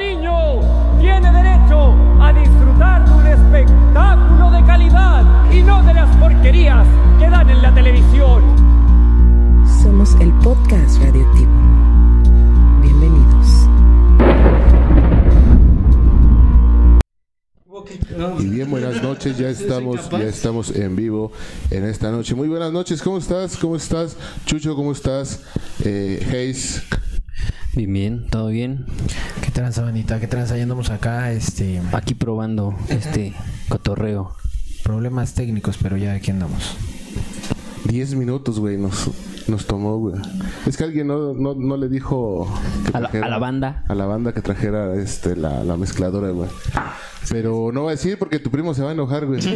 niño tiene derecho a disfrutar de un espectáculo de calidad y no de las porquerías que dan en la televisión. Somos el podcast radioactivo. Bienvenidos. Y bien, buenas noches, ya estamos, ya estamos en vivo en esta noche. Muy buenas noches, ¿cómo estás? ¿Cómo estás? Chucho, ¿cómo estás? Eh, Hayes. Bien, bien, todo bien. ¿Qué tranza, bandita? ¿Qué tranza? Ya andamos acá, este... Aquí probando este cotorreo. Problemas técnicos, pero ya aquí andamos. Diez minutos, güey, nos, nos tomó, güey. Es que alguien no, no, no le dijo... que A la- a la banda. A la banda que trajera este, la, la mezcladora, güey. Pero no va a decir porque tu primo se va a enojar, güey. si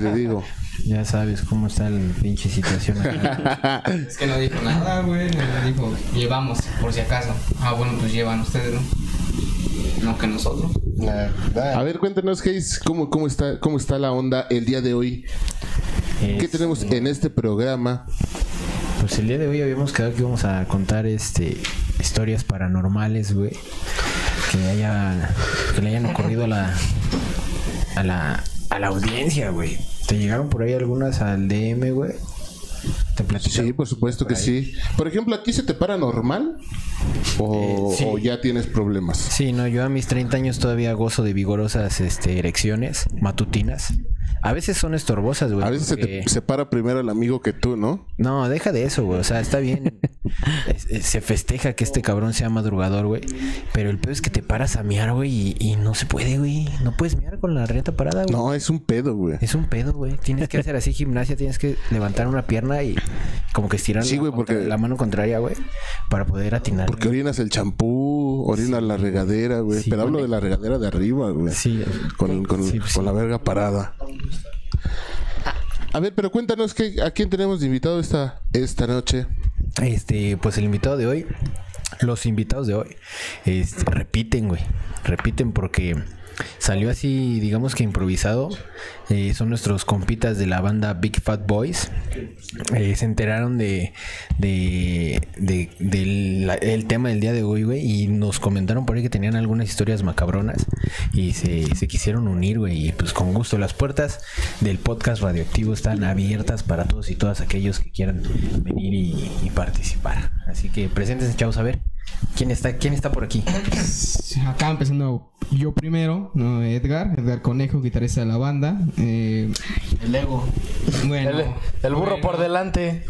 le digo. Ya sabes cómo está la pinche situación aquí. Es que no dijo nada, güey. No dijo, llevamos, por si acaso. Ah, bueno, pues llevan ustedes, ¿no? No que nosotros. A ver, cuéntanos, Hayes, ¿cómo, cómo, está, ¿cómo está la onda el día de hoy? ¿Qué Es- tenemos en este programa? Pues el día de hoy habíamos quedado que íbamos a contar este historias paranormales, güey. Que haya que le hayan ocurrido a la a la a la audiencia, güey. ¿Te llegaron por ahí algunas al DM, güey? ¿Te? Sí, por supuesto que sí. Por ejemplo, ¿aquí se te para normal? ¿O, Eh, sí. o ya tienes problemas? Sí, no, yo a mis 30 años todavía gozo de vigorosas este, erecciones matutinas. A veces son estorbosas, güey. A veces se te separa primero el amigo que tú, ¿no? No, deja de eso, güey. O sea, está bien. Se festeja que este cabrón sea madrugador, güey. Pero el peor es que te paras a miar, güey, y, y no se puede, güey. No puedes miar con la rieta parada, güey. No, es un pedo, güey. Es un pedo, güey. Tienes que hacer así gimnasia, tienes que levantar una pierna y como que estirar Sí, la, porque- mano contraria, güey, para poder atinar. Porque orinas el champú, orinas la regadera, güey. Sí, Pero hablo de la regadera de arriba, güey. Sí. Con, con- pues, con la verga parada. A ver, pero cuéntanos que, a quién tenemos de invitado esta, esta noche. Este, pues el invitado de hoy, los invitados de hoy, este, repiten, güey. Repiten porque salió así, digamos que improvisado. Eh, son nuestros compitas de la banda Big Fat Boys. Eh, se enteraron de, de, de- del la- el tema del día de hoy, güey. Y nos comentaron por ahí que tenían algunas historias macabronas. Y se, se quisieron unir, güey. Y pues con gusto. Las puertas del podcast radioactivo están abiertas para todos y todas aquellos que quieran venir y, y participar. Así que preséntense, chavos, a ver. ¿Quién está, quién está por aquí? Acá empezando yo primero, ¿no? Edgar, Edgar Conejo, guitarrista de la banda. Eh, El ego. bueno. El, el burro bueno, por delante.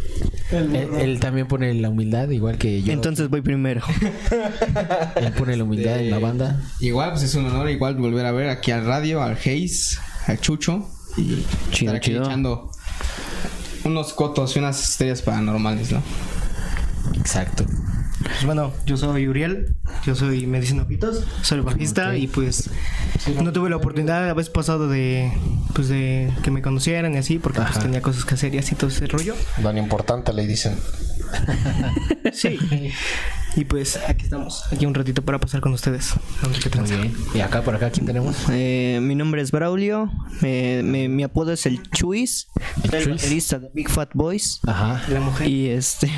Él, él también pone la humildad, igual que yo. Entonces voy primero. él pone la humildad en la banda. Igual, pues es un honor igual volver a ver aquí al radio, al Hayes, al Chucho. Y Chido, estar aquí chido. echando unos cotos y unas historias paranormales, ¿no? Exacto. Pues bueno, yo soy Uriel, yo soy Me Dicen Ojitos, soy bajista y pues no tuve la oportunidad la vez pasada de pues de que me conocieran y así porque pues tenía cosas que hacer y así todo ese rollo. Don importante le dicen. Sí. Y pues aquí estamos, aquí un ratito para pasar con ustedes. A ver qué Muy bien. Y acá por acá, ¿quién tenemos? Eh, mi nombre es Braulio, me- me- mi apodo es el Chuis, El el baterista de Big Fat Boys. Ajá. La mujer. Y este,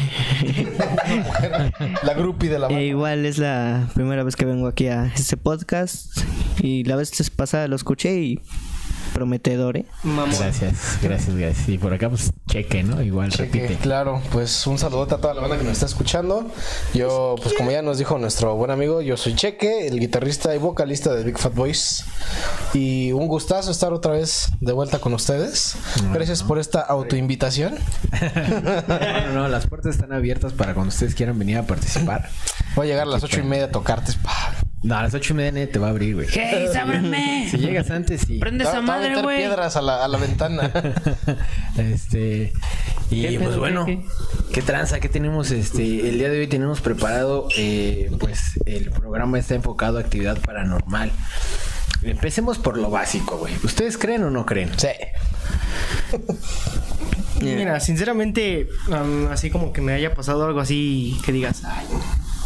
La groupie de la e banda. igual es la primera vez que vengo aquí a este podcast. Y la vez pasada lo escuché y prometedor, ¿eh? Gracias, gracias, gracias. Y por acá, pues, cheque, ¿no? Igual Cheque, repite. Claro, pues un saludote a toda la banda que nos está escuchando. Yo, pues como ya nos dijo nuestro buen amigo, yo soy Cheque, el guitarrista y vocalista de Big Fat Boys. Y un gustazo estar otra vez de vuelta con ustedes. Gracias por esta autoinvitación. No, no, no, las puertas están abiertas para cuando ustedes quieran venir a participar. Voy a llegar a las ocho y media a tocarte. No, a las ocho y media nadie te va a abrir, güey. ¡Hey, ábreme! Si llegas antes y... ¡Prende esa madre, meter güey! piedras a la, a la ventana. este y ¿Qué pues pedo, bueno qué, qué tranza qué tenemos este el día de hoy tenemos preparado eh, pues el programa está enfocado a actividad paranormal empecemos por lo básico güey ustedes creen o no creen Sí. Mira, sinceramente, am, así como que me haya pasado algo así que digas, ay,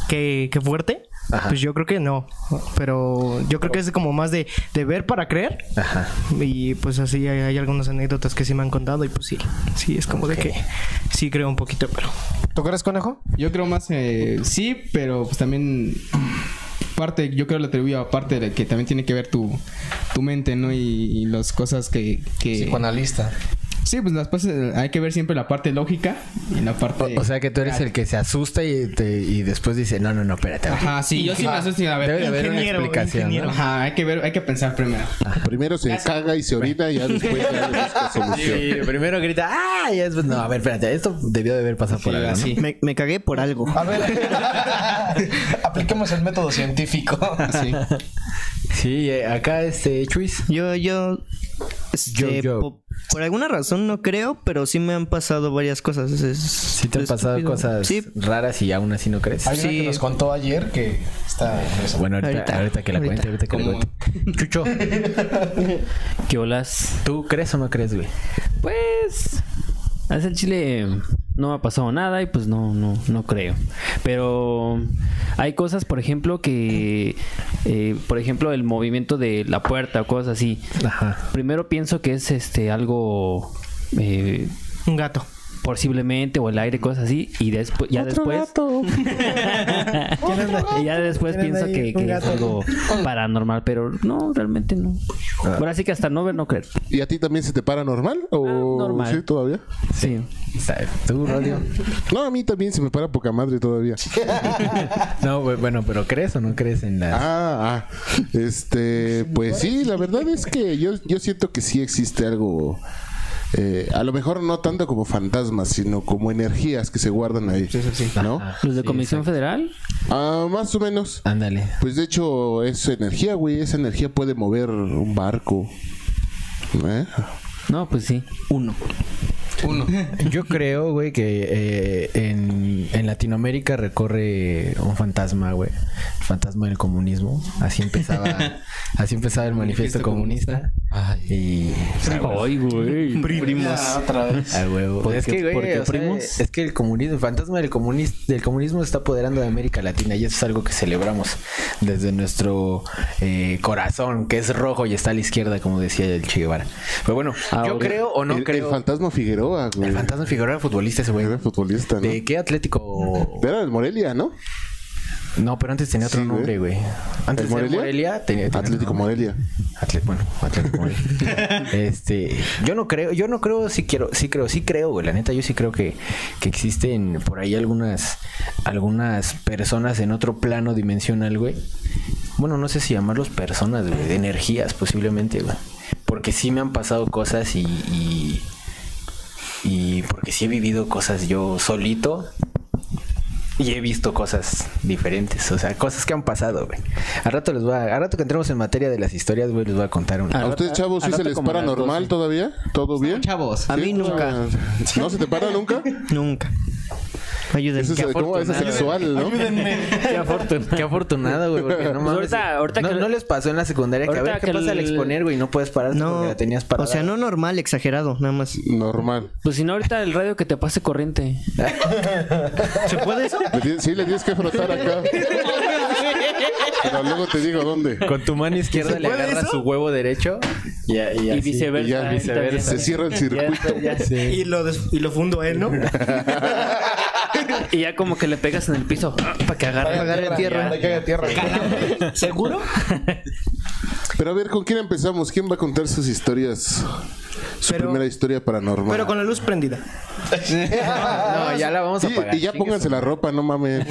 qué, qué fuerte. Ajá. Pues yo creo que no. Pero yo creo que es como más de, de ver para creer. Ajá. Y pues así hay, hay algunas anécdotas que sí me han contado y pues sí. Sí, es como de que sí creo un poquito, pero... ¿Tú crees, conejo? Yo creo más, eh, sí, pero pues también parte, yo creo lo atribuyo a parte de que también tiene que ver tu, tu mente, ¿no? Y, y las cosas que... que Psicoanalista. Sí, pues las cosas, hay que ver siempre la parte lógica y la parte... O, o sea que tú eres el que se asusta y, te- y después dice, no, no, no, espérate. güey". Ajá, sí, yo sí me asusto y a ver. Debe de haber una explicación. Ajá, hay que ver, hay que pensar primero. Primero se caga y se orina y ya después ya le busca solución. Sí, primero grita, ¡ah! Y después, no, a ver, espérate, esto debió de haber pasado por Sí, algo. ¿no? así. Me, me cagué por algo. A ver, apliquemos el método científico. Sí, eh, acá este Chuis. Yo, yo, este, Yo, yo. Po- por alguna razón no creo, pero sí me han pasado varias cosas. Es, Sí te han pasado estúpido. cosas Sí, raras y aún así no crees. Hay una Sí. que nos contó ayer que está. Bueno, ahorita, ahorita, Ahorita, que la ahorita. cuente, ahorita que la ¿Cómo? cuente. Chucho, ¿Qué olas? ¿tú crees o no crees, güey? Pues. A ese chile no ha pasado nada y pues no, no, no creo. Pero hay cosas, por ejemplo, que. eh, por ejemplo, el movimiento de la puerta o cosas así. Ajá. Primero pienso que es este algo. eh, Un gato. Posiblemente o el aire cosas así y después ya después y ya después pienso que, que es algo paranormal pero no realmente no ahora sí que hasta no ver no creer ¿Y a ti también se te para normal? ¿O Ah, normal. sí todavía? sí ¿Tú, Rolio? No, a mí también se me para poca madre todavía. No, bueno, pero ¿crees o no crees en las... Ah, ah. Este, pues sí, la verdad es que yo, yo siento que sí existe algo. Eh, a lo mejor no tanto como fantasmas, sino como energías que se guardan ahí. ¿No? los de comisión federal Ah, más o menos. Ándale. Pues de hecho, es energía, güey. Esa energía puede mover un barco. ¿Eh? no pues sí uno Uno. Yo creo, güey, que eh, en, en Latinoamérica recorre un fantasma, güey. El fantasma del comunismo. Así empezaba, así empezaba el manifiesto comunista. Y... ay güey Primos. otra vez. A huevo. ¿Por es que, güey, por qué o sea, primos? es que el comunismo, el fantasma del, comunis- del comunismo se está apoderando de América Latina y eso es algo que celebramos desde nuestro eh, corazón, que es rojo y está a la izquierda, como decía el Che Guevara. Pero bueno, Ah, yo creo o no el, creo. el fantasma Figueroa, güey. El fantasma Figueroa era futbolista ese güey. Era futbolista, ¿no? ¿De qué Atlético? Era del Morelia, ¿no? No, pero antes tenía otro Sí, nombre, güey. Antes ¿El de Morelia? Morelia tenía, tenía Atlético. Morelia. Atle- bueno, Atlético Morelia. este, yo no creo, yo no creo, sí quiero, sí creo, sí creo, güey. La neta, yo sí creo que, que existen por ahí algunas, algunas personas en otro plano dimensional, güey. Bueno, no sé si llamarlos personas, güey, de energías posiblemente, güey. Porque sí me han pasado cosas y, y, y porque sí he vivido cosas yo solito y he visto cosas diferentes, o sea, cosas que han pasado, güey. Al rato les voy a, rato que entremos en materia de las historias, güey, les voy a contar una. ¿A ustedes, chavos, sí se les para normal 12. todavía? ¿Todo bien? Chavos. A mí nunca. ¿No se te para nunca? Nunca. Ayúdenme. Eso es, ¿cómo? Es sexual, ¿no? Qué, afortun- qué afortunado, güey, porque no mames. ahorita- ahorita no, que- no les pasó en la secundaria que a ahorita ver qué que pasa al el- exponer, güey, no puedes parar No, porque la tenías parada. o sea, no normal, exagerado, nada más. Normal. pues si no ahorita el radio que te pase corriente ¿Se puede eso? Le sí, le tienes que frotar acá. Pero luego te digo dónde. Con tu mano izquierda le agarras su huevo derecho y, y, y viceversa Y ya, también. se cierra el Ya circuito. ya- Y lo, y lo fundo a él, ¿no? y ya como que le pegas en el piso para que agarre Agarre tierra. Que haga tierra. ¿Seguro? Pero a ver, ¿con quién empezamos? ¿Quién va a contar sus historias? Su Pero- primera historia paranormal. Pero con la luz prendida. No, ya la vamos a apagar. y ya pónganse la ropa, no mames.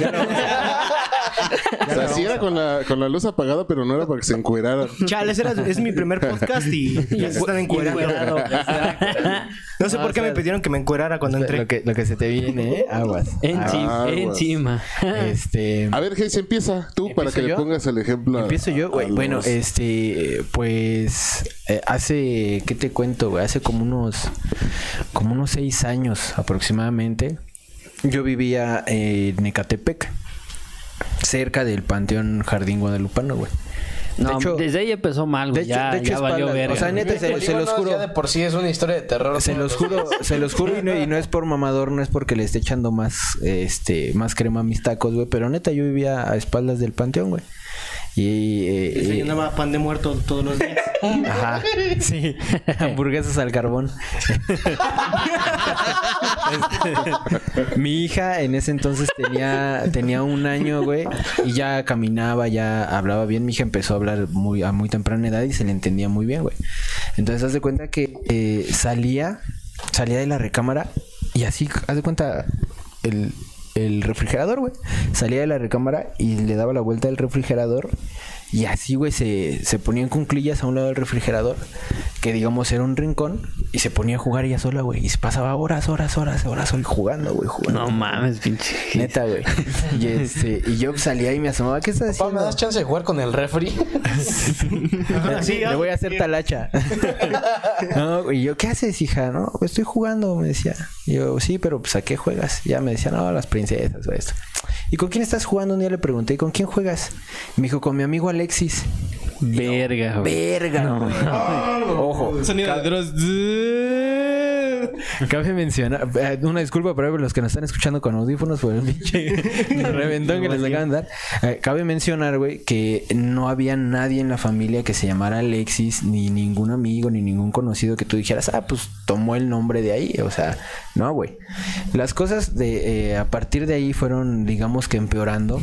O sea, sí era con la, con la luz apagada, pero no era para que se encueraran. Chales, era- es mi primer podcast y ya se están encuerando. No sé por qué me pidieron que me encuerara cuando entré. Lo que, lo que se te viene, ¿eh? Aguas. encima encima Este. A ver, Hayes, empieza tú para ¿Empiezo que le yo? pongas el ejemplo. a- Empiezo yo, güey. los- Bueno, este, pues, eh, hace, ¿qué te cuento, güey? Hace como unos, como unos seis años aproximadamente, yo vivía en Ecatepec, cerca del Panteón Jardín Guadalupano, güey. De no hecho- desde ahí empezó mal güey de hecho- ya, de hecho ya es valió para- verga o sea, neta, se, se los juro. Ya de por sí es una historia de terror. Se los juro, se los juro y no, y no es por mamador, no es porque le esté echando más, este, más crema a mis tacos, güey, pero neta yo vivía a espaldas del panteón, güey. Y, eh, pan de muerto todos los días. Ajá, sí, hamburguesas al carbón. Este, mi hija en ese entonces tenía, tenía un año, güey, y ya caminaba, ya hablaba bien. Mi hija empezó a hablar muy, a muy temprana edad y se le entendía muy bien, güey. Entonces, haz de cuenta que eh, salía, salía de la recámara y así, haz de cuenta, el, el refrigerador, güey. Salía de la recámara y le daba la vuelta al refrigerador. Y así, güey, se, se ponía en cunclillas a un lado del refrigerador, que digamos era un rincón, y se ponía a jugar ella sola, güey. Y se pasaba horas, horas, horas, horas hoy jugando, güey, jugando. No mames, pinche. Neta, güey. Y, este, y yo salía y me asomaba, ¿qué estás Papá, ¿me haciendo? das chance de jugar con el refri? Sí, Le voy a hacer talacha. no, y yo, ¿qué haces, hija? No, estoy jugando, me decía. Y yo, sí, pero pues ¿a qué juegas? Ya me decía, no, las princesas o esto. ¿Y con quién estás jugando? Un día le pregunté, ¿y con quién juegas? Me dijo, con mi amigo Alexis. Verga, güey. Verga, No, güey. Ojo. Sonido de. Cabe mencionar, eh, una disculpa para los que nos están escuchando con audífonos por el pinche reventón que les acaban de dar. Eh, cabe mencionar, güey, que no había nadie en la familia que se llamara Alexis, ni ningún amigo, ni ningún conocido que tú dijeras, ah, pues tomó el nombre de ahí. O sea, no, güey. Las cosas de eh, a partir de ahí fueron, digamos que empeorando.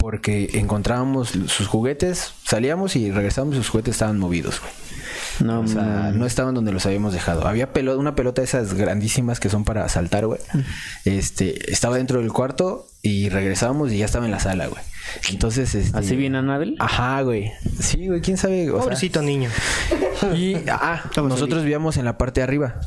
Porque encontrábamos sus juguetes, salíamos y regresábamos y sus juguetes estaban movidos, güey. No, O sea, no estaban donde los habíamos dejado. Había una pelota de esas grandísimas que son para saltar, güey. Este, estaba dentro del cuarto y regresábamos y ya estaba en la sala, güey. Entonces, este... ¿Así viene Anabel? Ajá, güey. Sí, güey, quién sabe. O sea, Pobrecito niño. y ah, nosotros vivíamos en la parte de arriba.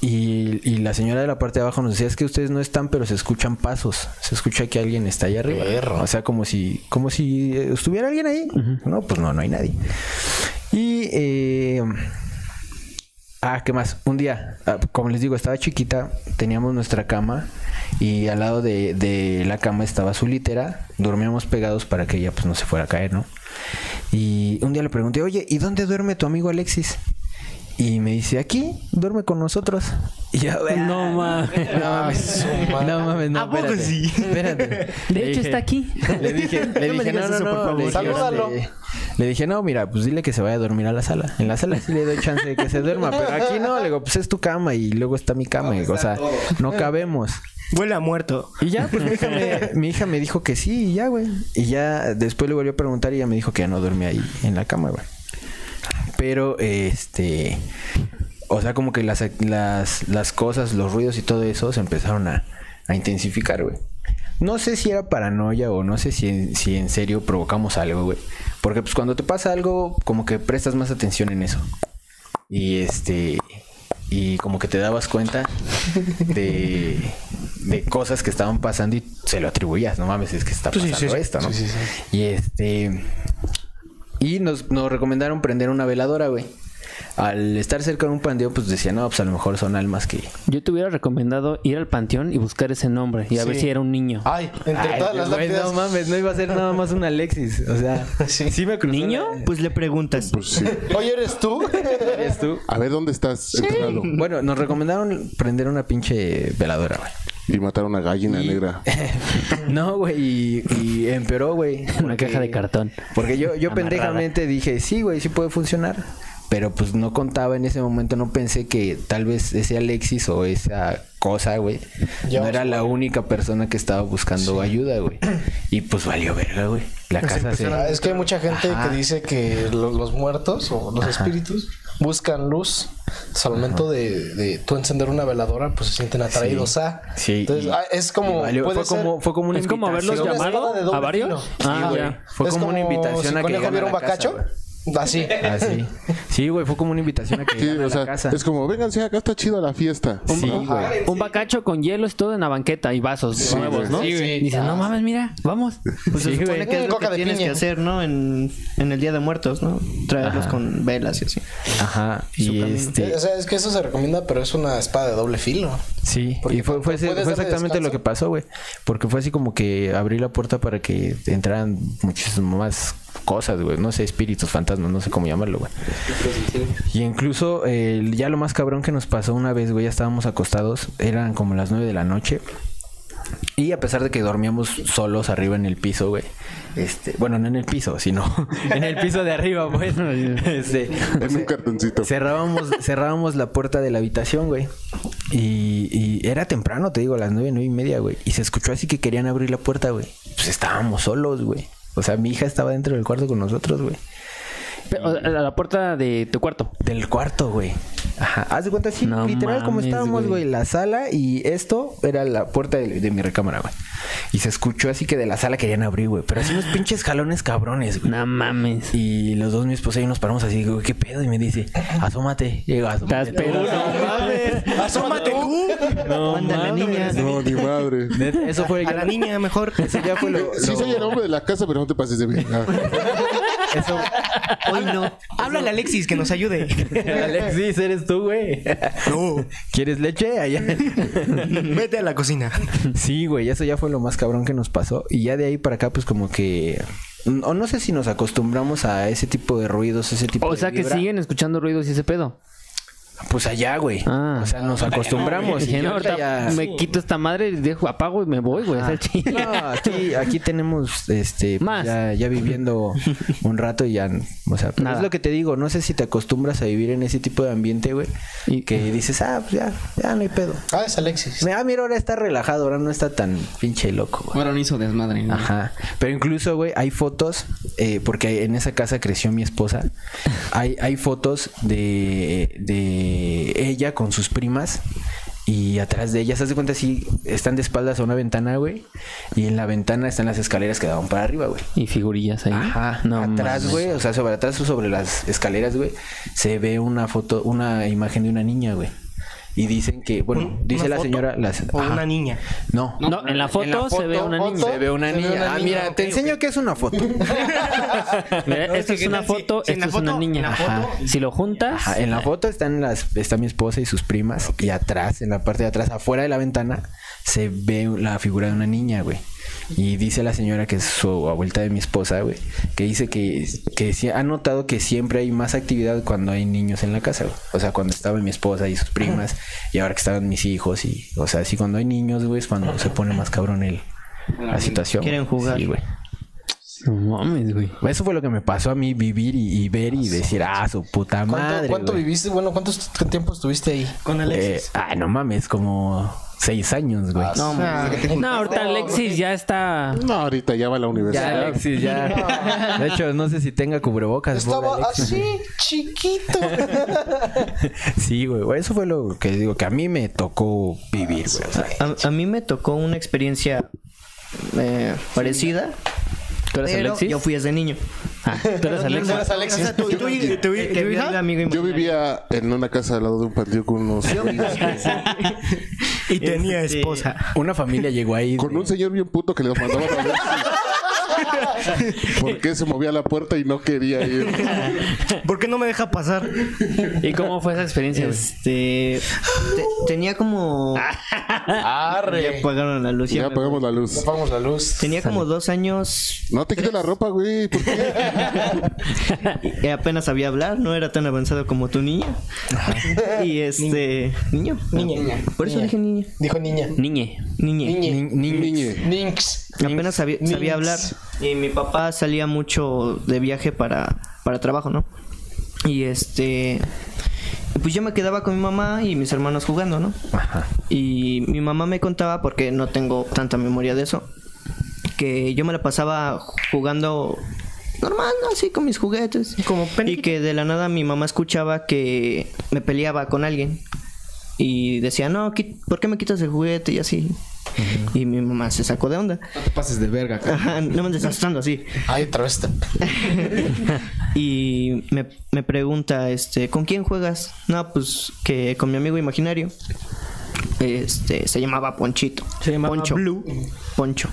Y, y la señora de la parte de abajo nos decía, es que ustedes no están, pero se escuchan pasos. Se escucha que alguien está allá arriba. Perro. O sea, como si, como si eh, estuviera alguien ahí. No, pues no, no hay nadie. Y eh, Ah, ¿qué más? Un día, ah, como les digo, estaba chiquita, teníamos nuestra cama y al lado de, de la cama estaba su litera, dormíamos pegados para que ella pues no se fuera a caer, ¿no? Y un día le pregunté, oye, ¿y dónde duerme tu amigo Alexis? Y me dice, aquí, duerme con nosotros. Y yo, No mames. no mames, no mames, no, ¿A poco espérate, sí? espérate. De Le hecho, dije- está aquí. Le dije, le No dije, no, no, eso, por no, favor. le dije, Salúdalo. le- le dije, no, mira, pues dile que se vaya a dormir a la sala. En la sala sí le doy chance de que se duerma, pero aquí no, le digo, pues es tu cama y luego está mi cama. o sea, no cabemos. Huele a muerto. Y ya, pues mi hija, me, mi hija me dijo que sí, y ya, güey. Y ya después le volvió a preguntar y ella me dijo que ya no duerme ahí en la cama, güey. Pero, este... O sea, como que las, las, las cosas, los ruidos y todo eso se empezaron a, a intensificar, güey. No sé si era paranoia o no sé si, si en serio provocamos algo, güey. Porque pues cuando te pasa algo, como que prestas más atención en eso. Y este... Y como que te dabas cuenta de, de cosas que estaban pasando y se lo atribuías. No mames, es que está Pues sí, pasando sí, sí. esto, ¿no? Sí, sí, sí. Y este... Y nos, nos recomendaron prender una veladora, güey. Al estar cerca de un panteón, pues decía, no, pues a lo mejor son almas que... Yo te hubiera recomendado ir al panteón y buscar ese nombre y a ver si era un niño. Ay, entre Ay, todas las lápidas. no mames, no iba a ser nada más un Alexis. O sea, sí, me cruzó ¿Niño? la- Pues le preguntas. Pues sí. Oye, ¿eres tú? ¿Eres tú? A ver, ¿dónde estás? Bueno, nos recomendaron prender una pinche veladora, güey. Y matar a una gallina Y- negra. No, güey, y, y empeoró, güey. Una caja de cartón. Porque yo, yo Amarrada. pendejamente dije, sí, güey, sí puede funcionar. Pero pues no contaba en ese momento, no pensé que tal vez ese Alexis o esa cosa, güey, no era la única persona que estaba buscando ayuda, güey. Y pues valió verga, güey. La casa se... Es que hay mucha gente Ajá. que dice que lo- los muertos o los espíritus buscan luz. Entonces, al momento de, de tú encender una veladora, pues se sienten atraídos a. Sí, Entonces, y- ah, es como. y valió- puede fue, ser- como, fue como una Es como haberlos invitación. llamado a varios. Ah, Sí. Fue Es como una invitación si a que viera a un la casa, bacacho. Así. Así. Sí, güey, fue como una invitación a que Sí, a la casa. es como, vénganse, acá está chida la fiesta. Sí, güey. Un bacacho con hielos todo en la banqueta y vasos nuevos, ¿no? Sí, güey. Y dices, no mames, mira, vamos. Pues se Sí, supone güey. que es lo Coca que de tienes piña. que hacer, ¿no? En, en el Día de Muertos, ¿no? Traerlos con velas y así. Ajá. Y este... O sea, es que eso se recomienda, pero es una espada de doble filo. Sí, Porque y fue, fue, fue exactamente descanso. lo que pasó, güey. Porque fue así como que abrí la puerta para que entraran muchísimas más cosas, güey. No sé, espíritus, fantasmas, no sé cómo llamarlo, güey. Y incluso eh, ya lo más cabrón que nos pasó una vez, güey, ya estábamos acostados, eran como las nueve de la noche. Y a pesar de que dormíamos solos arriba en el piso, güey. Este, bueno, no en el piso, sino en el piso de arriba, pues. Este, En un cartoncito. cerrábamos, cerrábamos la puerta de la habitación, güey. Y, y era temprano, te digo, a las nueve, nueve y media, güey. Y se escuchó así que querían abrir la puerta, güey. Pues estábamos solos, güey. O sea, mi hija estaba dentro del cuarto con nosotros, güey. Pero, a la puerta de tu cuarto. Del cuarto, güey. Ajá. Haz de cuenta, así, No literal, como estábamos, güey. la sala y esto era la puerta de, de mi recámara, güey. Y se escuchó así que de la sala querían abrir, güey. Pero así unos pinches jalones cabrones, güey. No mames. Y los dos, mi esposa y yo nos paramos así, güey, ¿qué pedo? Y me dice, asómate. Y digo, asómate. Estás pedo. No mames. ¡Asómate tú! No Mándale, niña. No, ni madre. Eso fue A la niña mejor. Eso ya fue lo. Sí, soy el hombre de la casa, pero no te pases de bien. Eso. Hoy no. Háblale a Alexis que nos ayude. Alexis, eres tú, güey. No. ¿Quieres leche? Allá. Vete a la cocina. Sí, güey, eso ya fue lo más cabrón que nos pasó. Y ya de ahí para acá, pues como que. O no sé si nos acostumbramos a ese tipo de ruidos, ese tipo O de. sea que vibra. siguen escuchando ruidos y ese pedo. Pues allá, güey. Ah. O sea, nos acostumbramos. y Dije, no, ahorita ahorita ya- me quito esta madre, dejo, apago y me voy, güey. Ah. No, aquí, aquí tenemos este pues, Más. Ya, ya viviendo un rato y ya o sea pero Nada. es lo que te digo no sé si te acostumbras a vivir en ese tipo de ambiente güey Y- y que dices ah pues ya ya no hay pedo Ah, es Alexis. ah mira ahora está relajado ahora no está tan pinche loco güey Ahora no hizo desmadre. ¿no? Ajá. Pero incluso, güey, hay fotos, eh, porque en esa casa creció mi esposa. Hay, hay fotos de, de ella con sus primas. Y atrás de ellas, haz de cuenta si están de espaldas a una ventana, güey. Y en la ventana están las escaleras que daban para arriba, güey. Y figurillas ahí. Ajá. No atrás, mames. güey, o sea, sobre atrás o sobre las escaleras, güey, se ve una foto, una imagen de una niña, güey. Y dicen que, bueno, Un- dice la foto señora, las, O ajá. una niña. No, No, en la foto, se ve una foto, niña. se ve una ve niña. una ah, niña, mira, te enseño que es una foto. Mira, No, esto es es una foto, si esto es una niña. Ajá. Si lo juntas, Ajá, en la foto están las, está mi esposa y sus primas. Y atrás, en la parte de atrás, afuera de la ventana, se ve la figura de una niña, güey. Y dice la señora que es su abuelita de mi esposa, güey, que dice que, que sí ha notado que siempre hay más actividad cuando hay niños en la casa, güey. O sea, cuando estaba mi esposa y sus primas, y ahora que estaban mis hijos, y, o sea, sí, cuando hay niños, güey, es cuando se pone más cabrón el, la situación. Quieren jugar. Sí, güey. No mames, güey. Eso fue lo que me pasó a mí, vivir y, y ver y decir, ah, su puta ¿Cuánto, madre. cuánto güey". viviste? Bueno, ¿cuánto tiempo estuviste ahí? Con Eh, Alexis. ah, no mames, como seis años, güey. No, No, ahorita Alexis ya está. No, ahorita ya va a la Ya, universidad. Alexis, ya. De hecho, no sé si tenga cubrebocas. Estaba así, chiquito. Sí, güey. güey, Eso fue lo que digo, que a mí me tocó vivir, güey. O sea, A, a mí me tocó una experiencia eh, parecida. ¿Tú eres pero Alexis? yo fui ese niño. Ah, ¿Tú eres Alexis? eres Alexis. O sea, tú, tú, tú, tú- El que tu vio hija al amigo Yo imaginario. vivía en una casa al lado de un patio con unos... y tenía Este, esposa. una familia llegó ahí. Con de- un señor bien puto que le mandaba a ¿Por qué se movía la puerta y no quería ir? ¿Por qué no me deja pasar? ¿Y cómo fue esa experiencia? Este. te- tenía como. Ya Arre. apagaron la luz. ya Ya me apagamos la luz. Apagamos la luz. Tenía como dos años No te quites la ropa, güey. ¿Por qué? y apenas sabía hablar, no era tan avanzado como tu niña. Y este. Niño. Niña. Por eso dije niña. Dijo niña. Niñe. Niñe. Niñe. Ni- ni- Niñe. Ninx. Apenas sabía, sabía hablar. Y mi papá salía mucho de viaje para, para trabajo, ¿no? Y este. Pues yo me quedaba con mi mamá y mis hermanos jugando, ¿no? Ajá. Y mi mamá me contaba, porque no tengo tanta memoria de eso, que yo me la pasaba jugando normal, ¿no? Así con mis juguetes. Como y que de la nada mi mamá escuchaba que me peleaba con alguien. Y decía, no, ¿por qué me quitas el juguete? Y así. Y mi mamá se sacó de onda. No te pases de verga, cara. Ajá, no me andes asustando así. Ay, otra vez. Y me, me pregunta, este, ¿con quién juegas? No, pues que con mi amigo imaginario. Este, se llamaba Ponchito. Se llamaba Poncho. Blue. Poncho.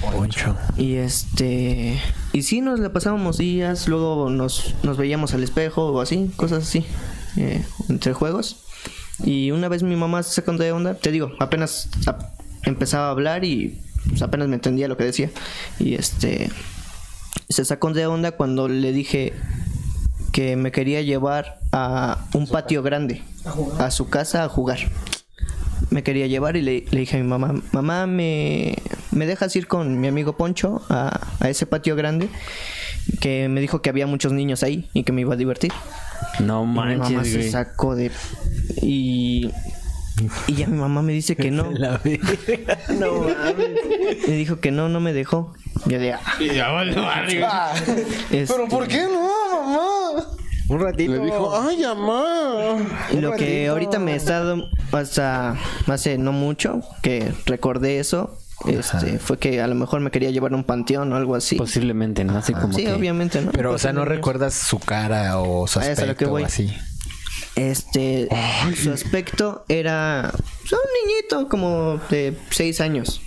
Poncho. Y este, y sí nos la pasábamos días, luego nos, nos veíamos al espejo o así, cosas así, eh, entre juegos. Y una vez mi mamá se sacó de onda, te digo, apenas ap- empezaba a hablar y pues, apenas me entendía lo que decía. Y este, se sacó de onda cuando le dije que me quería llevar a un patio grande, a su casa a jugar. me quería llevar y le, le dije a mi mamá, mamá, ¿me, me dejas ir con mi amigo Poncho a, a ese patio grande? Que me dijo que había muchos niños ahí y que me iba a divertir. No Y mi mamá manches, se sacó de... Y... Y ya mi mamá me dice que no. La. No mames. Me dijo que no, no me dejó. Yo de... "Ah". Este, Pero ¿por qué no, mamá? Un ratito. Le dijo, ay, mamá. Lo que ahorita me he estado hasta hace no mucho que recordé eso, este, fue que a lo mejor me quería llevar a un panteón o algo así. Posiblemente, ¿no? Así como sí, que... obviamente, ¿no? Pero, o sea, no recuerdas su cara o su Ah, eso es a lo que aspecto voy. así. Este, su aspecto era pues, un niñito como de 6 años.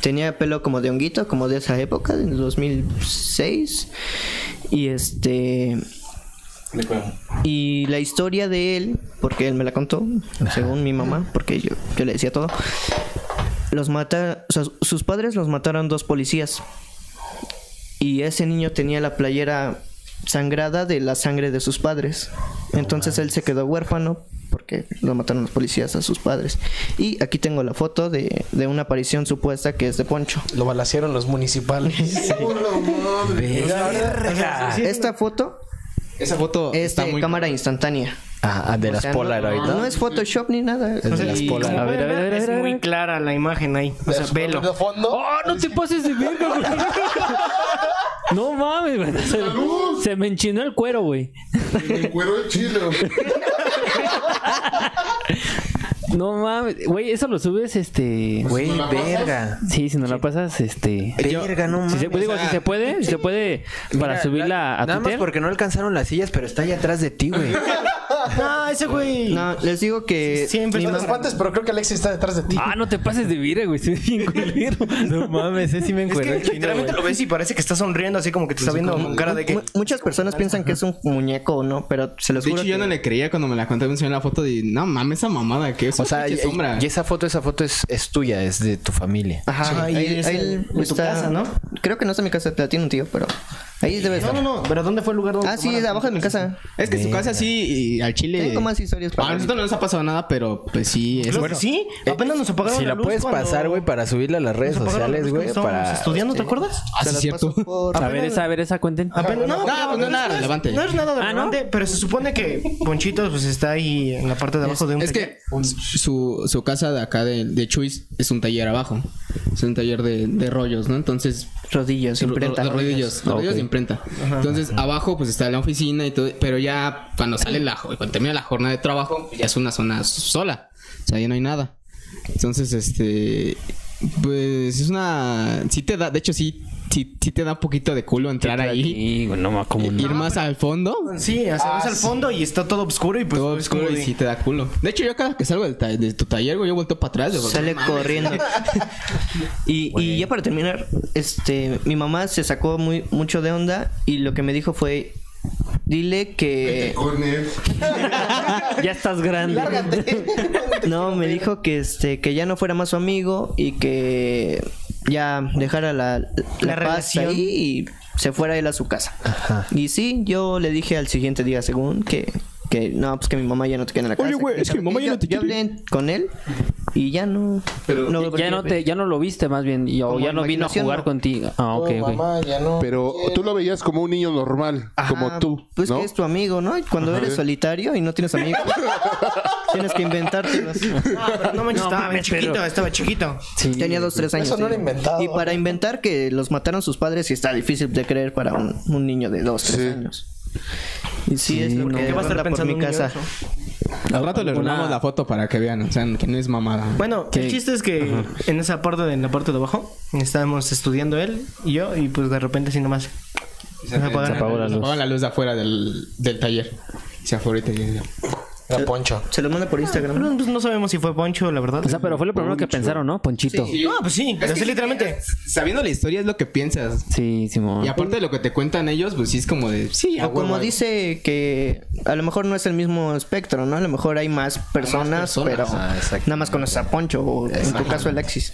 Tenía pelo como de honguito, como de esa época, del 2006. Y este... Y la historia de él, porque él me la contó, según mi mamá, porque yo, yo le decía todo. Los mata, o sea, sus padres los mataron dos policías. Y ese niño tenía la playera sangrada de la sangre de sus padres. Entonces él se quedó huérfano porque lo mataron los policías a sus padres. Y aquí tengo la foto de, de una aparición supuesta que es de Poncho. Lo balacearon los municipales. Esta foto Esa foto es está de muy cámara instantánea. Ah, ah, de O las sea, Polaroid, no, ¿no? no es Photoshop ni nada. Es de las Polaroid. A ver, a ver, a ver, es a ver, a muy ver. clara la imagen ahí. O sea, velo. De fondo. ¡Oh, no te pases de verga, güey! No mames, güey. Se, se me enchinó el cuero, güey. El cuero de chile. No mames. Güey, eso lo subes, este... Güey, verga. Sí, si no la pasas, este... Verga, no Si mames. se, pues digo, si se puede, si se puede para Mira, subirla a Nada más Twitter. porque no alcanzaron las sillas, pero está ahí atrás de ti, güey. No, ese güey. No, les digo que Siempre te mamá- espantes, pero creo que Alexis está detrás de ti. Ah, no te pases de vire, güey. Estoy bien culero. No mames, ese sí me Es encuentro que literalmente lo ves y parece que está sonriendo así como que te está viendo con cara de que. mu- muchas personas piensan que es un muñeco o no, pero se los De juro hecho, yo no le creía cuando me la conté, me enseñó la foto de, no mames, esa mamada, que es O sea, y, sombra. y esa foto, esa foto es, es tuya, es de tu familia. Ajá, Sí, ahí, ahí es ahí en- en tu está- casa, ¿no? Creo que no está en mi casa, la tiene un tío, pero ahí debe No, estar. no, no. Pero ¿dónde fue el lugar donde.? Ah, sí, tomaron? abajo de mi casa. Es que su casa sí, y al chile... Tengo más historias para- A nosotros no nos ha pasado nada, pero pues sí. Es... Claro que sí. Apenas nos apagaron Si la luz puedes cuando- pasar, güey, para subirla a las redes la sociales, güey, para... estudiando, ¿te acuerdas? Ah, sí, cierto. por- A ver, esa, a ver, esa cuenten. Apenas, no, No, pues no es nada relevante. No es nada Ah, ¿no? relevante, pero se supone que Ponchito pues está ahí en la parte de abajo de un Es que su, su casa de acá de, Chuis es un taller abajo. Es un taller de, de rollos, ¿no? Entonces... Rodillos, imprenta. Ro- rodillos, rodillos Imprenta. Entonces, abajo pues está la oficina y todo, pero ya cuando sale la cuando termina la jornada de trabajo, ya es una zona sola. O sea, ya no hay nada. Entonces, este pues es una sí te da, de hecho sí sí, sí te da un poquito de culo entrar ahí, no como no. ir más al fondo. Sí, o sea, ves al fondo y está todo oscuro y pues Todo oscuro y de- sí te da culo. De hecho, yo cada que salgo ta- de tu taller, güey, yo vuelto para atrás. Sale corriendo. y, y ya para terminar, este, mi mamá se sacó muy mucho de onda y lo que me dijo fue, dile que... Ya estás grande. No, me dijo que este que ya no fuera más su amigo y que ya dejara la, la, La paz relación. ahí y se fuera él a su casa. Y sí, yo le dije al siguiente día, según que que no, pues que mi mamá ya no te queda en la casa. Oye, güey, es que mi mamá ya yo- no te Yo quiere. hablé con él y ya no. no volví ya no te, ya no lo viste más bien, y- o ya no vino a jugar no. contigo. Ah, ok, No, ok. mamá, ya no. Pero tú lo veías como un niño normal, Ajá, como tú, Pues ¿no? que es tu amigo, ¿no? Y cuando eres solitario y no tienes amigos, tienes que inventártelos. Ah, pero no manches, estaba chiquito, estaba chiquito. Tenía dos, tres años. Eso no sí. lo he inventado. Y para inventar que los mataron sus padres, sí está difícil de creer para un, un niño de dos, tres Sí. años. Y sí, es lo que ¿Qué va a estar ronda por pensando mi niño casa. eso? Al rato les robamos la foto para que vean, o sea, que no es mamada. Bueno, el chiste es que en esa parte de en la parte de abajo estábamos estudiando él y yo y pues de repente así nomás se. Se apagó la Se luz. la luz de afuera del, del taller. Se afuera y Era Poncho. Se los manda por Instagram. No, pues no sabemos si fue Poncho, la verdad. O sea, pero fue lo primero que pensaron, ¿no? Ponchito. Sí, No, pues sí, así literalmente. Sabiendo la historia es lo que piensas. Simón. Y aparte de lo que te cuentan ellos, pues sí es como de... Sí, a O como huevo. dice que a lo mejor no es el mismo espectro, ¿no? A lo mejor hay más personas, personas. pero Ah, nada más conoces a Poncho o en tu caso Alexis.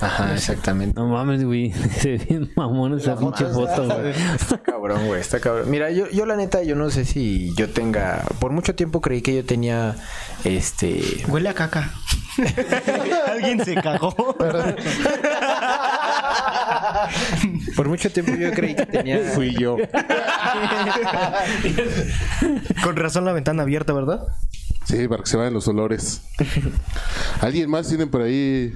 Ajá, exactamente. No mames, güey. Se ve bien mamón esa pinche foto, güey. Está cabrón, güey, está cabrón. Mira, yo, yo la neta, yo no sé si yo tenga... Por mucho tiempo creí que yo tenía, este... Huele a caca. Alguien se cagó. Por mucho tiempo yo creí que tenía. Fui yo. Con razón la ventana abierta, ¿verdad? Sí, para que se vayan los olores. ¿Alguien más tiene por ahí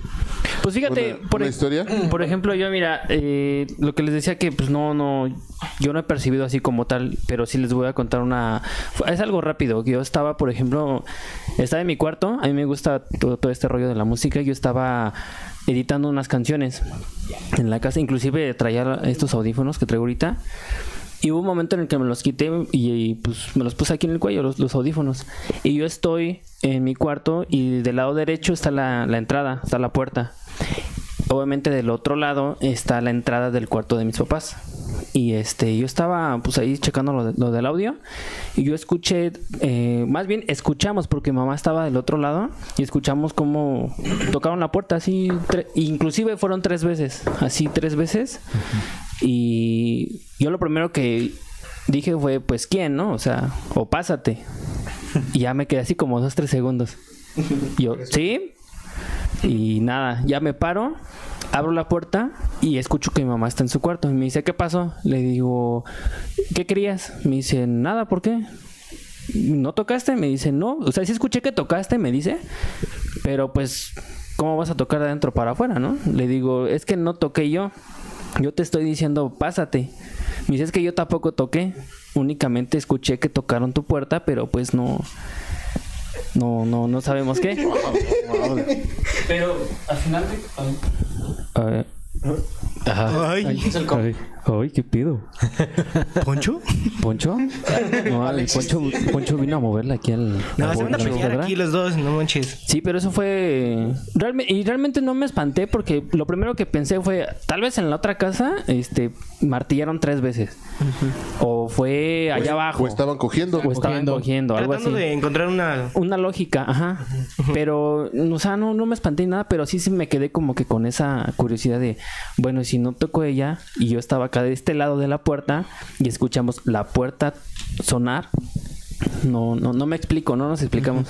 Pues fíjate, una, por, una e- historia? por ejemplo, yo mira, eh, lo que les decía que pues no, no, yo no he percibido así como tal, pero sí les voy a contar una, es algo rápido. Yo estaba, por ejemplo, estaba en mi cuarto, a mí me gusta todo, todo este rollo de la música, yo estaba editando unas canciones en la casa, inclusive traía estos audífonos que traigo ahorita. Y hubo un momento en el que me los quité y, pues me los puse aquí en el cuello, los, audífonos. Y yo estoy en mi cuarto y del lado derecho está la entrada, está la puerta. Obviamente del otro lado está la entrada del cuarto de mis papás. Y este, yo estaba pues ahí checando lo, de- lo del audio y yo escuché, eh, más bien escuchamos porque mamá estaba del otro lado y escuchamos cómo tocaron la puerta así, inclusive fueron tres veces, así tres veces. Y yo lo primero que dije fue, pues, ¿quién, no? O sea, o pásate. Y ya me quedé así como dos, tres segundos. Yo, ¿sí? Y nada, ya me paro, abro la puerta y escucho que mi mamá está en su cuarto. Y me dice, ¿qué pasó? Le digo, ¿qué querías? Me dice, nada, ¿por qué? ¿No tocaste? Me dice, no. O sea, sí escuché que tocaste, me dice. Pero pues, ¿cómo vas a tocar de adentro para afuera, no? Le digo, es que no toqué yo. Yo te estoy diciendo, pásate. Me dice, es que yo tampoco toqué. Únicamente escuché que tocaron tu puerta, pero pues no. No, no, no sabemos qué. Pero al final. Ay, Ay, ay, ay, ¿qué pido? ¿Poncho? ¿Poncho? No, el Poncho, Poncho vino a moverla aquí al. No, se van a aquí los dos, no manches. Sí, pero eso fue. Realme- y realmente no me espanté porque lo primero que pensé fue: tal vez en la otra casa este, martillaron tres veces. O fue allá abajo. O estaban cogiendo. O estaban cogiendo, algo Tratando así. de encontrar una... Una lógica, ajá. Pero, o sea, no, no me espanté ni nada, pero sí, sí me quedé como que con esa curiosidad de, bueno, y si no tocó ella y yo estaba acá de este lado de la puerta y escuchamos la puerta sonar, no, no, no me explico, no nos explicamos.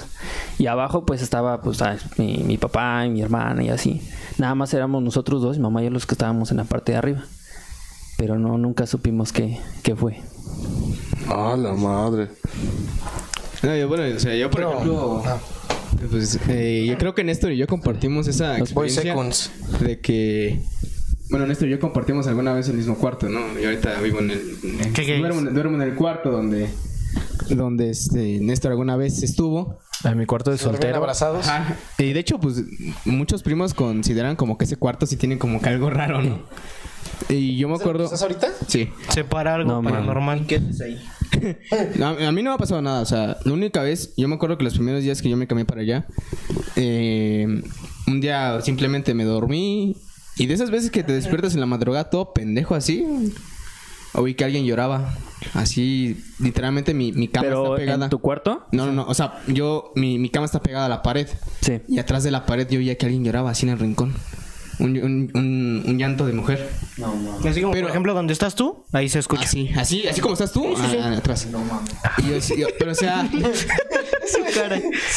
Y abajo pues estaba pues ah, mi, mi papá y mi hermana y así. Nada más éramos nosotros dos, mi mamá y yo los que estábamos en la parte de arriba. Pero no, nunca supimos qué, qué fue. Ah, la madre. No, yo, bueno, o sea, yo por ejemplo, pues, eh, yo creo que Néstor y yo compartimos esa experiencia de que, bueno, Néstor y yo compartimos alguna vez el mismo cuarto, ¿no? Yo ahorita vivo en el, en- ¿Qué duermo, en- duermo en el cuarto donde, donde este Néstor alguna vez estuvo. A mi cuarto de soltero. abrazados. Ajá. Y de hecho, pues muchos primos consideran como que ese cuarto sí tiene como que algo raro, ¿no? Y yo me acuerdo. ¿Estás ahorita? Sí. Separa algo No, paranormal. ¿Qué haces ahí? No, a mí no me ha pasado nada. O sea, la única vez, yo me acuerdo que los primeros días que yo me cambié para allá, eh, un día simplemente me dormí. Y de esas veces que te despiertas en la madrugada todo pendejo así, oí que alguien lloraba. Así, literalmente mi, mi cama Pero está pegada. en tu cuarto, No, no, no. O sea, yo, mi, mi cama está pegada a la pared. sí. Y atrás de la pared yo oía que alguien lloraba así en el rincón. Un, un, un, un llanto de mujer. Así como, Pero- por ejemplo, donde estás tú, ahí se escucha. Así, así, así como estás tú. ah, atrás. Y yo, sí, yo- pero o sea,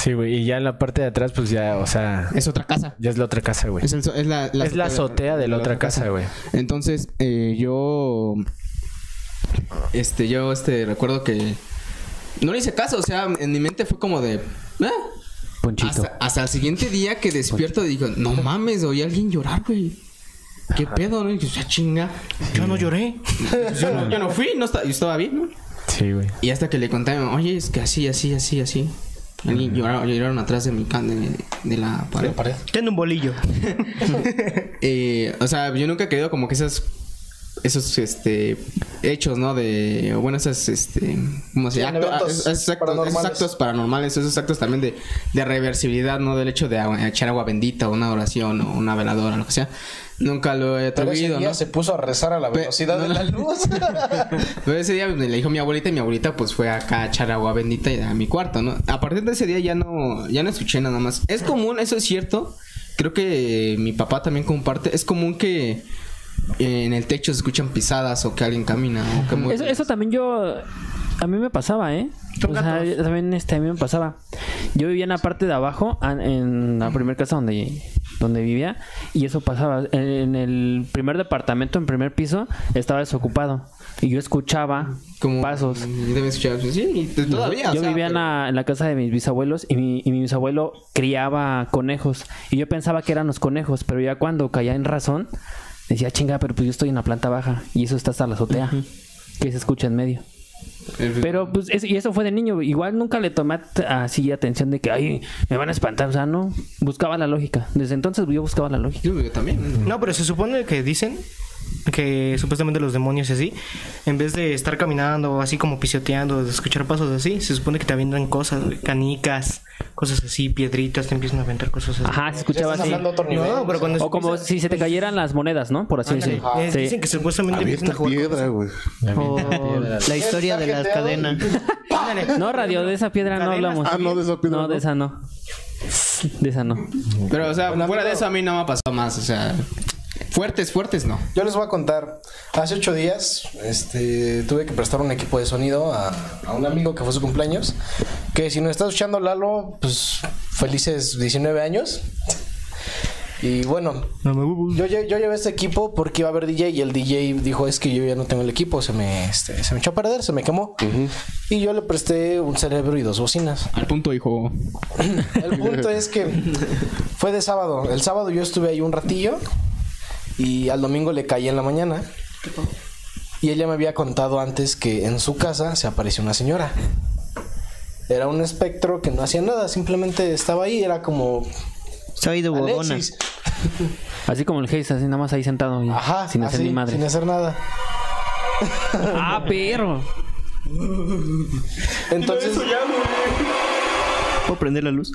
Sí, güey. Y ya en la parte de atrás, pues ya, o sea, es otra casa. ya es la otra casa, güey. Es, el so- es la, Es la azotea de la otra casa, güey. Entonces, eh, yo. Este, yo, este, recuerdo que. No le hice caso, o sea, en mi mente fue como de. "Ah". Ponchito. Hasta, hasta el siguiente día que despierto, digo, no mames, oí a alguien llorar, güey. ¿Qué pedo, no? Y yo, "Ah, chinga. Yo no lloré. Yo no, yo no fui, no estaba, yo estaba bien, ¿no? Sí, güey. Y hasta que le conté oye, es que así, así, así, así. Alguien lloraron, lloraron atrás de mi can de, de la pared. pared. Tiene un bolillo. Eh, o sea, yo nunca he querido como que esas esos este hechos, ¿no? De bueno, esas este ¿cómo se llama? esos, actos, paranormales. esos actos paranormales, esos actos también de, de reversibilidad, ¿no? Del hecho de echar agua bendita o una oración o una veladora, lo que sea. Nunca lo he Pero ese atrevido, día ¿no? se puso a rezar a la Pe- velocidad no, de la luz. Pero ese día me le dijo mi abuelita y mi abuelita pues fue acá a echar agua bendita a mi cuarto, ¿no? A partir de ese día ya no, ya no escuché nada más. Es común, eso es cierto. Creo que mi papá también comparte. Es común que en el techo se escuchan pisadas o que alguien camina o que. Eso, eso también yo... A mí me pasaba, ¿eh? O sea, también este, a mí me pasaba. Yo vivía en la parte de abajo, en la primera casa donde, donde vivía, y eso pasaba. En, en el primer departamento, en primer piso, estaba desocupado. Y yo escuchaba Como pasos. Deben escuchar. pues, Sí, todavía. o Yo sea, vivía en, pero- la, en la casa de mis bisabuelos y mi, y mi bisabuelo criaba conejos. Y yo pensaba que eran los conejos, pero ya cuando caía en razón, decía, chinga, pero pues yo estoy en la planta baja y eso está hasta la azotea, que se escucha en medio. Pero pues, es- y eso fue de niño. Igual nunca le tomé así atención de que, ay, me van a espantar. O sea, no, buscaba la lógica. Desde entonces yo buscaba la lógica. Yo también. No, pero se supone que dicen que supuestamente los demonios y así, en vez de estar caminando así como pisoteando, de escuchar pasos así, se supone que te avientan cosas, canicas, cosas así, piedritas, te empiezan a aventar cosas así. Ajá, se escuchaba así. hablando a otro nivel. No, pero cuando O como si se te cayeran las monedas, ¿no? Por así decirlo. Sí. Dicen que supuestamente empiezan a jugar piedra, güey. O la historia de la Está cadena. Ándale. No, radio, de esa piedra no Cadenas hablamos. Ah, no, de esa piedra No, no. de esa no. De esa no. Pero, o sea, fuera de eso a mí no me ha pasado más. O sea, fuertes, fuertes no. Yo les voy a contar. Hace ocho días este, tuve que prestar un equipo de sonido a, a un amigo que fue su cumpleaños. Que si nos está escuchando Lalo, pues felices 19 años. Y bueno, yo, lle- yo llevé este equipo porque iba a haber DJ y el DJ dijo es que yo ya no tengo el equipo, se me, este, se me echó a perder, se me quemó. Y yo le presté un cerebro y dos bocinas. Al punto, hijo. El punto es que fue de sábado. El sábado yo estuve ahí un ratillo y al domingo le caí en la mañana. Y ella me había contado antes que en su casa se apareció una señora. Era un espectro que no hacía nada, simplemente estaba ahí, era como Estaba ahí de huevona. Así como el Haze, así nada más ahí sentado. y Ajá, sin hacer así, ni madre. sin hacer nada. Ah, perro. Entonces, ¿Puedo prender la luz?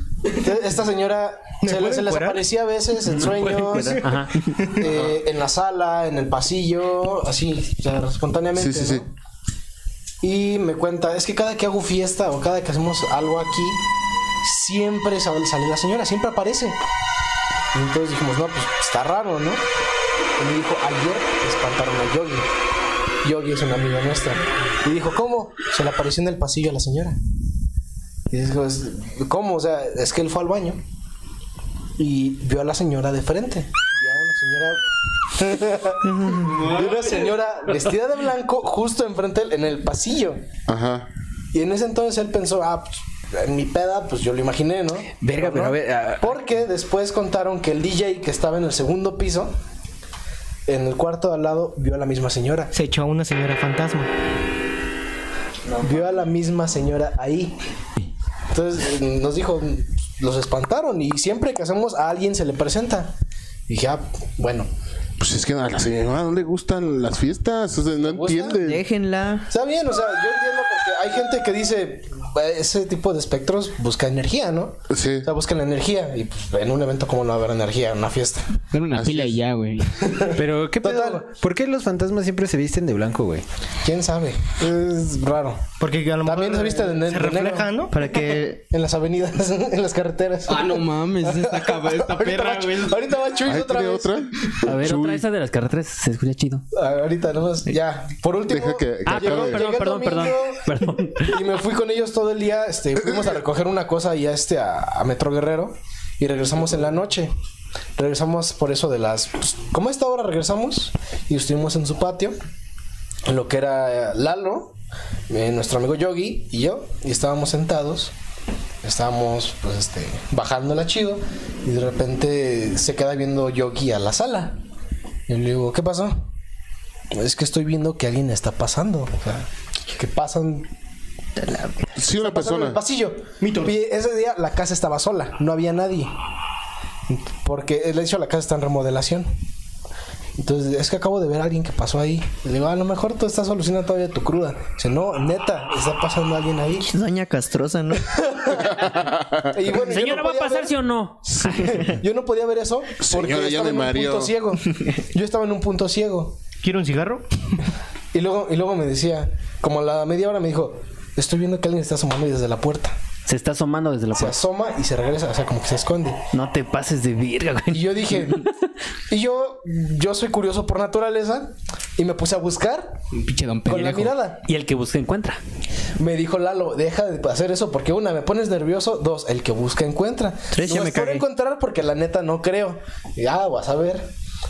esta señora se, les aparecía a veces en sueños, eh, en la sala, en el pasillo, así, o sea, espontáneamente. Sí, sí, sí. ¿no? Y me cuenta, es que cada que hago fiesta o cada que hacemos algo aquí, siempre sale sale la señora, siempre aparece. Y entonces dijimos, no, pues está raro, ¿no? Y me dijo, ayer espantaron a Yogi. Yogi es una amiga nuestra. Y dijo, ¿cómo? Se le apareció en el pasillo a la señora. Y dijo, "Es- ¿cómo? O sea, es que él fue al baño y vio a la señora de frente. Vio a una señora. vio una señora vestida de blanco justo enfrente de él, en el pasillo. Ajá. Y en ese entonces él pensó, ah, pues, en mi peda, pues yo lo imaginé, ¿no? Verga, pero a ver, Porque después contaron que el DJ que estaba en el segundo piso, en el cuarto de al lado, vio a la misma señora. Se echó a una señora fantasma. Vio a la misma señora ahí. Entonces nos dijo, los espantaron y siempre que hacemos a alguien se le presenta. Y dije, ah, bueno, Pues es que a la señora no le gustan las fiestas. O sea, no entiende. Déjenla. Está bien, o sea, yo entiendo porque hay gente que dice, "Eh, ese tipo de espectros busca energía, ¿no? Sí. O sea, busca la energía. Y pues, en un evento, ¿cómo no va a haber energía? En una fiesta. Era una Así pila es. y ya, güey. Pero, ¿qué pedo? Total. ¿Por qué los fantasmas siempre se visten de blanco, güey? ¿Quién sabe? Es raro. Porque a lo mejor También se viste de se de refleja, negro. ¿no? Para que En las avenidas, en las carreteras. Ah, no mames, esta, esta ahorita, perra, güey. ahorita va Chuy otra vez. otra. A ver, Chuy. otra esa de las carreteras se escucha chido. Ah, ahorita, nomás, ya. Por último. Deja que- que Ah, perdón, perdón, perdón, perdón. Y me fui con ellos todo el día. Este, fuimos a recoger una cosa ya este a, a Metro Guerrero. Y regresamos en la noche. Regresamos por eso de las. pues, como a esta hora regresamos. Y estuvimos en su patio. En lo que era eh, Lalo, eh, nuestro amigo Yogi y yo. Y estábamos sentados. Estábamos, pues, este, bajándola chido. Y de repente se queda viendo Yogi a la sala. Y le digo, ¿qué pasó? Es que estoy viendo que alguien está pasando. O sea, que pasan Sí, una en persona. el pasillo. Y ese día la casa estaba sola, no había nadie. Porque él hecho la casa está en remodelación. Entonces, es que acabo de ver a alguien que pasó ahí. Le digo, a lo mejor tú estás solucionando todavía tu cruda. Dice, no, neta, está pasando alguien ahí. doña castrosa, ¿no? Y bueno, yo Señora, no ¿va a pasar ver- sí o no? Yo no podía ver eso porque Señora, ya estaba me en un punto ciego. Yo estaba en un punto ciego. ¿Quiere un cigarro? Y luego, y luego me decía, como a la media hora me dijo, estoy viendo que alguien está asomando desde la puerta. Se está asomando desde la se puerta. asoma y se regresa, o sea, como que se esconde. No te pases de virga, Y güey. yo dije, y yo, yo soy curioso por naturaleza y me puse a buscar Un pinche don con la mirada. Y el que busca encuentra. Me dijo Lalo, deja de hacer eso porque una, me pones nervioso, dos, el que busca encuentra. Tres, ya no me por cagué. encontrar porque la neta no creo. Y ah, vas a ver.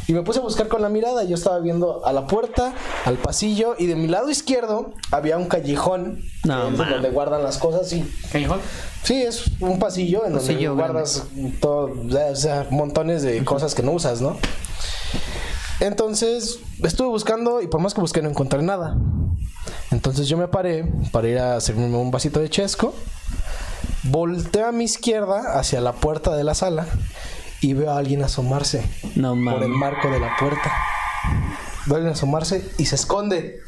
Y me puse a buscar con la mirada. Yo estaba viendo a la puerta, al pasillo y de mi lado izquierdo había un callejón No, es donde guardan las cosas y ¿Callejón? Sí, es un pasillo en donde Pasillo guardas todo, o sea, montones de cosas que no usas, ¿no? Entonces, estuve buscando y por más que busqué no encontré nada. Entonces yo me paré para ir a servirme un vasito de chesco. Volteo a mi izquierda hacia la puerta de la sala y veo a alguien asomarse No por el marco de la puerta. Veo a alguien asomarse y se esconde.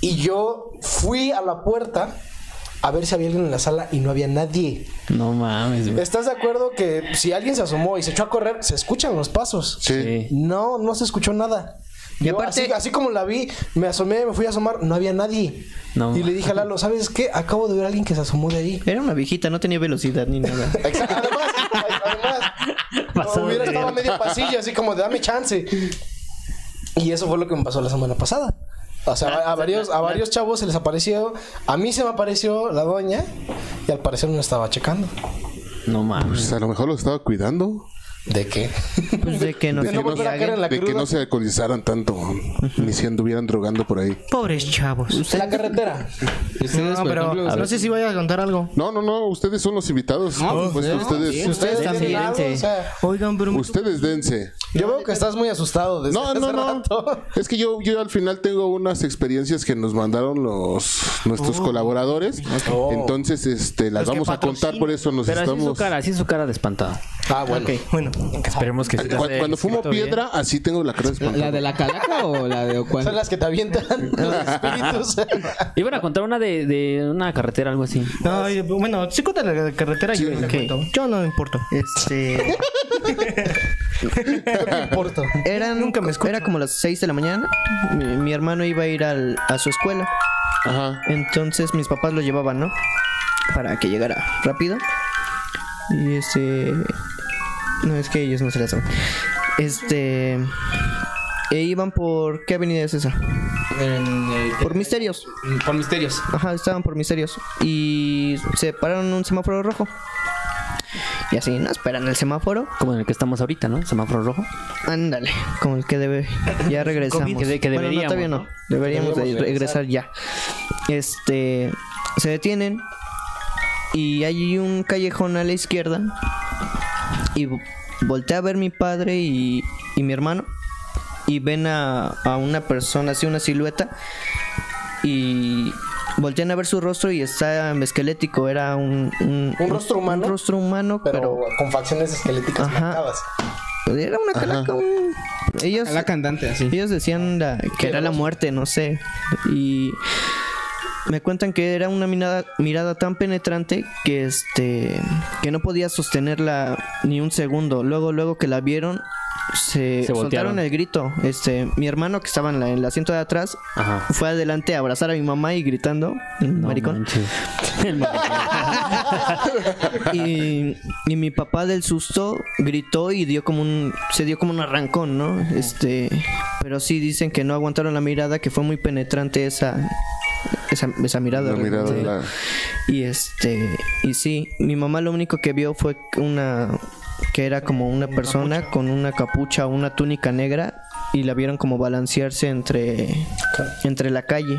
Y yo fui a la puerta a ver si había alguien en la sala y no había nadie. No mames, güey. ¿Estás de acuerdo que si alguien se asomó y se echó a correr, se escuchan los pasos? Sí. Sí. No, no se escuchó nada. Y Yo, aparte- así, así como la vi, me asomé, me fui a asomar, no había nadie. No. y le dije a Lalo, ¿sabes qué? Acabo de ver a alguien que se asomó de ahí. Era una viejita, no tenía velocidad ni nada. Exacto. Además, además Pasado hubiera estado a medio pasillo, así como de dame chance. Y eso fue lo que me pasó la semana pasada. O sea, a varios, a varios chavos se les apareció. A mí se me apareció la doña y al parecer no estaba checando. No mames. Pues a lo mejor lo estaba cuidando. ¿De qué? Pues de que no De se que no la de que no se alcoholizaran tanto, ni se anduvieran drogando por ahí. Pobres chavos. En la carretera. Ustedes, No, pero ejemplo, no sé si vaya a contar algo. No, no, no, ustedes son los invitados. No, pues no, ustedes. Ustedes algo, dense. o sea, Oigan, pero... ustedes dense. Yo veo que estás muy asustado desde No, hace no, no. rato. Es que yo, yo al final tengo unas experiencias que nos mandaron los nuestros colaboradores. Entonces, este, las Los vamos a contar, por eso nos Pero así su estamos. cara, así su cara de espantado. Ah, bueno. Bueno, Esperemos que sí Cu- esté Cuando, fumo bien. piedra, así tengo la cara de espantado. ¿La de la calaca o la de cuál? Son las que te avientan los espíritus. Iban a contar una de, de una carretera, algo así. no, bueno, si cuenta la carretera, yo la ok. cuento. Yo no me importo. Este. No importa. Eran, Nunca me escuchan. Era como las 6 de la mañana. Mi, mi hermano iba a ir al- a su escuela. Ajá. Entonces mis papás lo llevaban, ¿no? Para que llegara rápido. Y este. No, es que ellos no se la saben. Este. E iban por. ¿Qué avenida es esa? En, Por Misterios. por misterios. Ajá, estaban por Misterios. Y se pararon en un semáforo rojo. Y así, ¿no? Esperan el semáforo. Como en el que estamos ahorita, ¿no? Semáforo rojo. Ándale, como el que debe. Ya regresamos. Que de- que Bueno, no, deberíamos, todavía no. ¿no? Deberíamos, de Deberíamos regresar ya. Este. Se detienen. Y hay un callejón a la izquierda. Y vo- volteé a ver mi padre y, y mi hermano. Y ven a, a una persona, así una silueta. Y voltean a ver su rostro y está esquelético. Era un. Un, Un rostro humano, Un rostro humano, Pero, pero. con facciones esqueléticas Ajá. marcadas. era una calaca. un- Ellos, Calaca andante, así. ellos decían la- que era la muerte, no sé. Y me cuentan que era una mirada, mirada tan penetrante que este que no podía sostenerla ni un segundo. Luego, luego que la vieron, se, soltaron el grito. Este, mi hermano que estaba en, la- en el asiento de atrás Ajá. fue adelante a abrazar a mi mamá y gritando, el No maricón. El maricón. y, y mi papá del susto gritó y dio como un se dio como un arrancón, ¿no? Este, pero sí dicen que no aguantaron la mirada, que fue muy penetrante esa esa, esa mirada. La mirada, realmente. la- Y este, y sí, mi mamá lo único que vio fue una que era como una persona con una capucha o una túnica negra y la vieron como balancearse entre entre la calle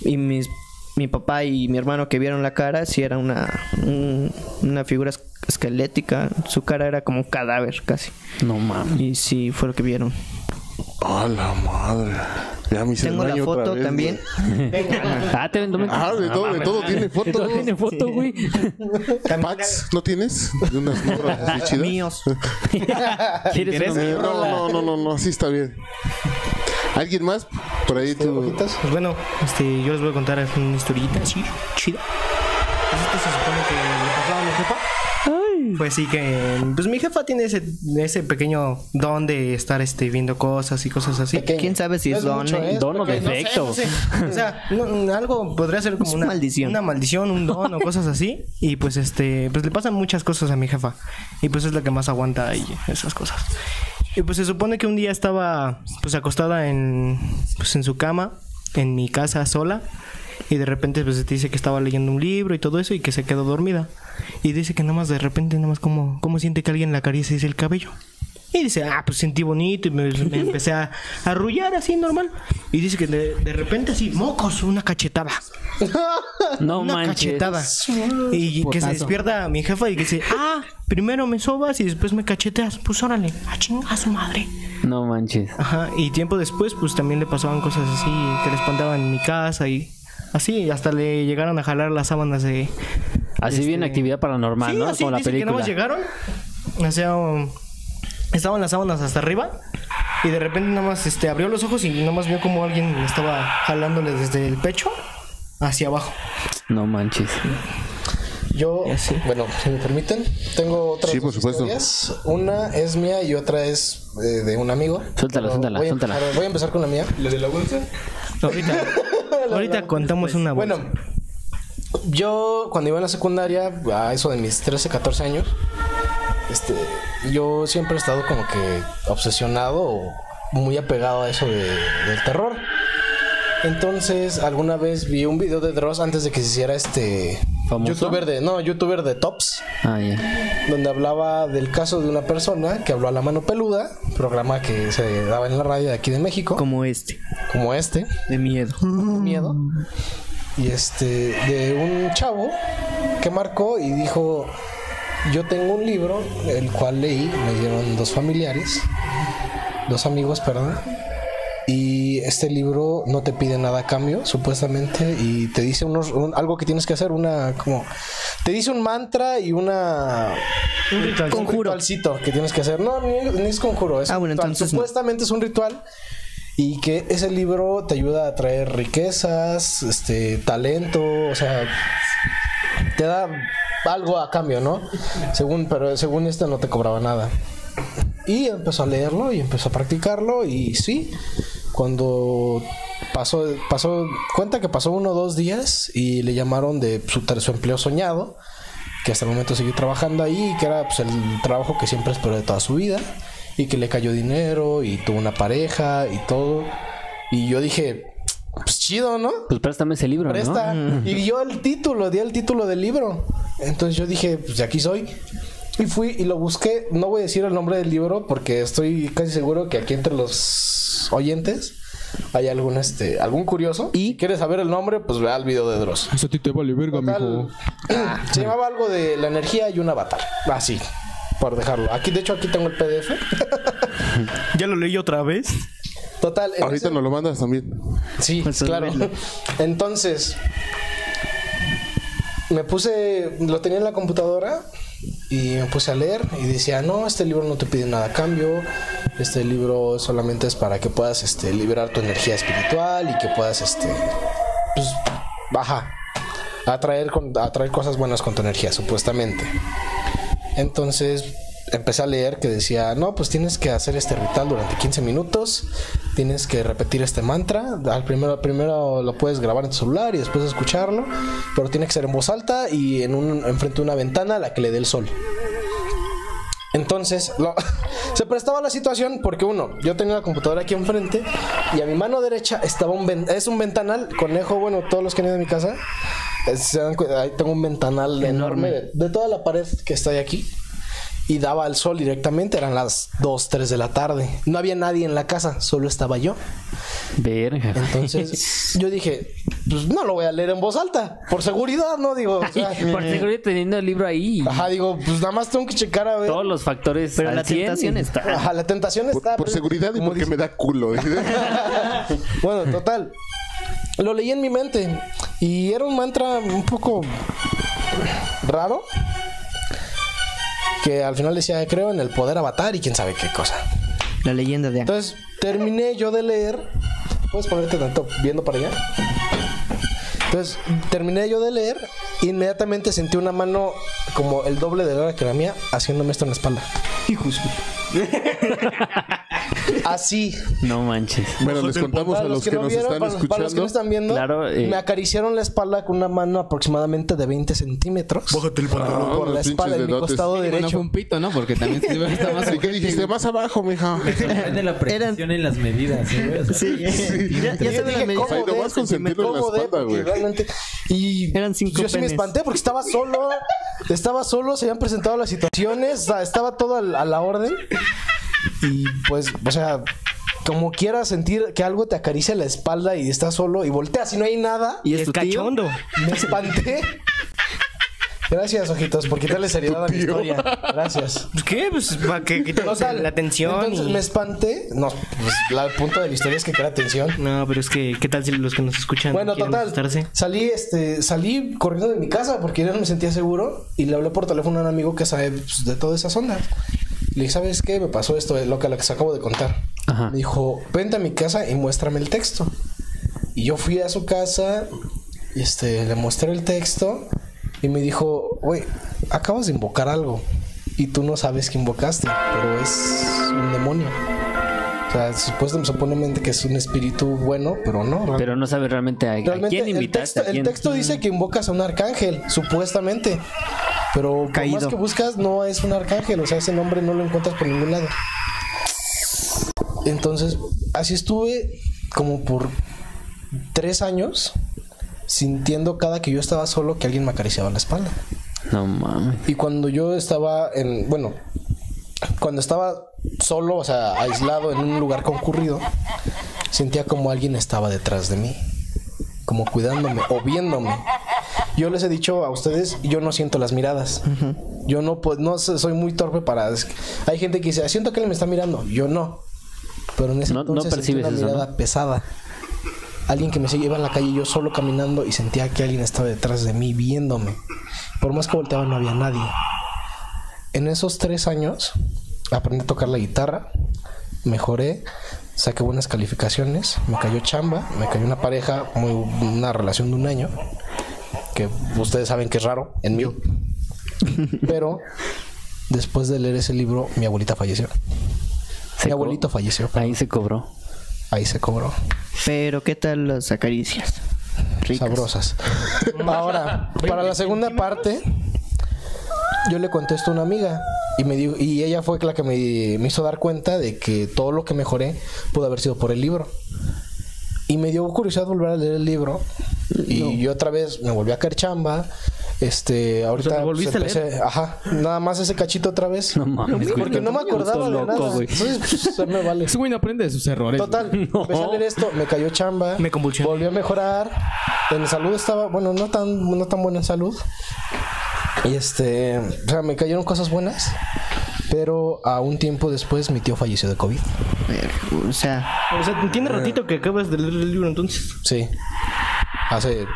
y mis mi papá y mi hermano que vieron la cara sí era una un- una figura es- esquelética, su cara era como un cadáver casi. No mames. Y sí fue lo que vieron. ¡A la madre! Ya me hice Tengo la foto vez, también. Ah, te vendo. Ah, de todo, de todo tiene De fotos. todo tiene foto, güey. Pax, ¿no tienes? De unas morras así chidas. Míos. ¿Quieres Eh, no, no, no, no, no, así está bien. ¿Alguien más? Por ahí tú. Hojitas. Pues bueno, este, yo les voy a contar una historieta así, chida. Pues esto se supone que le pasaba a mi jefa. Pues sí que pues mi jefa tiene ese, ese pequeño don de estar este viendo cosas y cosas así. Pequeño. ¿Quién sabe si No es es don? eh? ¿eh? Don o porque no sé, defecto. no sé. O sea, no- algo podría ser como Es una maldición. una maldición, un don o cosas así. Y pues este, pues le pasan muchas cosas a mi jefa. Y pues es la que más aguanta y esas cosas. Y pues se supone que un día estaba pues acostada en pues en su cama, en mi casa sola. Y de repente pues dice que estaba leyendo un libro y todo eso y que se quedó dormida. Y dice que nada más de repente nada más como, como siente que alguien le acaricia el cabello. Y dice, ah, pues sentí bonito y me, me empecé a arrullar así normal. Y dice que de, de repente así, mocos, una cachetada. No una manches. cachetada. Y que se despierta mi jefa y que dice, ah, primero me sobas y después me cacheteas. Pues órale, a chingar a su madre. No manches. Ajá, y tiempo después, pues también le pasaban cosas así que le espantaban en mi casa y así, hasta le llegaron a jalar las sábanas de. Así Este- bien actividad paranormal, Sí, ¿no? así, Como la dice que nada película. más llegaron, o sea, estaban las sábanas hasta arriba y de repente nada más este, abrió los ojos y nada más vio como alguien le estaba jalándole desde el pecho hacia abajo. No manches. Yo, sé. bueno, si me permiten, tengo otras Sí, por supuesto. historias. Una es mía y otra es eh, de un amigo. Suéltala, suéltala, voy a suéltala. empezar- voy a empezar con la mía. Ahorita, ahorita contamos una Bueno, bolsa. Yo cuando iba en la secundaria, a eso de mis 13, 14 años, este, yo siempre he estado como que obsesionado o muy apegado a eso de- del terror. Entonces, alguna vez vi un video de Dross antes de que se hiciera este ¿Famoso? youtuber de no, youtuber de tops, Ah, ya. donde hablaba del caso de una persona que habló a la mano peluda, programa que se daba en la radio de aquí de México, como, Como este. este, De miedo. miedo. Y este, de un chavo que marcó y dijo, yo tengo un libro, el cual leí, me dieron dos familiares, dos amigos, perdón. Y este libro no te pide nada a cambio, supuestamente, y te dice unos, un- algo que tienes que hacer, una como... Te dice un mantra y una... Un ritual. Un ritualcito que tienes que hacer. No, ni, ni es conjuro, es Ah, bueno, no. Supuestamente es un ritual y que ese libro te ayuda a traer riquezas, este, talento, o sea, te da algo a cambio, ¿no? Según, pero según este no te cobraba nada. Y empezó a leerlo y empezó a practicarlo y sí, cuando pasó, pasó, cuenta que pasó uno o dos días y le llamaron de su, su empleo soñado, que hasta el momento sigue trabajando ahí, que era pues, el trabajo que siempre esperó de toda su vida, y que le cayó dinero y tuvo una pareja y todo. Y yo dije, pues chido, ¿no? Pues préstame ese libro, Presta. ¿no? Y dio el título, dio el título del libro. Entonces yo dije, pues de aquí soy. Y fui y lo busqué. No voy a decir el nombre del libro porque estoy casi seguro que aquí entre los oyentes hay algún este algún curioso. Y si quieres saber el nombre, pues vea el video de Dross. Eso a ti te vale verga, Total, Se llamaba algo de la energía y un avatar. Así, por dejarlo. Aquí, de hecho, aquí tengo el PDF. ¿Ya lo leí otra vez? Total. Ahorita ese- nos lo mandas también. Sí, Pues, claro. Entonces, me puse, lo tenía en la computadora y me puse a leer y decía, no, este libro no te pide nada a cambio, este libro solamente es para que puedas este, liberar tu energía espiritual y que puedas, este, pues, baja, atraer, con, atraer cosas buenas con tu energía, supuestamente. Entonces empecé a leer que decía, no, pues tienes que hacer este ritual durante 15 minutos, tienes que repetir este mantra, al primero, primero lo puedes grabar en tu celular y después escucharlo, pero tiene que ser en voz alta y en un, enfrente de una ventana a la que le dé el sol. Entonces, lo- se prestaba la situación porque uno, yo tenía la computadora aquí enfrente y a mi mano derecha estaba un es un ventanal, conejo, bueno, todos los que han ido mi casa, se dan cu- ahí tengo un ventanal enorme, de, de toda la pared que está aquí y daba al sol directamente, eran las 2, 3 de la tarde. No había nadie en la casa, solo estaba yo. Verga. Entonces, yo dije, pues no lo voy a leer en voz alta, por seguridad, ¿no? Digo, o sea, Por seguridad teniendo el libro ahí. ajá, digo, pues nada más tengo que checar a ver. Todos los factores. Pero al la 100 tentación está. Ajá, la tentación Por, está. por pero- seguridad y porque dice- me da culo. Bueno, total. Lo leí en mi mente y era un mantra un poco raro. Que al final decía, creo en el poder avatar y quién sabe qué cosa. La leyenda de Aang. Entonces terminé yo de leer. ¿Puedes ponerte tanto viendo para allá? Entonces terminé yo de leer Inmediatamente sentí una mano como el doble de la que la mía haciéndome esto en la espalda. Hijos. Así. No manches. Bueno, les contamos a los que no nos vieron, están para, los- para los que no escuchando. están viendo, Claro, eh. me acariciaron la espalda con una mano aproximadamente de 20 centímetros. Bájate el pantalón. Ah, por la los espalda en mi pinches dedotes. costado Bueno, derecho. fue un pito, ¿no? Porque también se está más ¿Y qué dijiste? Más abajo, mija. Depende la precisión en las medidas, ¿eh? O sea, Sí, ya, ya Y saben la dije, medida. ¿cómo nomás de? consentirlo en la ¿Cómo de? espalda, Porque güey. realmente- Y Eran cinco yo sí me penes. espanté porque estaba solo. Estaba solo, se habían presentado las situaciones. o sea, estaba todo al- a la orden. Y pues, o sea, como quieras sentir que algo te acaricia la espalda y estás solo y volteas y no hay nada. ¿Y Es es tu tío? cachondo. Me espanté. Gracias, ojitos, por quitarle seriedad a mi historia. Gracias. Pues, ¿Qué? Pues para que quitemos la atención. Entonces y- me espanté. No, pues la- el punto de la historia es que crea atención. No, pero es que, ¿qué tal si los que nos escuchan Bueno, quieren total. asustarse? Salí, este, salí corriendo de mi casa porque ya no me sentía seguro y le hablé por teléfono a un amigo que sabe pues, de todas esas ondas. Le dije, ¿sabes qué? Me pasó esto, eh, lo que, lo que se acabo de contar. Ajá. Me dijo, vente a mi casa y muéstrame el texto. Y yo fui a su casa, este, le mostré el texto y me dijo, güey, acabas de invocar algo y tú no sabes que invocaste, pero es un demonio. O sea, supuestamente, supuestamente que es un espíritu bueno, pero no. Pero no sabes realmente a, a Realmente quién el invitaste. texto, a el quién- texto dice que invocas a un arcángel, supuestamente. Pero por Caído. más que buscas, no es un arcángel. O sea, ese nombre no lo encuentras por ningún lado. Entonces, así estuve como por tres años sintiendo cada que yo estaba solo que alguien me acariciaba la espalda. No mames. Y cuando yo estaba en, bueno, cuando estaba solo, o sea, aislado en un lugar concurrido, sentía como alguien estaba detrás de mí, como cuidándome o viéndome. Yo les he dicho a ustedes, yo no siento las miradas. Yo no pues no sé, soy muy torpe para es- hay gente que dice, siento que él me está mirando, yo no. Pero en ese No- no entonces sentí percibes una eso, mirada pesada. Alguien que me seguía iba en la calle, yo solo caminando y sentía que alguien estaba detrás de mí viéndome. Por más que volteaba no había nadie. En esos tres años aprendí a tocar la guitarra, mejoré, saqué buenas calificaciones, me cayó chamba, me cayó una pareja, muy, una relación de un año, que ustedes saben que es raro en mí. Pero después de leer ese libro, mi abuelita falleció. Se mi abuelito falleció. Ahí se cobró. Ahí se cobró. Pero, ¿qué tal las acaricias? Ricas. Sabrosas. Ahora, para la segunda parte, yo le contesto a una amiga y me dijo, y ella fue la que me, me hizo dar cuenta de que todo lo que mejoré pudo haber sido por el libro. Y me dio curiosidad volver a leer el libro. Y yo otra vez me volví a caer chamba. Este, ahorita ¿te volviste a pues, empecé- ajá, nada más ese cachito otra vez. No mames, güey. porque no me acordaba de loco, nada. güey. Entonces, pues, se me vale. Ese güey no aprende de sus errores. Total, güey. empecé a leer esto, me cayó chamba, Me convulsioné. volví a mejorar, en salud estaba, bueno, no tan, no tan buena en salud, y este, o sea, me cayeron cosas buenas, pero a un tiempo después mi tío falleció de COVID, O sea, O sea, tiene ratito que acabas de leer el libro entonces. sí, hace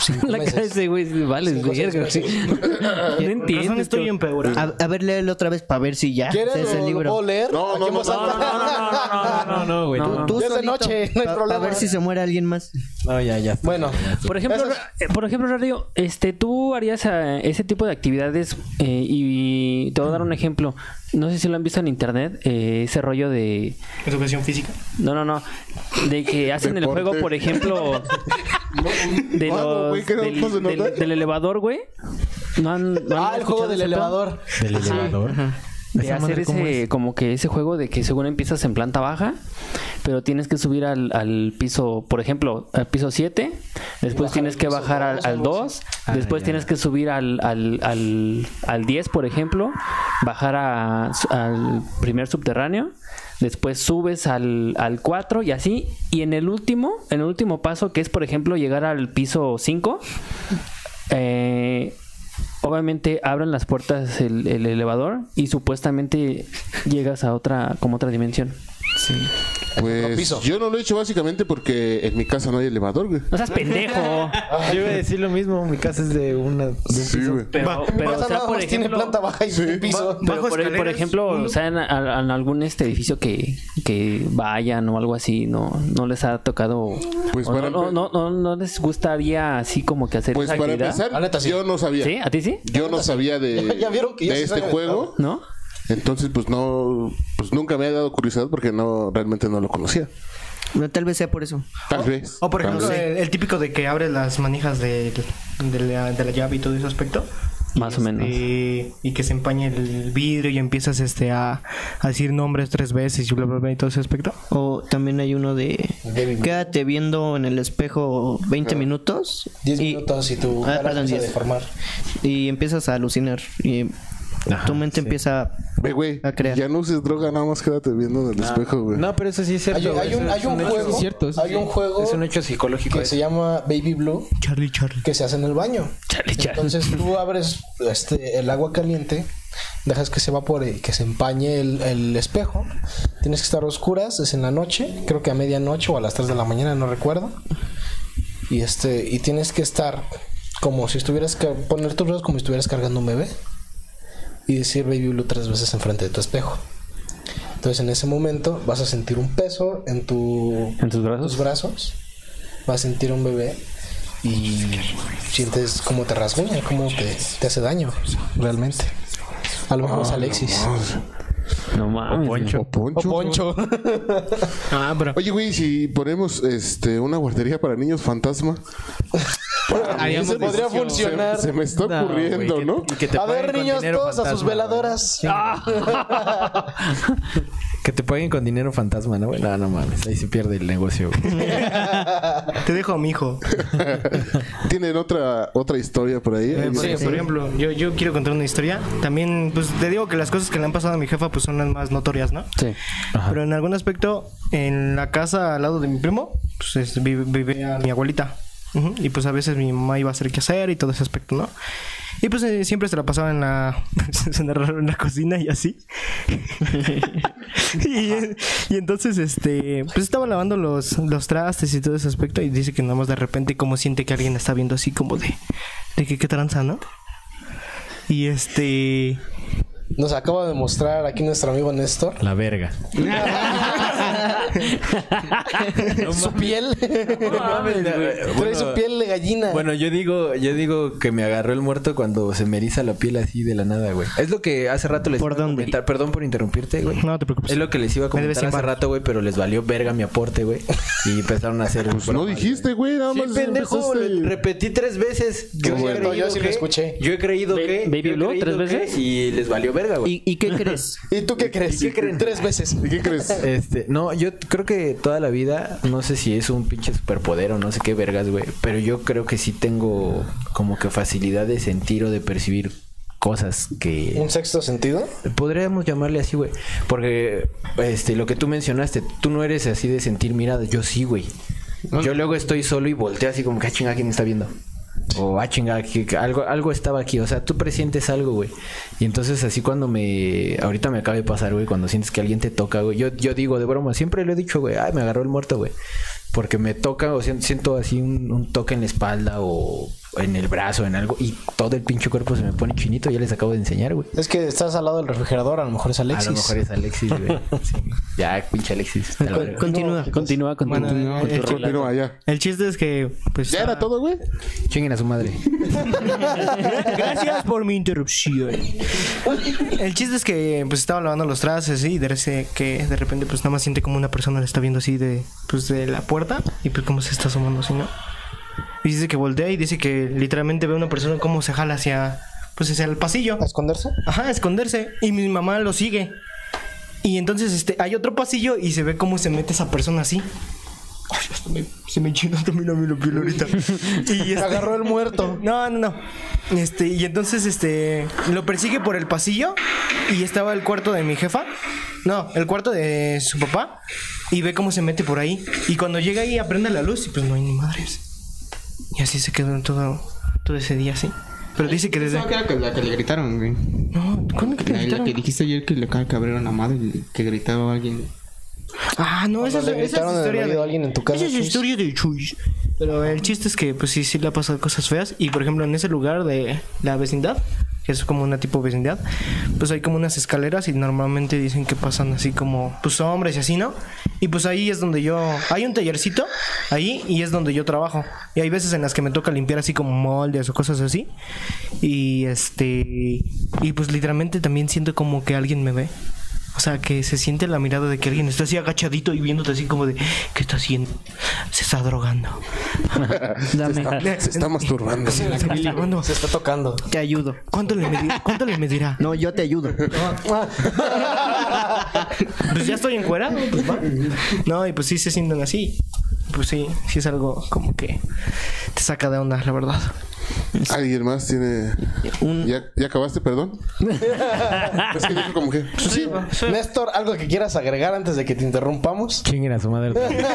cinco La meses. ese güey, vale, Cinco, seis verga. meses. sí. No entiendo. razón estoy empeorado. a, a ver, léelo otra vez para ver si ya ¿Quieres es lo, el lo libro. puedo leer? No, no, Aquí en no, voz no, alta. No, no, no, güey. No, tú- no. Tú Ya es de solito, noche, no hay pa- problema. A ver si se muere alguien más. No, ya, ya. Bueno, Por ejemplo, Eso es- eh, por ejemplo, Radio, este, tú harías eh, ese tipo de actividades eh, y te voy a dar un ejemplo. No sé si lo han visto en internet, eh, ese rollo de, Educación física. no, no, no, de que hacen el juego, por ejemplo, de No, los, güey, ¿qué no del, elevador, güey. No han, no han ah, el juego del elevador. Del elevador. De Esa hacer madre, ¿cómo ese es? como que ese juego de que según empiezas en planta baja pero tienes que subir al, al piso por ejemplo al piso 7 después tienes que bajar al, dos, al algo 2 Ah, después ya. tienes que subir al, al, al, al 10 por ejemplo bajar a- al primer subterráneo después subes al, al 4 y así y en el último en el último paso que es por ejemplo llegar al piso 5 eh, obviamente abren las puertas el, el elevador y supuestamente llegas a otra como otra dimensión Sí. Pues piso. yo no lo he hecho básicamente porque en mi casa no hay elevador, güey. No seas pendejo. Yo iba a decir lo mismo. Mi casa es de una. de un Sí, piso. güey. Pero, pero Pasa o sea, nada por más tiene ejemplo, planta baja y un piso. pero por, ejemplo, o sea, en, a- en algún este edificio que, que vayan o algo así, no, no les ha tocado. Pues o para no, no, no, no les gustaría así como que hacer Pues esa para actividad. empezar, sí. yo no sabía. ¿Sí? ¿A ti sí? Yo no sabía de, Ya- ya vieron que yo de este juego. ¿No? Entonces, pues no, pues nunca me ha dado curiosidad porque no, realmente no lo conocía. No, tal vez sea por eso. Tal vez. O por ejemplo, el, el típico de que abres las manijas de, de, la, de la llave y todo ese aspecto. Más o menos. Este, y que se empañe el vidrio y empiezas este a, a decir nombres tres veces y bla bla bla y todo ese aspecto. O también hay uno de quédate viendo en el espejo 20 minutos 10 y, minutos y tu Ah, cara perdón, empieza a 10. deformar. y empiezas a alucinar y tu mente empieza Ve, güey, a crear. ya no uses droga, nada más quédate viendo en el espejo, güey. No, pero eso sí es cierto. hay un, hay juego, es cierto, eso hay sí. un juego Es un hecho psicológico. que eso. se llama Baby Blue Charlie Charlie. que se hace en el baño. Chale, chale. Entonces tú abres este, el agua caliente, dejas que se evapore y que se empañe el, el espejo. Tienes que estar a oscuras, es en la noche, creo que a medianoche o a las 3 de la mañana, no recuerdo. Y este y tienes que estar como si estuvieras poner tus dedos como si estuvieras cargando un bebé y decir Baby Blue tres veces enfrente de tu espejo. Entonces en ese momento vas a sentir un peso en tu ¿En tus brazos? tus brazos, vas a sentir un bebé y sientes como te rasguña, como te, te hace daño, realmente. A lo mejor es Alexis. No mames. O Poncho. O Poncho. Ah, pero Oye, güey, si ponemos este una guardería para niños fantasma. Haríamos Eso podría funcionar. Se, se me está No, ocurriendo, que- ¿no? y que te A ver, niños, todos a sus veladoras. Que te paguen con dinero fantasma, ¿no? güey? No, no mames. Ahí se pierde el negocio. te dejo a mi hijo. ¿Tienen otra otra historia por ahí? Eh, por, por ejemplo, yo, yo quiero contar una historia. También, pues te digo que las cosas que le han pasado a mi jefa pues son las más notorias, ¿no? Sí. Pero en algún aspecto, en la casa al lado de mi primo, pues es- vive, vivía mi abuelita. Y pues a veces mi mamá iba a hacer qué hacer y todo ese aspecto, ¿no? Y pues eh, siempre se la pasaba en la, en la- en la cocina y así. y, y entonces, este, pues estaba lavando los, los trastes y todo ese aspecto y dice que nada más de repente como siente que alguien está viendo así como de, de que qué tranza, ¿no? Y este... Nos acaba de mostrar aquí nuestro amigo Néstor. La verga. su piel. Trae su piel de gallina. Bueno, yo digo, yo digo que me agarró el muerto cuando se me eriza la piel así de la nada, güey. Es lo que hace rato les ¿Por iba a dónde? comentar. Perdón por interrumpirte, güey. No te preocupes. Es lo que les iba a comentar hace rato, güey, pero les valió verga mi aporte, güey. Y empezaron a hacer. Pues no dijiste, güey, nada Sí, más pendejo, empezaste. lo repetí tres veces. Yo, bueno. creído Yo sí lo que- escuché. Yo he creído Ba- que. Baby Blue, ¿tres que- veces? Y les valió verga, güey. ¿Y, ¿Y qué crees? ¿Y tú qué crees? ¿Y qué creen? Tres veces. ¿Y qué crees? Este, no, yo creo que toda la vida, no sé si es un pinche superpoder o no sé qué vergas, güey, pero yo creo que sí tengo como que facilidad de sentir o de percibir cosas que ¿Un sexto sentido? podríamos llamarle así, güey, porque este lo que tú mencionaste, tú no eres así de sentir miradas, yo sí, güey. Yo luego estoy solo y volteo así como que, ah, chinga, ¿quién me está viendo? O, ah, chinga, que, algo, algo estaba aquí. O sea, tú presientes algo, güey. Y entonces así cuando me... Ahorita me acaba de pasar, güey, cuando sientes que alguien te toca, güey. Yo, yo digo de broma, siempre lo he dicho, güey, ay, me agarró el muerto, güey. Porque me toca o siento, así un toque en la espalda o en el brazo, en algo. Y todo el pinche cuerpo se me pone chinito. Ya les acabo de enseñar, güey. Es que estás al lado del refrigerador, a lo mejor es Alexis. A lo mejor es Alexis, güey. Sí. Ya, pinche Alexis. Con- continúa. Continúa, continúa. Bueno, con tu eh. Continúa ya. El chiste es que, pues. ¿Ya era ah, todo, güey? Chinguen a su madre. Gracias por mi interrupción. El chiste es que pues estaba lavando los trastes y de ese que de repente pues nada más siente como una persona le está viendo así de pues de la puerta y pues como se está asomando así, ¿no? Y dice que voltea y dice que literalmente ve a una persona como se jala hacia pues hacia el pasillo. ¿A esconderse? Ajá, a esconderse y mi mamá lo sigue. Y entonces este hay otro pasillo y se ve cómo se mete esa persona así. Ay, hasta me- se me llenó también a mí la piel ahorita. Y este- Agarró el muerto. no, no, no. Este, y entonces, este, lo persigue por el pasillo y estaba el cuarto de mi jefa. No, el cuarto de su papá. Y ve cómo se mete por ahí. Y cuando llega ahí, aprende la luz y pues no hay ni madres. Y así se quedó todo, todo ese día así. Pero dice que desde... Pensaba que era la que le gritaron, güey. No, ¿cuándo que te La, la gritaron? que dijiste ayer que le abrieron la madre y que gritaba alguien. Ah, no, esa le esa es gritaron en el historia de alguien en tu casa, Esa es Chuis. historia de Chuis. Pero el chiste es que, pues sí, sí le ha pasado cosas feas. Y por ejemplo, en ese lugar de la vecindad, que es como una tipo vecindad, pues hay como unas escaleras y normalmente dicen que pasan así como, pues hombres y así, ¿no? Y pues ahí es donde yo. Hay un tallercito ahí y es donde yo trabajo. Y hay veces en las que me toca limpiar así como moldes o cosas así. Y este. Y pues literalmente también siento como que alguien me ve. O sea, que se siente la mirada de que alguien está así agachadito y viéndote así como de, ¿qué está haciendo? Se está drogando. Se está masturbando. Se está masturbando. Se está tocando. Te ayudo. ¿Cuánto le, medirá? ¿Cuánto le medirá? No, yo te ayudo. Pues ya estoy encuerado. Pues va. No, y pues sí se sienten así. Pues sí, sí es algo como que te saca de onda, la verdad. ¿Alguien más tiene. ¿Ya, ya acabaste, perdón? es que dijo como que. Pues sí. Néstor, ¿algo que quieras agregar antes de que te interrumpamos? Chinguen a su madre.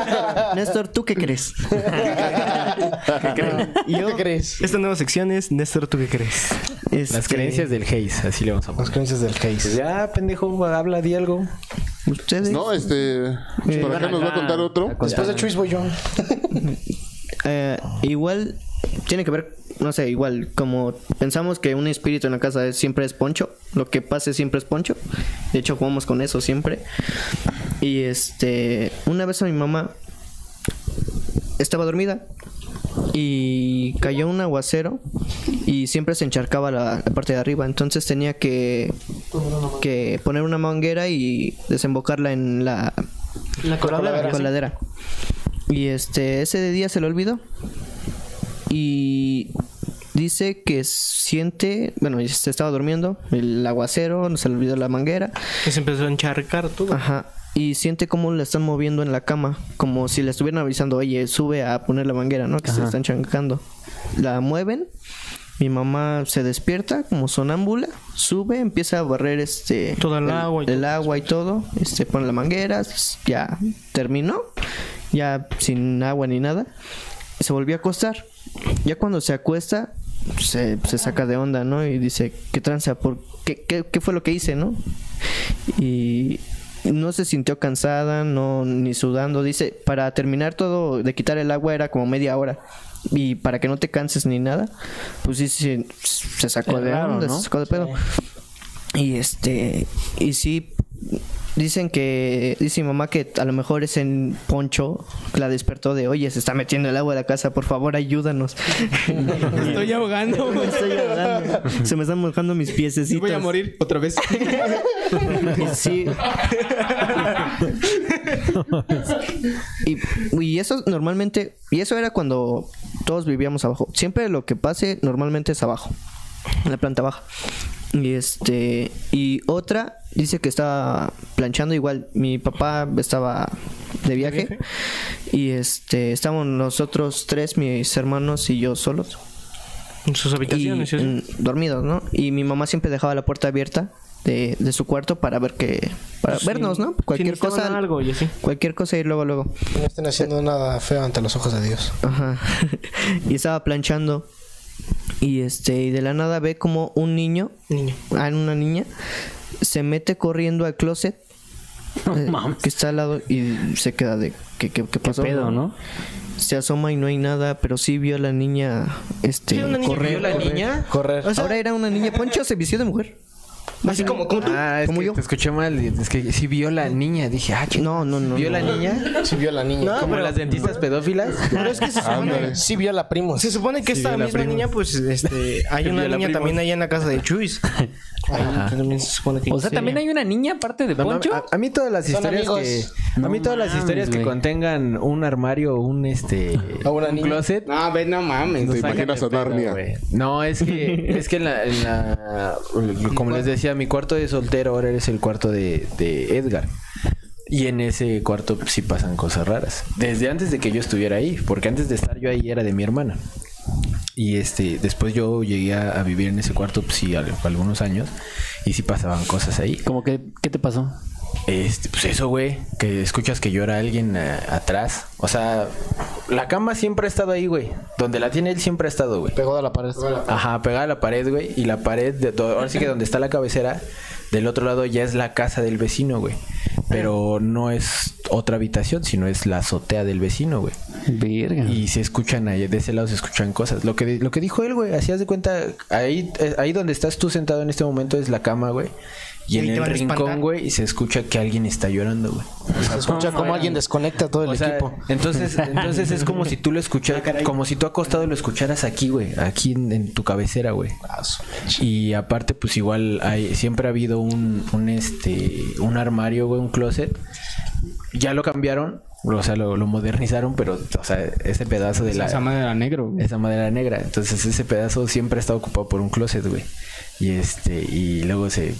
Néstor, ¿tú qué crees? ¿Y yo? ¿Qué crees? Esta nueva sección es Néstor, ¿tú qué crees? Las Este, creencias del Haze, así le vamos a Las poner. creencias del Case. Ya, pendejo, habla, di algo. Ustedes. No, este. pues, ¿Por acá nos va a contar otro? Después de Chuis voy yo. Eh, igual tiene que ver, no sé, igual como pensamos que un espíritu en la casa es- siempre es poncho, lo que pase siempre es poncho. De hecho jugamos con eso siempre. Y este, una vez a mi mamá estaba dormida y cayó un aguacero y siempre se encharcaba la, la parte de arriba, entonces tenía que que poner una manguera y desembocarla en la La coladera. la coladera. Y este, ese día se le olvidó. Y dice que siente, bueno, se estaba durmiendo, el aguacero, se le olvidó la manguera. Que se empezó a encharcar todo. Ajá. Y siente como le están moviendo en la cama, como si le estuvieran avisando, oye, sube a poner la manguera, ¿no? Que se están chancando. La mueven. Mi mamá se despierta como sonámbula, sube, empieza a barrer este Todo el agua y el todo. agua y todo, este pone la manguera, ya terminó, ya sin agua ni nada, se volvió a acostar. Ya cuando se acuesta, se, se saca de onda, ¿no? Y dice, ¿qué tranza? ¿Por qué, qué, qué fue lo que hice, no? Y no se sintió cansada, no ni sudando. Dice, para terminar todo de quitar el agua era como media hora. Y para que no te canses ni nada, pues sí, sí, se sacó Es de raro, onda, ¿no? se sacó de pedo. Y este, y sí, dicen que, dice mi mamá que a lo mejor es en Poncho la despertó de, oye, se está metiendo el agua de la casa, por favor ayúdanos. Me estoy ahogando. Me estoy ahogando. Se me están mojando mis piececitos. Voy a morir otra vez. Y sí. y, y eso normalmente, y eso era cuando todos vivíamos abajo. Siempre lo que pase normalmente es abajo, en la planta baja. Y este, y otra dice que estaba planchando igual. Mi papá estaba de viaje, y este, estábamos nosotros tres, mis hermanos y yo solos En sus habitaciones. y dormidos, ¿no? Y mi mamá siempre dejaba la puerta abierta de, de su cuarto para ver que para Sí. vernos, ¿no? Cualquier cosa, algo y así. cualquier cosa y luego luego. No estén haciendo nada feo ante los ojos de Dios. Ajá. y estaba planchando y este y de la nada ve como un niño, Niño. ah, una niña se mete corriendo al closet eh, mames. que está al lado y se queda de ¿qué, qué, qué ¿Qué pasó? pedo, no? Se asoma y no hay nada, pero sí vio a la niña este Sí, una niña que correr. vio la correr. niña. Correr. Ahora era una niña. Poncho se vistió de mujer. Así como, como tú. Ah, es Como que yo. te escuché mal. Es que sí vio la niña. Dije, ah, ching- No, no, no. ¿Vio no. la niña? Sí vio la niña. No, Como pero- las dentistas pedófilas. Pero es que se supone, Sí vio la primos. se supone que Sí, esta misma niña, pues, este, hay una niña también allá en la casa de Chuis. Ahí también se supone que O sea, también hay una niña aparte de No, no, Poncho. a, a mí todas las Son historias amigos. que a mí No todas las mames, historias que güey. contengan un armario o un este A una un niña. closet No, ve, no mames. Te sacan imaginas de a pedo, Narnia. güey. No, es que es que en la, en la- como les decía, mi cuarto de soltero ahora es el cuarto de, de Edgar. Y en ese cuarto pues, sí pasan cosas raras. Desde antes de que yo estuviera ahí, porque antes de estar yo ahí era de mi hermana. Y este, después yo llegué a, a vivir en ese cuarto, pues sí, al- algunos años, y sí pasaban cosas ahí. Como que, ¿qué te pasó? Este, pues eso, güey, que escuchas que llora alguien eh, atrás. O sea, la cama siempre ha estado ahí, güey. Donde la tiene él siempre ha estado, güey. Pegado a la pared. Ajá, pegada a la pared, güey. Y la pared, de, ahora sí que donde está la cabecera, Del otro lado ya es la casa del vecino, güey. Pero no es otra habitación, sino es la azotea del vecino, güey. Verga. Y se escuchan ahí, de ese lado se escuchan cosas. Lo que, lo que dijo él, güey, hacías de cuenta, ahí, eh, ahí donde estás tú sentado en este momento es la cama, güey. Y, en el rincón, güey, y se escucha que alguien está llorando, güey. Se escucha como alguien desconecta todo el O sea, equipo. entonces, entonces es como si tú lo escucharas, como si tú acostado lo escucharas aquí, güey, aquí en, en tu cabecera, güey. Y aparte, pues igual hay, siempre ha habido un, un este, un armario, güey, un closet. Ya lo cambiaron, o sea, lo, lo modernizaron, pero, o sea, ese pedazo de la, Esa madre era negro. güey. esa madera negra. Entonces ese pedazo siempre ha estado ocupado por un closet, güey. Y este, y luego se.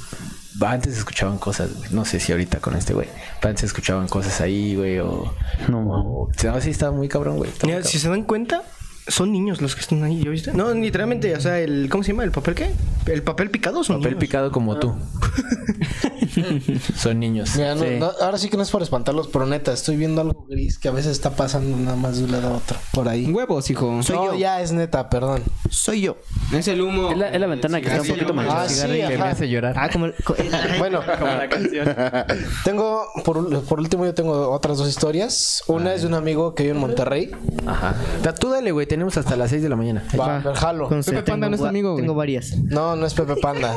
Antes escuchaban cosas, güey. No sé si ahorita con este, güey. Antes escuchaban cosas ahí, güey. O. No, o- No, sí, estaba muy cabrón, güey. Mira, si se dan cuenta, son niños los que están ahí, ¿ya viste? No, literalmente, o sea, el ¿cómo se llama? ¿El papel qué? El papel picado son Papel niños. picado como tú. Son niños. Mira, no- Sí. no- ahora sí que no es por espantarlos, pero neta, estoy viendo algo gris que a veces está pasando nada más de un lado a otro. Por ahí. Huevos, hijo. Soy no, ya es neta, perdón. Soy yo. Es el humo. Es la, es la ventana que está un poquito manchada. Ah, sí, que me hace llorar. Ah, como el... Bueno, tengo, por, por último, yo tengo otras dos historias. Una es de un amigo que vive en Monterrey. Ajá. Tú dale, güey. Tenemos hasta las 6 de la mañana. Va, a ver, jalo. Pepe Panda tengo no es tu va- amigo, güey. Tengo varias. No, no es Pepe Panda.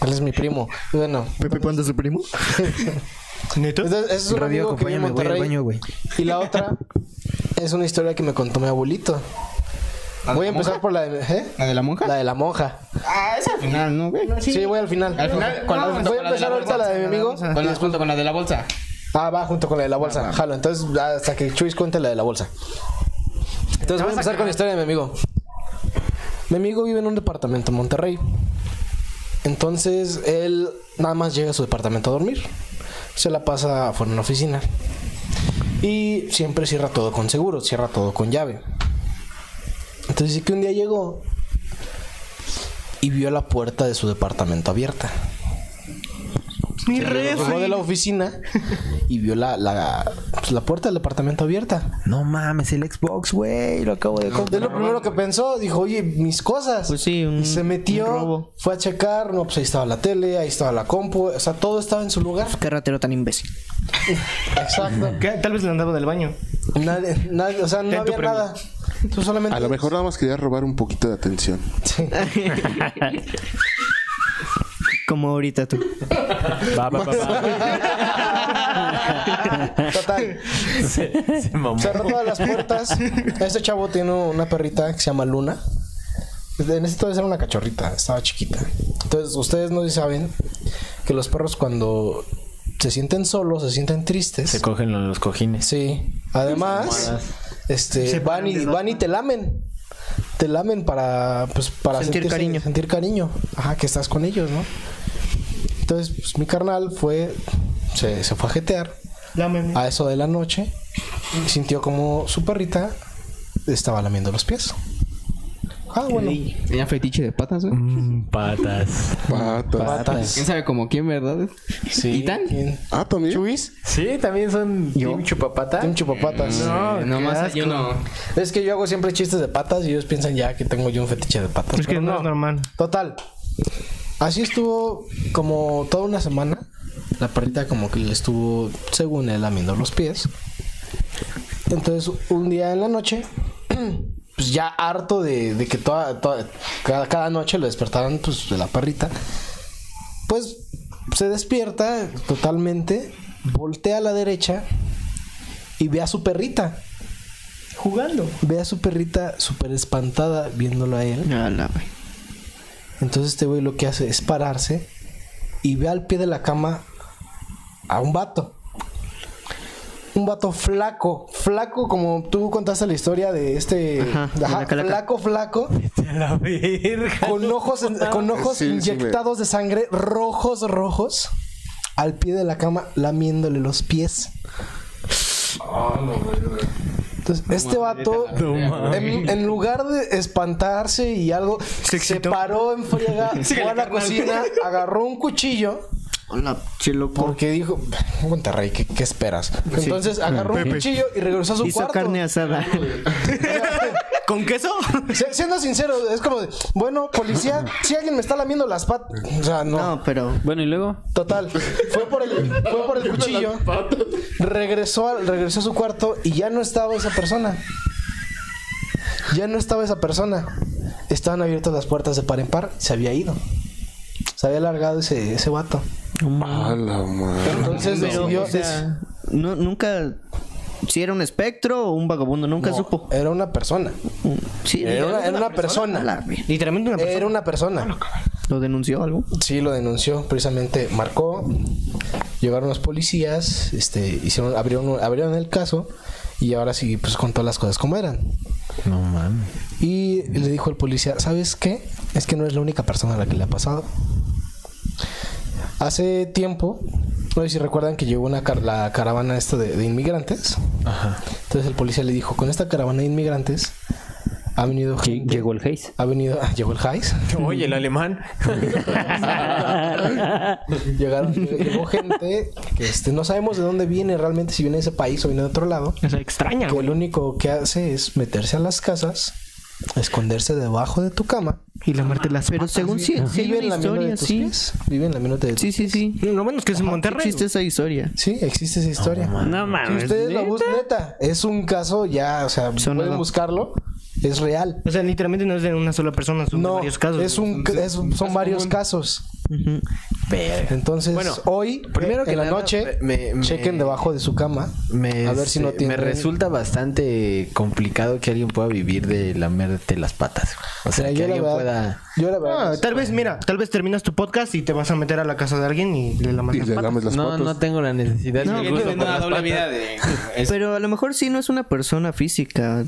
Él es mi primo. Bueno, ¿Pepe Panda es su primo? ¿Neto? ese es un Radio, amigo que vive en Monterrey. baño, güey. Y la otra es una historia que me contó mi abuelito. Voy a empezar por la de, ¿eh? ¿La de la monja? La de la monja. Ah, esa al final, ¿no, güey? Sí, voy al final. Al final, ¿cuál? Voy a empezar ahorita la de mi amigo. Con la, junto con la de la bolsa. Ah, va junto con la de la bolsa. Jalo, entonces hasta que Chuis cuente la de la bolsa. Entonces voy a empezar con la historia de mi amigo. Mi amigo vive en un departamento en Monterrey. Entonces él nada más llega a su departamento a dormir. Se la pasa afuera en la oficina. Y siempre cierra todo con seguro, cierra todo con llave. Entonces sí que un día llegó y vio la puerta de su departamento abierta. Mi Llegó de la oficina y vio la, la, pues, la puerta del departamento abierta. No mames, el Xbox, güey. Lo acabo de Es comprar. lo primero que pensó. Dijo, oye, mis cosas. Pues sí, un- y se metió, un robo. fue a checar. No, pues ahí estaba la tele, ahí estaba la compu. O sea, todo estaba en su lugar. Qué ratero tan imbécil. Exacto. ¿Qué? Tal vez le andaba del baño. Nadie, nadie, o sea, no Ten había premio. nada. Tú solamente. A lo mejor nada más quería robar un poquito de atención. Sí. Como ahorita tú. Va, va, va, va. Total. Cerró todas las puertas. Este chavo tiene una perrita que se llama Luna. En ese entonces era una cachorrita, estaba chiquita. Entonces, ustedes no saben que los perros cuando se sienten solos, se sienten tristes. Se cogen los, cojines. Sí. Además, este Se van y van y te lamen. Te lamen para pues para Sentir sentirse- cariño. sentir cariño. Ajá, que estás con ellos, ¿no? Entonces, pues mi carnal fue se, se fue a jetear Lámeme. a eso de la noche y sintió como su perrita estaba lamiendo los pies. Ah, bueno. Tenía fetiche de patas, güey. Mm, patas. Patas. Patas. ¿Quién sabe como quién, verdad? Sí. ¿Quién? Ah, también. ¿Chuis? Sí, también son Team chupapata. Tiene chupapatas. No, nomás hay uno. Es que yo hago siempre chistes de patas y ellos piensan ya que tengo yo un fetiche de patas. Es que no es normal. Total. Así estuvo como toda una semana. La perrita como que le estuvo, según él, lamiendo los pies. Entonces, un día en la noche, pues ya harto de, de que toda, toda- cada, cada noche lo despertaran pues, de la perrita, pues se despierta totalmente, voltea a la derecha y ve a su perrita. Jugando. Ve a su perrita súper espantada viéndolo a él. Ala, güey. Entonces este güey lo que hace es pararse y ve al pie de la cama a un vato. Un vato flaco, flaco como tú contaste la historia de este, Ajá, de ajá, calaca. flaco, flaco, la verga. con ojos, en- con ojos Sí, sí, inyectados de sangre, rojos, rojos, al pie de la cama lamiéndole los pies. Entonces, este vato, en, en lugar de espantarse y algo, se, paró en friega, fue a la cocina, agarró un cuchillo, Hola, che loco. porque dijo, Monterrey, ¿qué, qué esperas? Entonces agarró un cuchillo y regresó a su Hizo cuarto. carne asada. ¿Con queso? Se- Siendo sincero, es como de, bueno, policía, si alguien me está lamiendo las patas. O sea, no. No, pero Bueno, y luego. Total. Fue por el, fue por el cuchillo. Regresó, al- regresó a su cuarto y ya no estaba esa persona. Ya no estaba esa persona. Estaban abiertas las puertas de par en par. Se había ido. Se había largado ese, ese vato. A la madre. Entonces pero, decidió. o sea, no, nunca si era un espectro o un vagabundo, nunca No, supo. Era una persona. Sí, Era una, era una persona. la. Literalmente una persona. Era una persona. ¿Lo denunció algo? Sí, lo denunció. Precisamente marcó. Llegaron los policías. Este, hicieron, abrieron, abrieron el caso. Y ahora sí, pues contó las cosas como eran. No mames. Y le dijo el policía, ¿sabes qué? Es que no es la única persona a la que le ha pasado. Hace tiempo, no sé si recuerdan que llegó una car- la caravana esta de, de inmigrantes. Ajá. Entonces el policía le dijo, con esta caravana de inmigrantes ha venido gente- Llegó el Haze. Ha venido, ah, llegó el Heis. Oye, el alemán. Llegaron, llegó gente que este, no sabemos de dónde viene realmente, si viene de ese país o viene de otro lado. Sea, extraña, Que güey. lo único que hace es meterse a las casas, esconderse debajo de tu cama. Y lamarte las Pero patas. según sí, sí hay Vive en la mina de historia, tus sí. pies. Vive en la minuta de tus Sí, sí, sí. Lo bueno es que es en Monterrey. Existe esa historia. Sí, existe esa historia. No si mames. ustedes lo ¿neta? buscan, neta, es un caso ya, o sea, Sonado. pueden buscarlo, es real. O sea, literalmente no es de una sola persona, son No, varios casos. es un, es son varios casos. Ujú. Entonces, Bueno, hoy, primero en que la nada, noche, me- me- chequen debajo de su cama. Me, a ver si no me resulta bastante complicado que alguien pueda vivir de lamerte las patas. O sea, Mira, que yo la alguien verdad- pueda... Yo la verdad. Ah, tal vez, mira, tal vez terminas tu podcast y te vas a meter a la casa de alguien y le lamas Y las le patas. lames las No, patas. no tengo la necesidad No, Pero a lo mejor sí no es una persona física.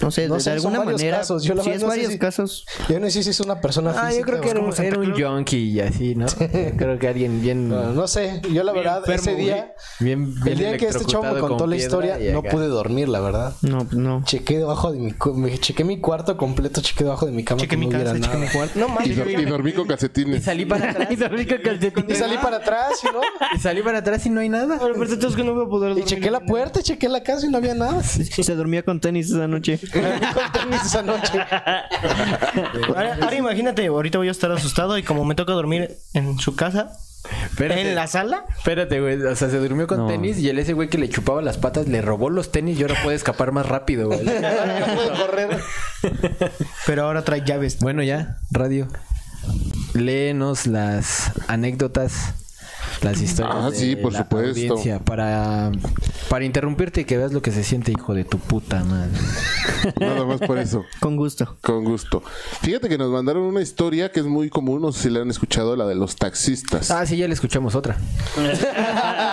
No sé, No de, sé, alguna manera. casos. Yo la sí, verdad es no sé varios si- casos. Yo no sé si es una persona Ah, física. yo creo que o- era, como un- era un junkie y así, ¿no? creo que alguien bien... No, no sé, yo la verdad, enfermo, ese día, bien, bien el día que este chavo me contó con la historia, y no pude dormir, la verdad. No, pues no. Chequé debajo de mi, me chequé mi cuarto completo, chequé debajo de mi cama Chequé mi no casa, chequé nada. mi cuarto. No Y, mames, dor- y dormí con Y calcetines. salí para atrás. y salí para atrás, ¿y no? y salí para atrás y no hay nada. Pero es que no voy a poder Y dormir. chequé la puerta, chequé la casa y no había nada. Se dormía con tenis esa noche. esa noche. Ahora, ahora imagínate, ahorita voy a estar asustado y como me toca dormir en su casa, Espérate. en la sala, Espérate, güey. O sea, se durmió con No. tenis y el ese güey que le chupaba las patas le robó los tenis y ahora puede escapar más rápido, güey. Correr. pero ahora trae llaves. bueno, ya, radio. Léenos las anécdotas, las historias. Ah, sí, de por la supuesto. audiencia para, para interrumpirte y que veas lo que se siente, hijo de tu puta madre. Nada más por eso. Con gusto. Con gusto. Fíjate que nos mandaron una historia que es muy común, no sé si la han escuchado, la de los taxistas. Ah, sí, ya le escuchamos otra.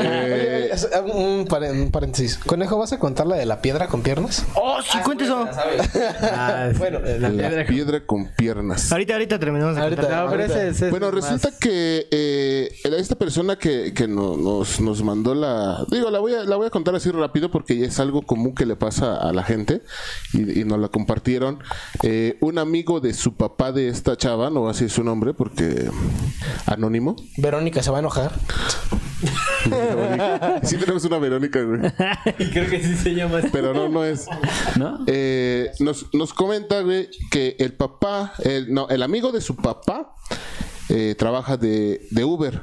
Eh, Un, paréntesis. Conejo, ¿vas a contar la de la piedra con piernas? ¡Oh, sí, cuenta eso! Ah, Bueno, la la piedra. piedra con piernas. Ahorita, ahorita terminamos de Ahorita. No, pero ese, ese es Bueno, más- resulta que eh, esta persona que, que no- nos, nos mandó la... Digo, la voy, a, la voy a contar así rápido porque es algo común que le pasa a la gente y, y nos la compartieron. Eh, un amigo de su papá de esta chava, no voy a decir su nombre porque anónimo. Verónica se va a enojar. Verónica. Sí tenemos una Verónica, güey. Creo que sí se llama así. Pero no, no es. ¿No? Eh, nos, nos comenta, güey, que el papá, el, no, el amigo de su papá eh, trabaja de, de Uber.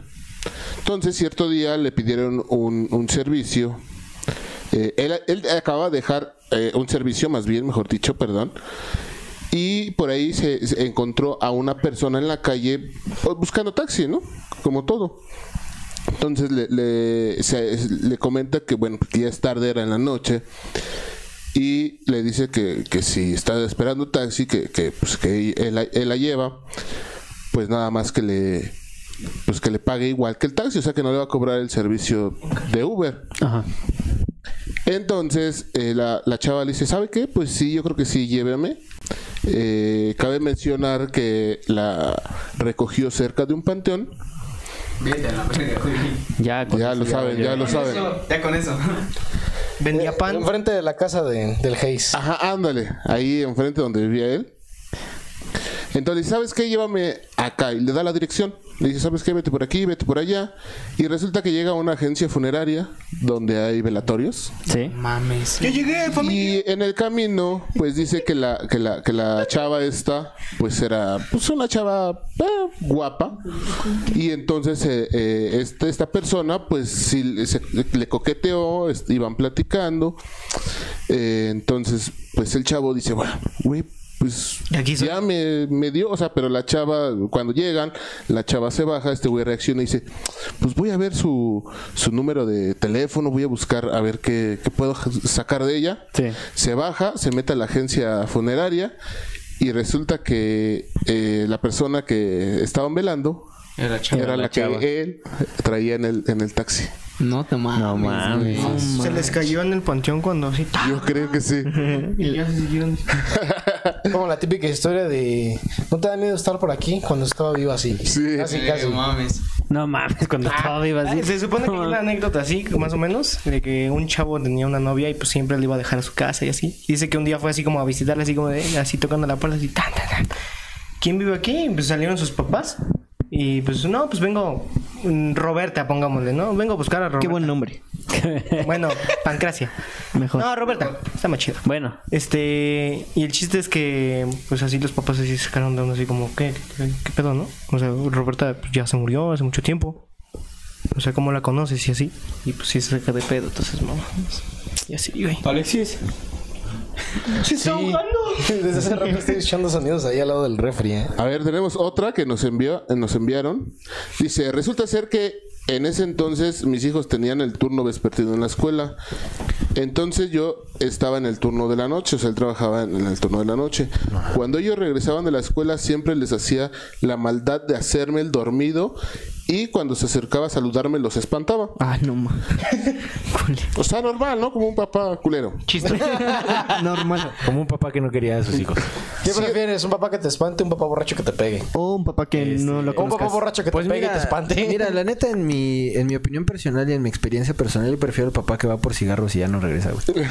Entonces, cierto día le pidieron un, servicio. Eh, él, él acaba de dejar eh, un servicio, más bien, mejor dicho, perdón. Y por ahí se, encontró a una persona en la calle pues, buscando taxi, ¿no? Como todo. Entonces le, le, comenta que, bueno, que ya es tarde, era en la noche. Y le dice que, que si está esperando taxi, que, que, pues, que él, él la lleva, pues nada más que le pues que le pague igual que el taxi, o sea que no le va a cobrar el servicio de Uber. Ajá. Entonces eh, la, la chava le dice, ¿sabe qué? Pues sí, yo creo que sí, lléveme. Eh, cabe mencionar que la recogió cerca de un panteón. Ya, con Ya eso lo saben, ya lo saben. Eso, Ya con eso. Vendía pan. Enfrente de la casa de- del Hayes. Ajá, ándale, ahí enfrente donde vivía él. Entonces, ¿sabes qué? Llévame acá y le da la dirección. Le dice, ¿sabes qué? Vete por aquí, vete por allá. Y resulta que llega a una agencia funeraria donde hay velatorios. Sí. Mames. Yo llegué, familia. Y en el camino, pues dice que la, que la, que la chava esta, pues era pues una chava eh, guapa. Y entonces eh, eh, este- esta persona, pues sí se- le coqueteó, iban platicando. Eh, entonces, pues el chavo dice, bueno, güey, pues Aquí ya me, me dio, o sea, pero la chava, cuando llegan, la chava se baja, este güey reacciona y dice, pues voy a ver su, su número de teléfono, voy a buscar a ver qué, qué puedo sacar de ella. Sí. Se baja, se mete a la agencia funeraria y resulta que eh, la persona que estaban velando Era la, que él traía en el, en el taxi. No te mames. No mames. Se les cayó en el panteón cuando así. Yo creo que sí. Y ya se siguieron. Como la típica historia de. ¿No te da miedo estar por aquí cuando estaba vivo así? Sí. Casi, casi. mames. No mames, cuando estaba viva así. Se supone que hay una anécdota así, más o menos, de que un chavo tenía una novia y pues siempre le iba a dejar a su casa y así. Dice que un día fue así como a visitarla, así como de, así tocando la puerta, así, tan, tan, tan. ¿Quién vive aquí? Y, Pues salieron sus papás. Y pues no, pues vengo, mm, Roberta, pongámosle, ¿no? Vengo a buscar a Roberta. Qué buen nombre. Bueno, Pancracia. Mejor. No, Roberta, está más chido. Bueno, Este, y el chiste es que, pues así los papás así se sacaron de onda, así como, ¿qué, qué, qué pedo, no? O sea, Roberta pues, ya se murió hace mucho tiempo. O sea, ¿cómo la conoces y así? Y pues sí se saca de pedo, entonces, mamá. Y así, güey. Alexis. ¡Se está ahogando! Desde hace rato estoy echando sonidos ahí al lado del refri, ¿eh? A ver, tenemos otra que nos envió, nos enviaron. Dice, resulta ser que en ese entonces mis hijos tenían el turno vespertino en la escuela. Entonces yo estaba en el turno de la noche, o sea, él trabajaba en el turno de la noche. Cuando ellos regresaban de la escuela siempre les hacía la maldad de hacerme el dormido y cuando se acercaba a saludarme los espantaba. Ah, no ma. O sea, normal, ¿no? Como un papá culero. Normal. Como un papá que no quería a sus hijos. ¿Qué prefieres? ¿Un papá que te espante o un papá borracho que te pegue? O un papá que no lo ¿O un papá conozcas. borracho que Pues te pegue y te espante? mira, la neta, en mi, en mi opinión personal y en mi experiencia personal, yo prefiero el papá que va por cigarros y ya no regresa, güey.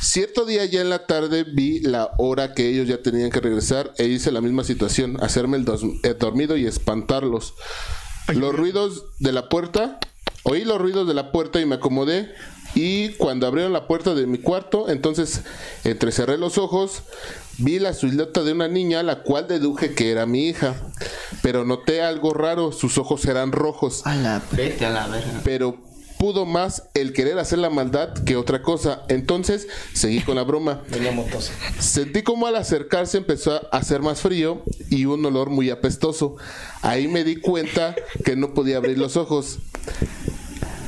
Cierto día ya en la tarde vi la hora que ellos ya tenían que regresar e hice la misma situación, hacerme el, dos- el dormido y espantarlos. Los ruidos de la puerta, oí los ruidos de la puerta y me acomodé. Y cuando abrieron la puerta de mi cuarto, entonces entrecerré los ojos, vi la silueta de una niña, la cual deduje que era mi hija, pero noté algo raro, sus ojos eran rojos. A la... Vete a la verga. pero pudo más el querer hacer la maldad que otra cosa. Entonces seguí con la broma. Sentí como al acercarse empezó a hacer más frío y un olor muy apestoso. Ahí me di cuenta que no podía abrir los ojos.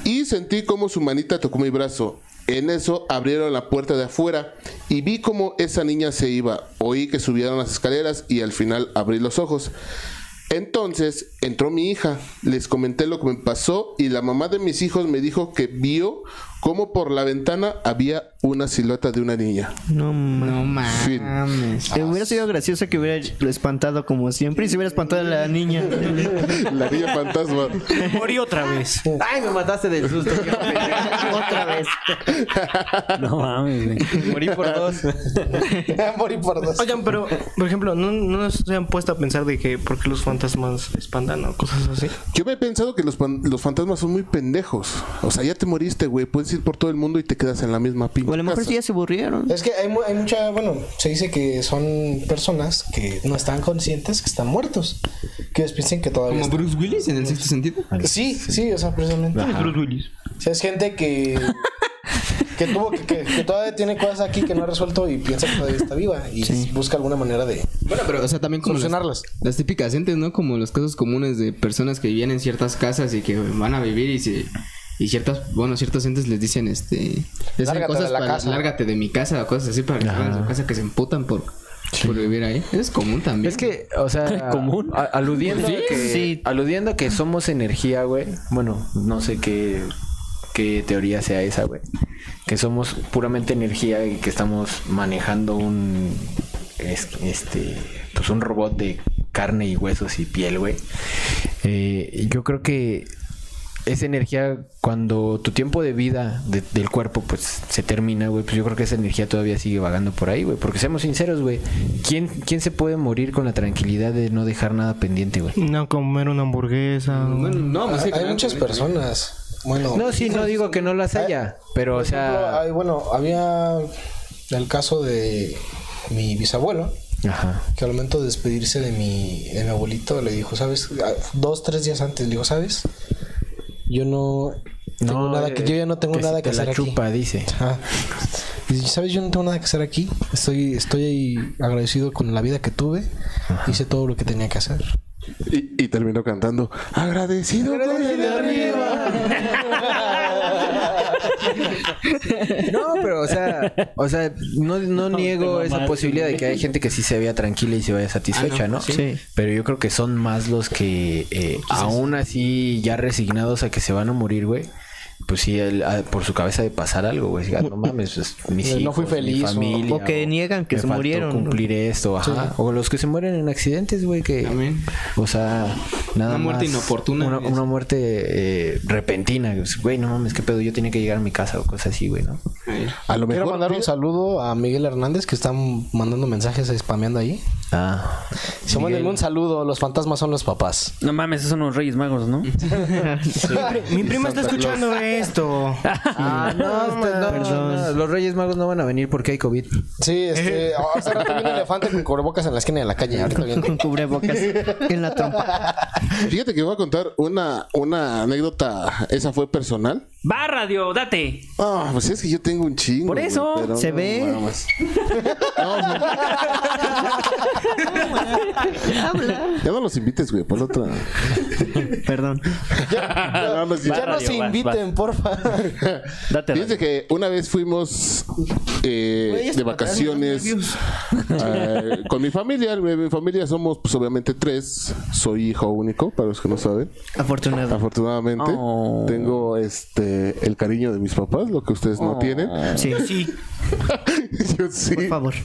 Y sentí como su manita tocó mi brazo. En eso abrieron la puerta de afuera y vi como esa niña se iba. Oí que subieron las escaleras y al final abrí los ojos. Entonces entró mi hija, les comenté lo que me pasó y la mamá de mis hijos me dijo que vio como por la ventana había una silueta de una niña. No. No Fin. mames. Eh, hubiera sido gracioso que hubiera espantado como siempre y se hubiera espantado a la niña. La niña fantasma. Morí otra vez. Ay, me mataste del susto. Otra vez. no mames, güey. Morí por dos. Morí por dos. Oigan, pero, por ejemplo, ¿no, no se han puesto a pensar de que por qué los fantasmas espantan o cosas así? Yo me he pensado que los, pan- los fantasmas son muy pendejos. O sea, ya te moriste, güey. Puedes ir por todo el mundo y te quedas en la misma pinche O a lo mejor casa. sí ya se aburrieron. Es que hay, hay mucha, bueno, se dice que son personas que no están conscientes que están muertos. Que ellos piensan que todavía Como están. Bruce Willis en el sexto sentido. Sí, sí, o sea, precisamente. Bruce Willis. O sea, es gente que que tuvo que, que- que todavía tiene cosas aquí que no ha resuelto y piensa que todavía está viva y busca alguna manera de Bueno, pero, o sea, también como las, solucionarlas. las típicas entes, ¿no? Como los casos comunes de personas que viven en ciertas casas y que van a vivir y se... Y ciertas, bueno, ciertos entes les dicen, este... Les dicen Lárgate cosas de la para... casa. Lárgate de mi casa o cosas así para que vayan a su casa que se emputan por, por vivir ahí. Es común también. Es que, o sea, ¿Común? a- aludiendo a que, Sí. aludiendo a que somos energía, güey. Bueno, no sé qué, qué teoría sea esa, güey. Que somos puramente energía y que estamos manejando un es- este pues un robot de carne y huesos y piel, güey. Eh, yo creo que esa energía, cuando tu tiempo de vida de- del cuerpo, pues se termina, güey, pues yo creo que esa energía todavía sigue vagando por ahí, güey. Porque seamos sinceros, güey. ¿Quién, ¿Quién se puede morir con la tranquilidad de no dejar nada pendiente, güey? No comer una hamburguesa. Bueno, no, más Hay, muchas personas. Bueno, No, sí, no digo que no las haya, pero, o sea... hay- bueno, había el caso de mi bisabuelo, Ajá. que al momento de despedirse de mi, de mi abuelito le dijo, ¿sabes? Ah, Dos, tres días antes le dijo, ¿sabes? Yo no tengo nada que, yo ya no tengo que nada si que te la hacer aquí. dice. Ajá. Sabes, yo no tengo nada que hacer aquí. Estoy, estoy agradecido con la vida que tuve. Hice todo lo que tenía que hacer. Y, y terminó cantando, agradecido con el de arriba. No, pero o sea, o sea, no, no niego esa posibilidad de que hay gente que sí se vea tranquila y se vaya satisfecha, Ah, ¿no? Sí. Pero yo creo que son más los que eh, aún así ya resignados a que se van a morir, güey. Pues sí, el- a- por su cabeza de pasar algo, güey. Diga, No mames, pues, mis No hijos, fui feliz, mi o- familia. o que niegan que me se faltó murieron, ¿no? cumplir esto, ajá. O los que se mueren en accidentes, güey, que... También. O sea, nada Una muerte más inoportuna, Una, muerte eh, repentina. Güey, no mames, qué pedo, yo tenía que llegar a mi casa o cosas así, güey, ¿no? A lo Quiero mejor. mandar un saludo a Miguel Hernández que están mandando mensajes spameando ahí. Ah. Se mandan un saludo, los fantasmas son los papás. No mames, esos son los Reyes Magos, ¿no? Mi prima está escuchando esto. Ah, no, no, no, los Reyes Magos no van a venir porque hay COVID. Sí, este, oh, hace rato vi un elefante con cubrebocas en la esquina de la calle. Ahorita viene. Con cubrebocas en la trompa. Fíjate que voy a contar una, una anécdota. Esa fue personal. Va, radio, date. Ah, pues es que yo tengo un chingo. Por eso, se no ve. mames. No, no. Ya no los invites, güey, por otra. Perdón. Sí. Ya no radio, se vas, inviten, porfa. Date, Fíjense que una vez fuimos eh, de vacaciones eh, con mi familia. Mi, mi familia somos, pues obviamente tres. Soy hijo único, para los que no saben. Afortunado. Afortunadamente, Oh. tengo este el cariño de mis papás, lo que ustedes no tienen. Sí, Sí. Yo sí. por favor.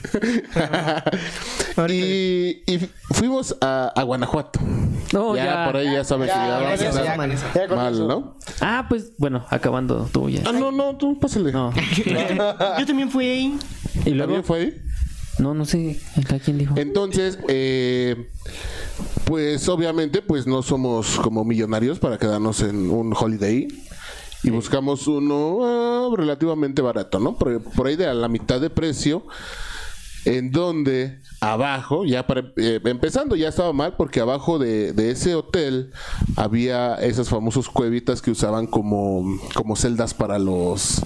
Y, y fuimos a, a Guanajuato. No, ya, ya. por ahí ya sabes que ya mal. ¿no? Ah, pues bueno, acabando tú ya. Ah, no, no, tú pásale. No. Yo también fui ahí. Y luego. ¿También fue ahí? No, no sé. ¿A quién dijo? Entonces, eh, pues obviamente, pues no somos como millonarios para quedarnos en un holiday. Y buscamos uno ah, relativamente barato, ¿no? Por, por ahí de a la mitad de precio. En donde abajo, ya para, eh, empezando ya estaba mal porque abajo de, de ese hotel había esas famosas cuevitas que usaban como, como celdas para los...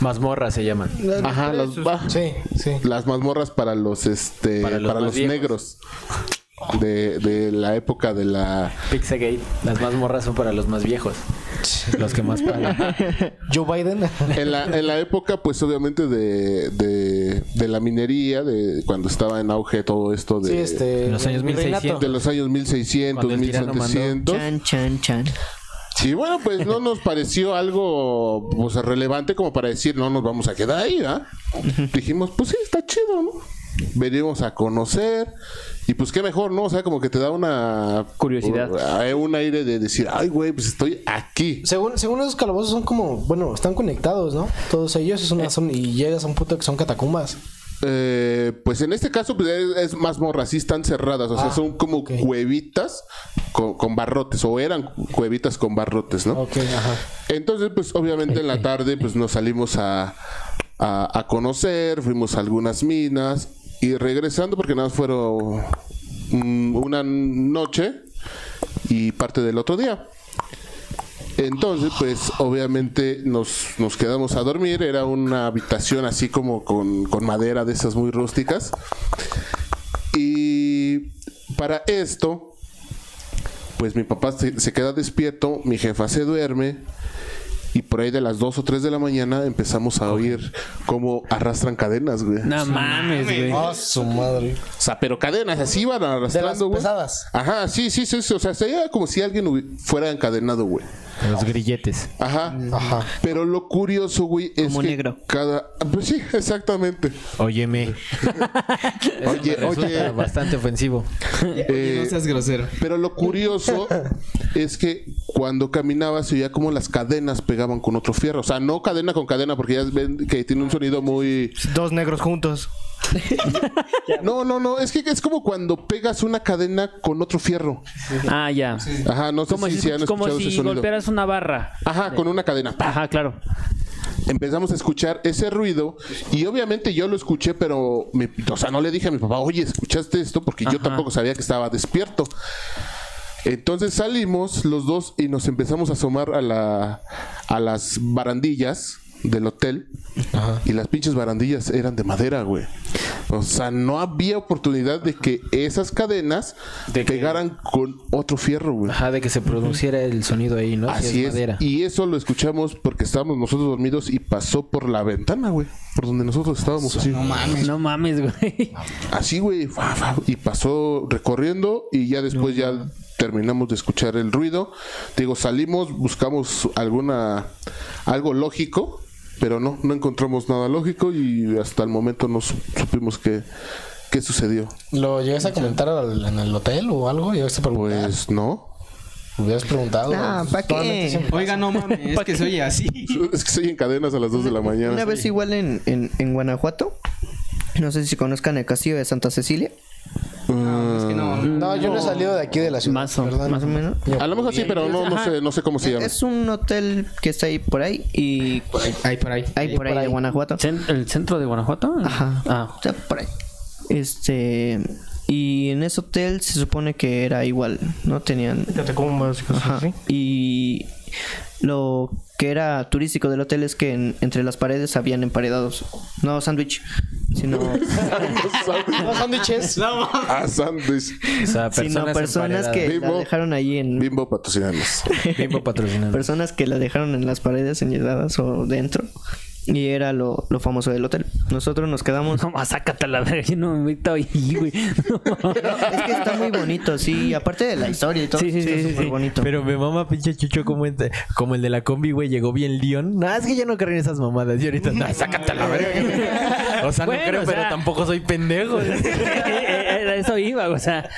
Mazmorras se llaman. Ajá, los, ah, Sí, sí. las mazmorras para los este Para para los más negros de, de la época de la Pixagate. Las mazmorras son para los más viejos. Los que más pagan. Joe Biden. en la, en la época pues obviamente de, de, de la minería de cuando estaba en auge todo esto de, Sí, este. Los años mi reinato. 1600. de los años 1600 Cuando el tirano mandó. 1700 Chan, chan, chan. y bueno pues no nos pareció algo pues relevante como para decir no nos vamos a quedar ahí ¿ah? dijimos pues sí está chido ¿no? Venimos a conocer y pues qué mejor, ¿no? O sea, como que te da una Curiosidad. uh, un aire de decir, ay, güey, pues estoy aquí. Según, según esos calabozos son como, bueno, están conectados, ¿no? Todos ellos es una zona y llegas a un punto que son catacumbas. Eh, pues en este caso pues es, es más morras, sí están cerradas, o sea, Ah, son como cuevitas con, con barrotes, o eran cuevitas con barrotes, ¿no? Ok, ajá. Entonces, pues obviamente en la tarde pues nos salimos a, a, a conocer, fuimos a algunas minas y regresando porque nada más fueron mm, una noche y parte del otro día. Entonces, pues obviamente nos, nos quedamos a dormir, era una habitación así como con, con madera de esas muy rústicas. Y para esto, pues mi papá se, se queda despierto, mi jefa se duerme y por ahí de las 2 o 3 de la mañana empezamos a oír cómo arrastran cadenas, güey. No mames, güey. Ah, su madre. O sea, pero cadenas así iban De las arrastrando, güey. pesadas. Ajá, sí, sí, sí, sí, o sea, sería como si alguien hubi- fuera encadenado, güey. Los grilletes. Ajá. Ajá. Pero lo curioso, güey, es Como que negro. cada... Pues sí, exactamente. Óyeme. Oye, Resulta oye, bastante ofensivo. eh, no seas grosero. pero lo curioso es que cuando caminaba se oía como las cadenas pegaban con otro fierro. O sea, no cadena con cadena, porque ya ven que tiene un sonido muy... Dos negros juntos. No, no, no, es que es como cuando pegas una cadena con otro fierro. Ah, ya. Ajá, no sé Como si, si, han como si ese sonido. golpearas una barra. Ajá, con una cadena. Ajá, claro. Empezamos a escuchar ese ruido y obviamente yo lo escuché, pero me- o sea, no le dije a mi papá, oye, ¿escuchaste esto? Porque yo tampoco sabía que estaba despierto. Entonces salimos los dos y nos empezamos a asomar a, la, a las barandillas del hotel. Y las pinches barandillas eran de madera, güey. O sea, no había oportunidad de que esas cadenas De que- pegaran con otro fierro, güey. Ajá, de que se produciera el sonido ahí, ¿no? Si Así es. madera. Y eso lo escuchamos porque estábamos nosotros dormidos y pasó por la ventana, güey. Por donde nosotros estábamos así. No mames. No mames, güey. Así, güey. Y pasó recorriendo y ya después ya terminamos de escuchar el ruido. Digo, salimos, buscamos alguna algo lógico, pero no, no encontramos nada lógico y hasta el momento no su- supimos qué, qué sucedió. ¿Lo llegaste a comentar al- en el hotel o algo? ¿Llegaste a preguntar? Pues no. ¿Hubieras preguntado? Ah, ¿pa' qué? Oiga, no mames, es que se oye así. Es que estoy en cadenas a las 2 de la mañana. Una vez igual en, en, en Guanajuato. No sé si conozcan el castillo de Santa Cecilia. Es que no. No, yo no he salido de aquí de la ciudad. Más o- perdón. Más o menos. A lo mejor sí, pero no, no sé, no sé cómo se llama. Es un hotel que está ahí por ahí y Ahí por ahí. hay por ahí de Guanajuato. ¿El centro de Guanajuato? Ajá. Ah. Sea, por ahí. Este. Y en ese hotel se supone que era igual, ¿no? Tenían. Catacumbas y cosas Ajá. así. Y lo que era turístico del hotel es que en- entre las paredes habían emparedados. No sándwich, sino, No, sándwiches. Ah, sándwich. O sea, sino personas, personas que la Bimbo. dejaron ahí en. Bimbo patrocinarnos. Bimbo patrocinando. Personas que la dejaron en las paredes enredadas o dentro. Y era lo, lo famoso del hotel. Nosotros nos quedamos. No más, sácate a la verga. Yo no me meto ahí, güey. No. Es que está muy bonito, sí. Aparte de la historia y todo. Sí, sí, sí, bonito. Pero me mama pinche chucho como, el de- como el de la combi, güey, llegó bien león. No, es que yo no creo en esas mamadas. Y ahorita, no, sácate a la verga. O sea, Bueno, no creo, o pero tampoco soy pendejo. Era Eso iba, o sea.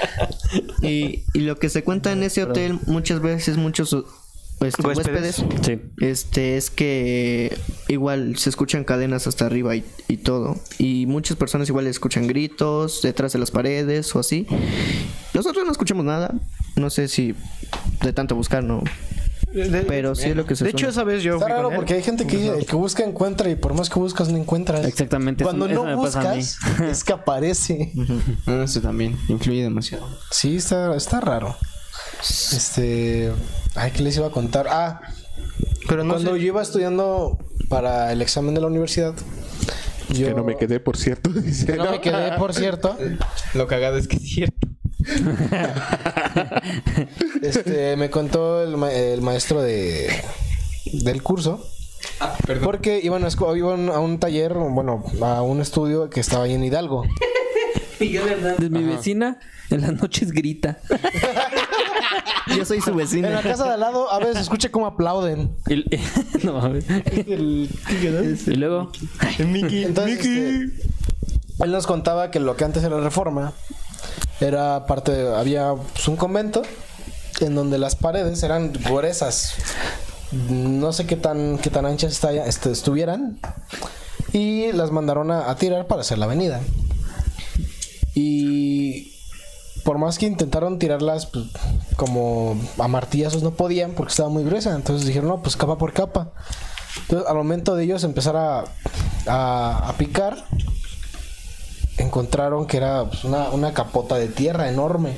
Y, y lo que se cuenta en ese hotel muchas veces, muchos este, Huéspedes. huéspedes, Sí. este, es que igual se escuchan cadenas hasta arriba y, y todo. Y muchas personas igual escuchan gritos detrás de las paredes o así. Nosotros no escuchamos nada. No sé si de tanto buscar, no. Pero sí es lo que se De hecho, esa vez yo Está raro porque hay gente que dice, el que busca encuentra y por más que buscas no encuentras. Exactamente, Cuando eso no buscas es que aparece. Ah, eso también influye demasiado. Sí, está, está raro. Este, ay, ¿qué les iba a contar? Ah, Pero no cuando sé. yo iba estudiando para el examen de la universidad, yo Que no me quedé, por cierto. Dice, que no me quedé, por cierto. Lo cagado es que es cierto. Este, me contó el, ma- el maestro de del curso. Perdón. Porque iban a, iban a un taller, bueno, a un estudio que estaba ahí en Hidalgo. Miguel Hernández, mi vecina, en las noches grita. Yo soy su En vecina. la casa de al lado, a veces escuché cómo aplauden. Y, no, mames. y luego, Entonces, este, él nos contaba que lo que antes era reforma era parte de, había pues, un convento en donde las paredes eran gruesas. No sé qué tan qué tan anchas está- este, estuvieran y las mandaron a, a tirar para hacer la avenida. Y por más que intentaron tirarlas pues, como a martillazos no podían porque estaba muy gruesa. Entonces dijeron, no, pues capa por capa. Entonces al momento de ellos empezar a, picar, encontraron que era pues, una, una capota de tierra enorme.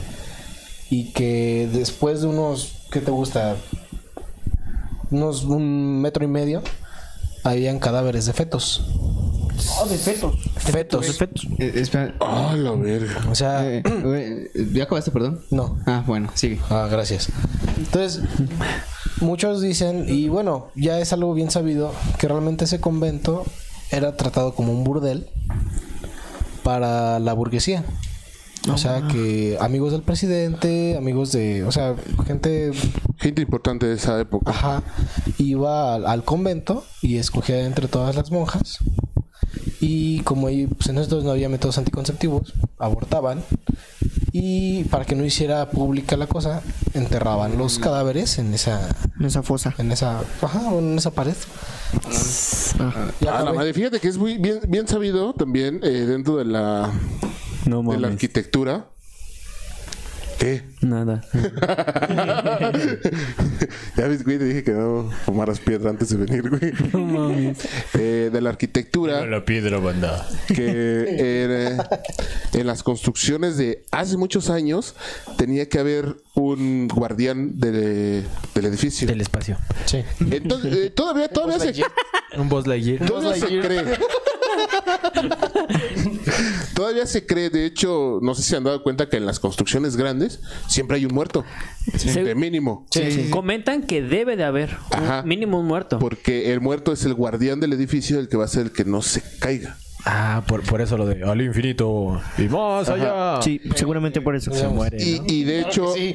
Y que después de unos, ¿qué te gusta? Unos un metro y medio, habían cadáveres de fetos. Oh, de fetos. Fetos. Eh, espera. Ah, la verga. O sea, Eh, eh, ¿Ya acabaste, perdón? no. Ah, bueno, sigue. Ah, gracias. Entonces, muchos dicen, y bueno, ya es algo bien sabido, que realmente ese convento era tratado como un burdel para la burguesía. O sea que amigos del presidente, amigos de, o sea, gente Gente importante de esa época. Ajá. Iba al, al convento y escogía entre todas las monjas. Y como ahí, pues en estos no había métodos anticonceptivos, abortaban. Y para que no hiciera pública la cosa, enterraban los cadáveres en esa, En esa fosa. en esa, ajá, o en esa pared. Ah, la madre, fíjate que es muy bien, bien sabido también eh, dentro de la, No de la arquitectura. ¿Qué? Nada. ya ves, güey, te dije que no fumaras piedra antes de venir, güey. No mames. Eh, de la arquitectura. La piedra, banda. que era- en las construcciones de hace muchos años tenía que haber un guardián de- del edificio. Del espacio. Sí. Entonces, eh, todavía, todavía se, Un Buzz Lightyear. todavía se cree. todavía se cree, de hecho, no sé si se han dado cuenta que en las construcciones grandes siempre hay un muerto. Sí. De mínimo. Comentan que debe de haber Ajá. mínimo un muerto. Porque el muerto es el guardián del edificio, el que va a ser el que no se caiga. Ah, por, por eso lo de al infinito y más allá. Sí, seguramente por eso. Se muere. Y, ¿no? y de hecho, sí.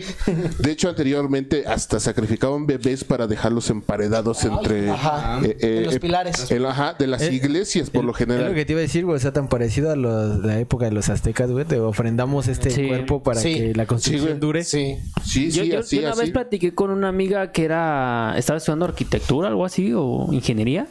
de hecho anteriormente hasta sacrificaban bebés para dejarlos emparedados entre Ajá. eh, eh, En los eh, pilares. en- ajá, de las iglesias por lo Es lo general. que te iba a decir, güey. O sea, tan parecido a los- la época de los aztecas, güey. Te ofrendamos este Sí. cuerpo para Sí. que la construcción Sí, dure. Sí. Sí, yo, sí, yo- así, yo una así. vez platiqué con una amiga que era estaba estudiando arquitectura algo así o ingeniería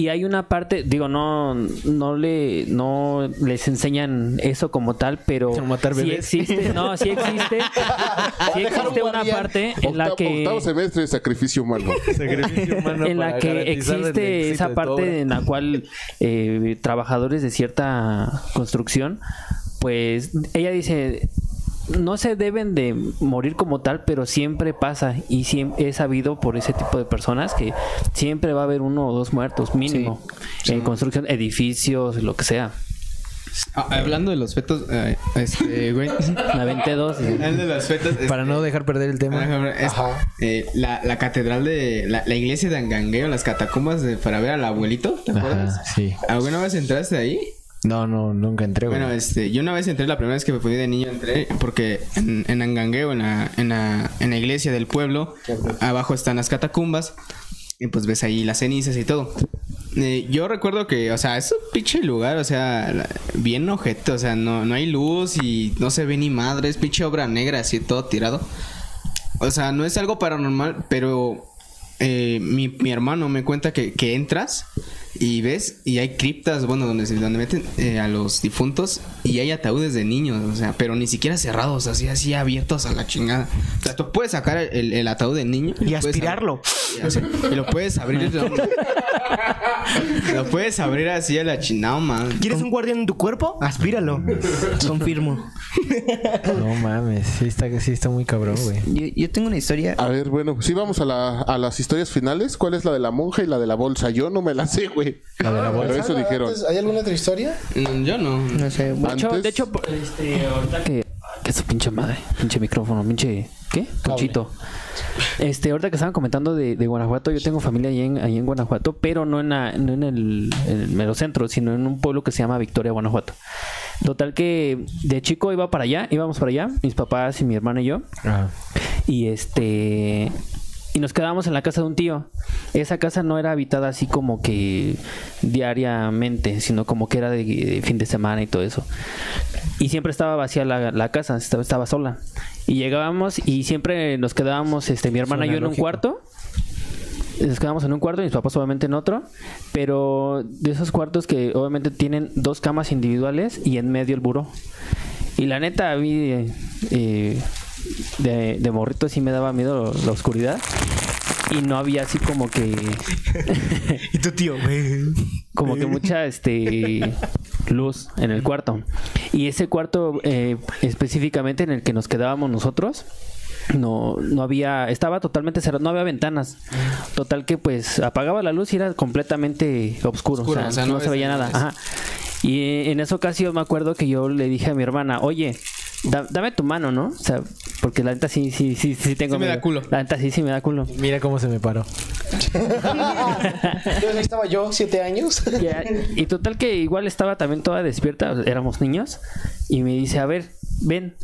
y hay una parte digo no no le no les enseñan eso como tal pero ¿A matar sí existe no sí existe sí existe una parte en la que octavo semestre de sacrificio humano. Sacrificio humano en la que existe esa parte en la cual eh, trabajadores de cierta construcción, pues ella dice, no se deben de morir como tal, pero siempre pasa y siempre he sabido por ese tipo de personas que siempre va a haber uno o dos muertos mínimo en construcción, edificios, lo que sea. Ah, hablando de los fetos, eh, este, güey. Me aventé dos. Hablando de los fetos. Para no dejar perder el tema. Es- eh, la, la catedral de la, la iglesia de Angangueo, las catacumbas de, para ver al abuelito, ¿te acuerdas? Ajá, sí. ¿Alguna vez entraste ahí? No, no, nunca entré, güey. Bueno, este, yo una vez entré, la primera vez que me fui de niño entré, porque en, en Angangueo, en la, en, la, en la iglesia del pueblo, abajo están las catacumbas, y pues ves ahí las cenizas y todo. Eh, yo recuerdo que, o sea, es un pinche lugar, o sea, bien ojete, o sea, no, no hay luz y no se ve ni madre, es pinche obra negra, así todo tirado. O sea, no es algo paranormal, pero eh, mi, mi hermano me cuenta que, que entras y ves y hay criptas, bueno, donde, se- donde meten eh, a los difuntos y hay ataúdes de niños, o sea, pero ni siquiera cerrados, así, así abiertos a la chingada. O sea, tú puedes sacar el, el ataúd del niño Y aspirarlo. abrir- y así- y lo puedes abrir. lo, puedes abrir así a la chingada, man. ¿Quieres un guardián en tu cuerpo? Aspíralo. Confirmo. No mames, sí está, sí está muy cabrón, güey. Yo, yo tengo una historia. A ver, bueno, sí vamos a, la- a las historias finales. ¿Cuál es la de la monja y la de la bolsa? Yo no me la sé, güey. La de la Pero eso dijeron. Antes, ¿Hay alguna otra historia? Mm, Yo no. No sé. De hecho, Antes- de hecho, por- este, ahorita que, que su pinche madre, pinche micrófono, pinche, ¿qué? Conchito. Este, ahorita que estaban comentando de, de Guanajuato, yo tengo familia ahí en, ahí en Guanajuato, pero no en, la- no en el, en el mero centro, sino en un pueblo que se llama Victoria, Guanajuato. Total que de chico iba para allá, íbamos para allá, mis papás y mi hermana y yo. Ajá. Y este. Y nos quedábamos en la casa de un tío. Esa casa no era habitada así como que diariamente, sino como que era de, de fin de semana y todo eso. Y siempre estaba vacía la, la casa, estaba, estaba sola. Y llegábamos y siempre nos quedábamos, este, mi hermana y yo en un cuarto. Nos quedamos en un cuarto y mis papás obviamente en otro. Pero de esos cuartos que obviamente tienen dos camas individuales y en medio el buró. Y la neta, a mí eh, de, de morrito sí me daba miedo la oscuridad. Y no había así como que Y tu tío, güey. como que mucha este luz en el cuarto. Y ese cuarto eh, específicamente en el que nos quedábamos nosotros no no había estaba totalmente cerrado, no había ventanas. Total que pues apagaba la luz y era completamente oscuro, Oscuro, o sea, o sea, no, no se veía nada. nada. Ajá. Y en esa ocasión me acuerdo que yo le dije a mi hermana, "Oye, da- dame tu mano, ¿no?" O sea, porque la neta sí sí sí sí tengo Sí me da culo. La neta sí sí me da culo. Mira cómo se me paró. Yo estaba yo, siete años. Ya, y total que igual estaba también toda despierta, éramos niños, y me dice, a ver, ven,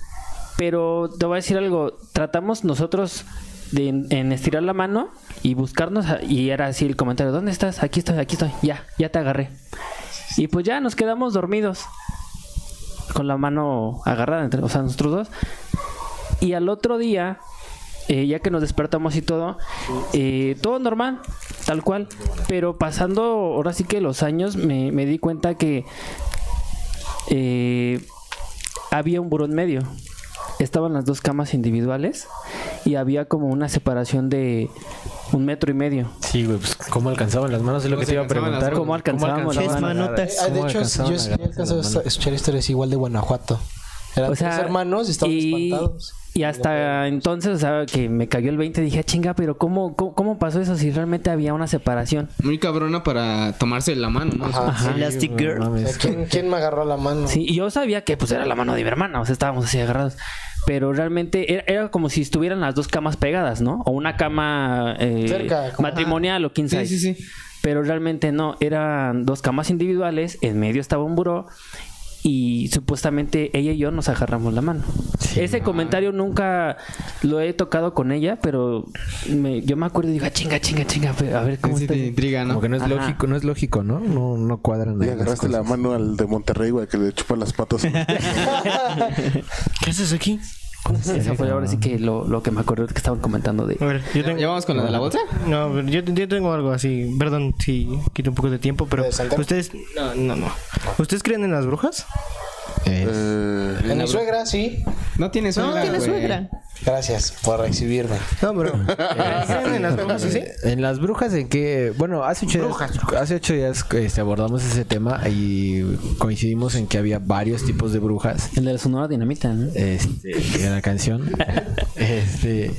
pero te voy a decir algo, tratamos nosotros de- en estirar la mano y buscarnos a- y era así el comentario, ¿dónde estás? Aquí estoy, aquí estoy, ya, ya te agarré. Y pues ya nos quedamos dormidos con la mano agarrada entre, o sea, dos. Y al otro día, eh, ya que nos despertamos y todo, eh, todo normal, tal cual. Pero pasando ahora sí que los años, me, di cuenta que eh, había un buró en medio. Estaban las dos camas individuales y había como una separación de un metro y medio. Sí, güey, pues cómo alcanzaban las manos es lo ¿Cómo que te iba a preguntar. ¿Cómo alcanzábamos ¿Cómo las manotas? Ah, de cómo hecho, yo, a yo agarrarse alcanzo a las manos? escuchar historias igual de Guanajuato. Eran O tres sea, hermanos y estaban y, espantados. Y hasta entonces, o sea, que me cayó el 20, dije, "Ah, chinga, pero ¿cómo, cómo, cómo pasó eso si realmente había una separación? Muy cabrona para tomarse la mano, ¿no? Ajá. Elastic No Girl. O sea, mames. ¿quién, quién me agarró la mano? Sí, y yo sabía que pues era la mano de mi hermana, o sea, estábamos así agarrados. Pero realmente era, era como si estuvieran las dos camas pegadas, ¿no? O una cama eh, Cerca, como- matrimonial o quién Sí, sabe. sí, sí. Pero realmente no, eran dos camas individuales, en medio estaba un buró y supuestamente ella y yo nos agarramos la mano. Ese comentario nunca lo he tocado con ella, pero me- yo me acuerdo y digo, "Ah, chinga, chinga, chinga, a ver cómo Sí está. te intriga, ¿no? Como que no es Ajá. lógico, no es lógico, ¿no? No, no cuadran las agarraste la mano al de Monterrey, güey, que le chupa las patas. ¿Qué haces aquí? Fue ahora sí que lo, lo que me acuerdo que estaban comentando de... A ver, yo tengo... ¿Ya vamos con la de la bolsa? No, pero yo, yo tengo algo así. Perdón si quito un poco de tiempo, pero ustedes... No, no, no. ¿Ustedes creen en las brujas? Eh, Eh, En mi suegra, sí. No tiene suegra, No, tiene güey. suegra. Gracias por recibirme. No, pero... ¿Creen en las brujas sí? En las brujas en que, bueno, hace ocho días, hace ocho días este, abordamos ese tema y coincidimos en que había varios tipos de brujas. El de la Sonora Dinamita, ¿no? Este, en la canción. Este,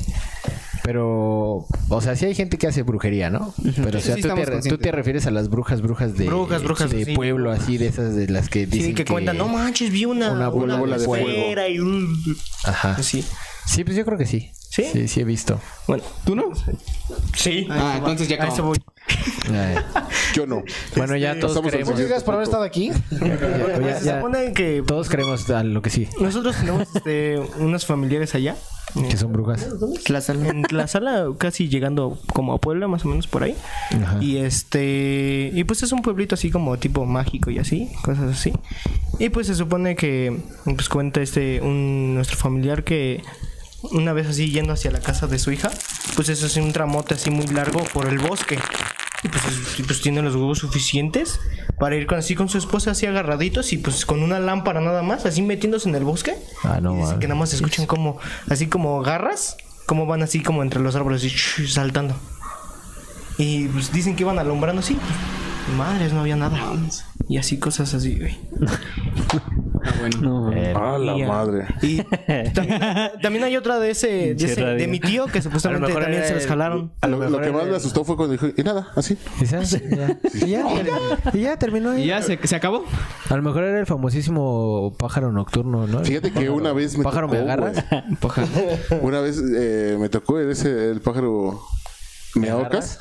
pero, o sea, sí hay gente que hace brujería, ¿no? Pero, o sea, Sí, tú, te, tú te refieres a las brujas, brujas de, Brujas, brujas, de sí. pueblo, así, de esas de las que dicen Sí, que, cuentan, no manches, vi una, Una bola de fuego". y... Ajá. Sí. Sí, pues yo creo que sí. ¿Sí? Sí, sí he visto. Bueno, ¿Tú no? sí. Ah, entonces ya A eso voy. Yo no. bueno, ya todos Pasamos al creemos. Muchas gracias por haber estado aquí. ya- Pues se ya- supone que todos creemos a lo que sí, nosotros tenemos este, unos familiares allá. que son brujas. Tlazala. En la sala, casi llegando como a Puebla, más o menos por ahí. Ajá. Y este. Y pues es un pueblito así como tipo mágico y así, cosas así. Y pues se supone que. Pues cuenta este. Un, nuestro familiar que. Una vez así yendo hacia la casa de su hija. Pues eso es un tramote así muy largo por el bosque. Y pues, es- y pues tiene los huevos suficientes para ir con, así con su esposa así agarraditos y pues con una lámpara nada más, así metiéndose en el bosque. Ah, no, Y dice mames. que nada más se escuchan como, así como garras, como van así como entre los árboles, así, saltando. Y pues dicen que iban alumbrando así. Madres, no había nada. Y así cosas así, güey. Ah, bueno. No, Eh, Ah, la Y, madre. Y también, también hay otra de ese, de, ese- radio. de mi tío que supuestamente también se los el- jalaron. Lo, lo que más me asustó fue cuando dijo, y nada, así. Ya. Y ya, y ya terminó. ahí. ¿Y ya se, se acabó? A lo mejor era el famosísimo pájaro nocturno, ¿no? Fíjate que una vez me ¿Pájaro tocó, me agarras? Güey. Una vez eh, me tocó ese, el pájaro... ¿Me ahorcas?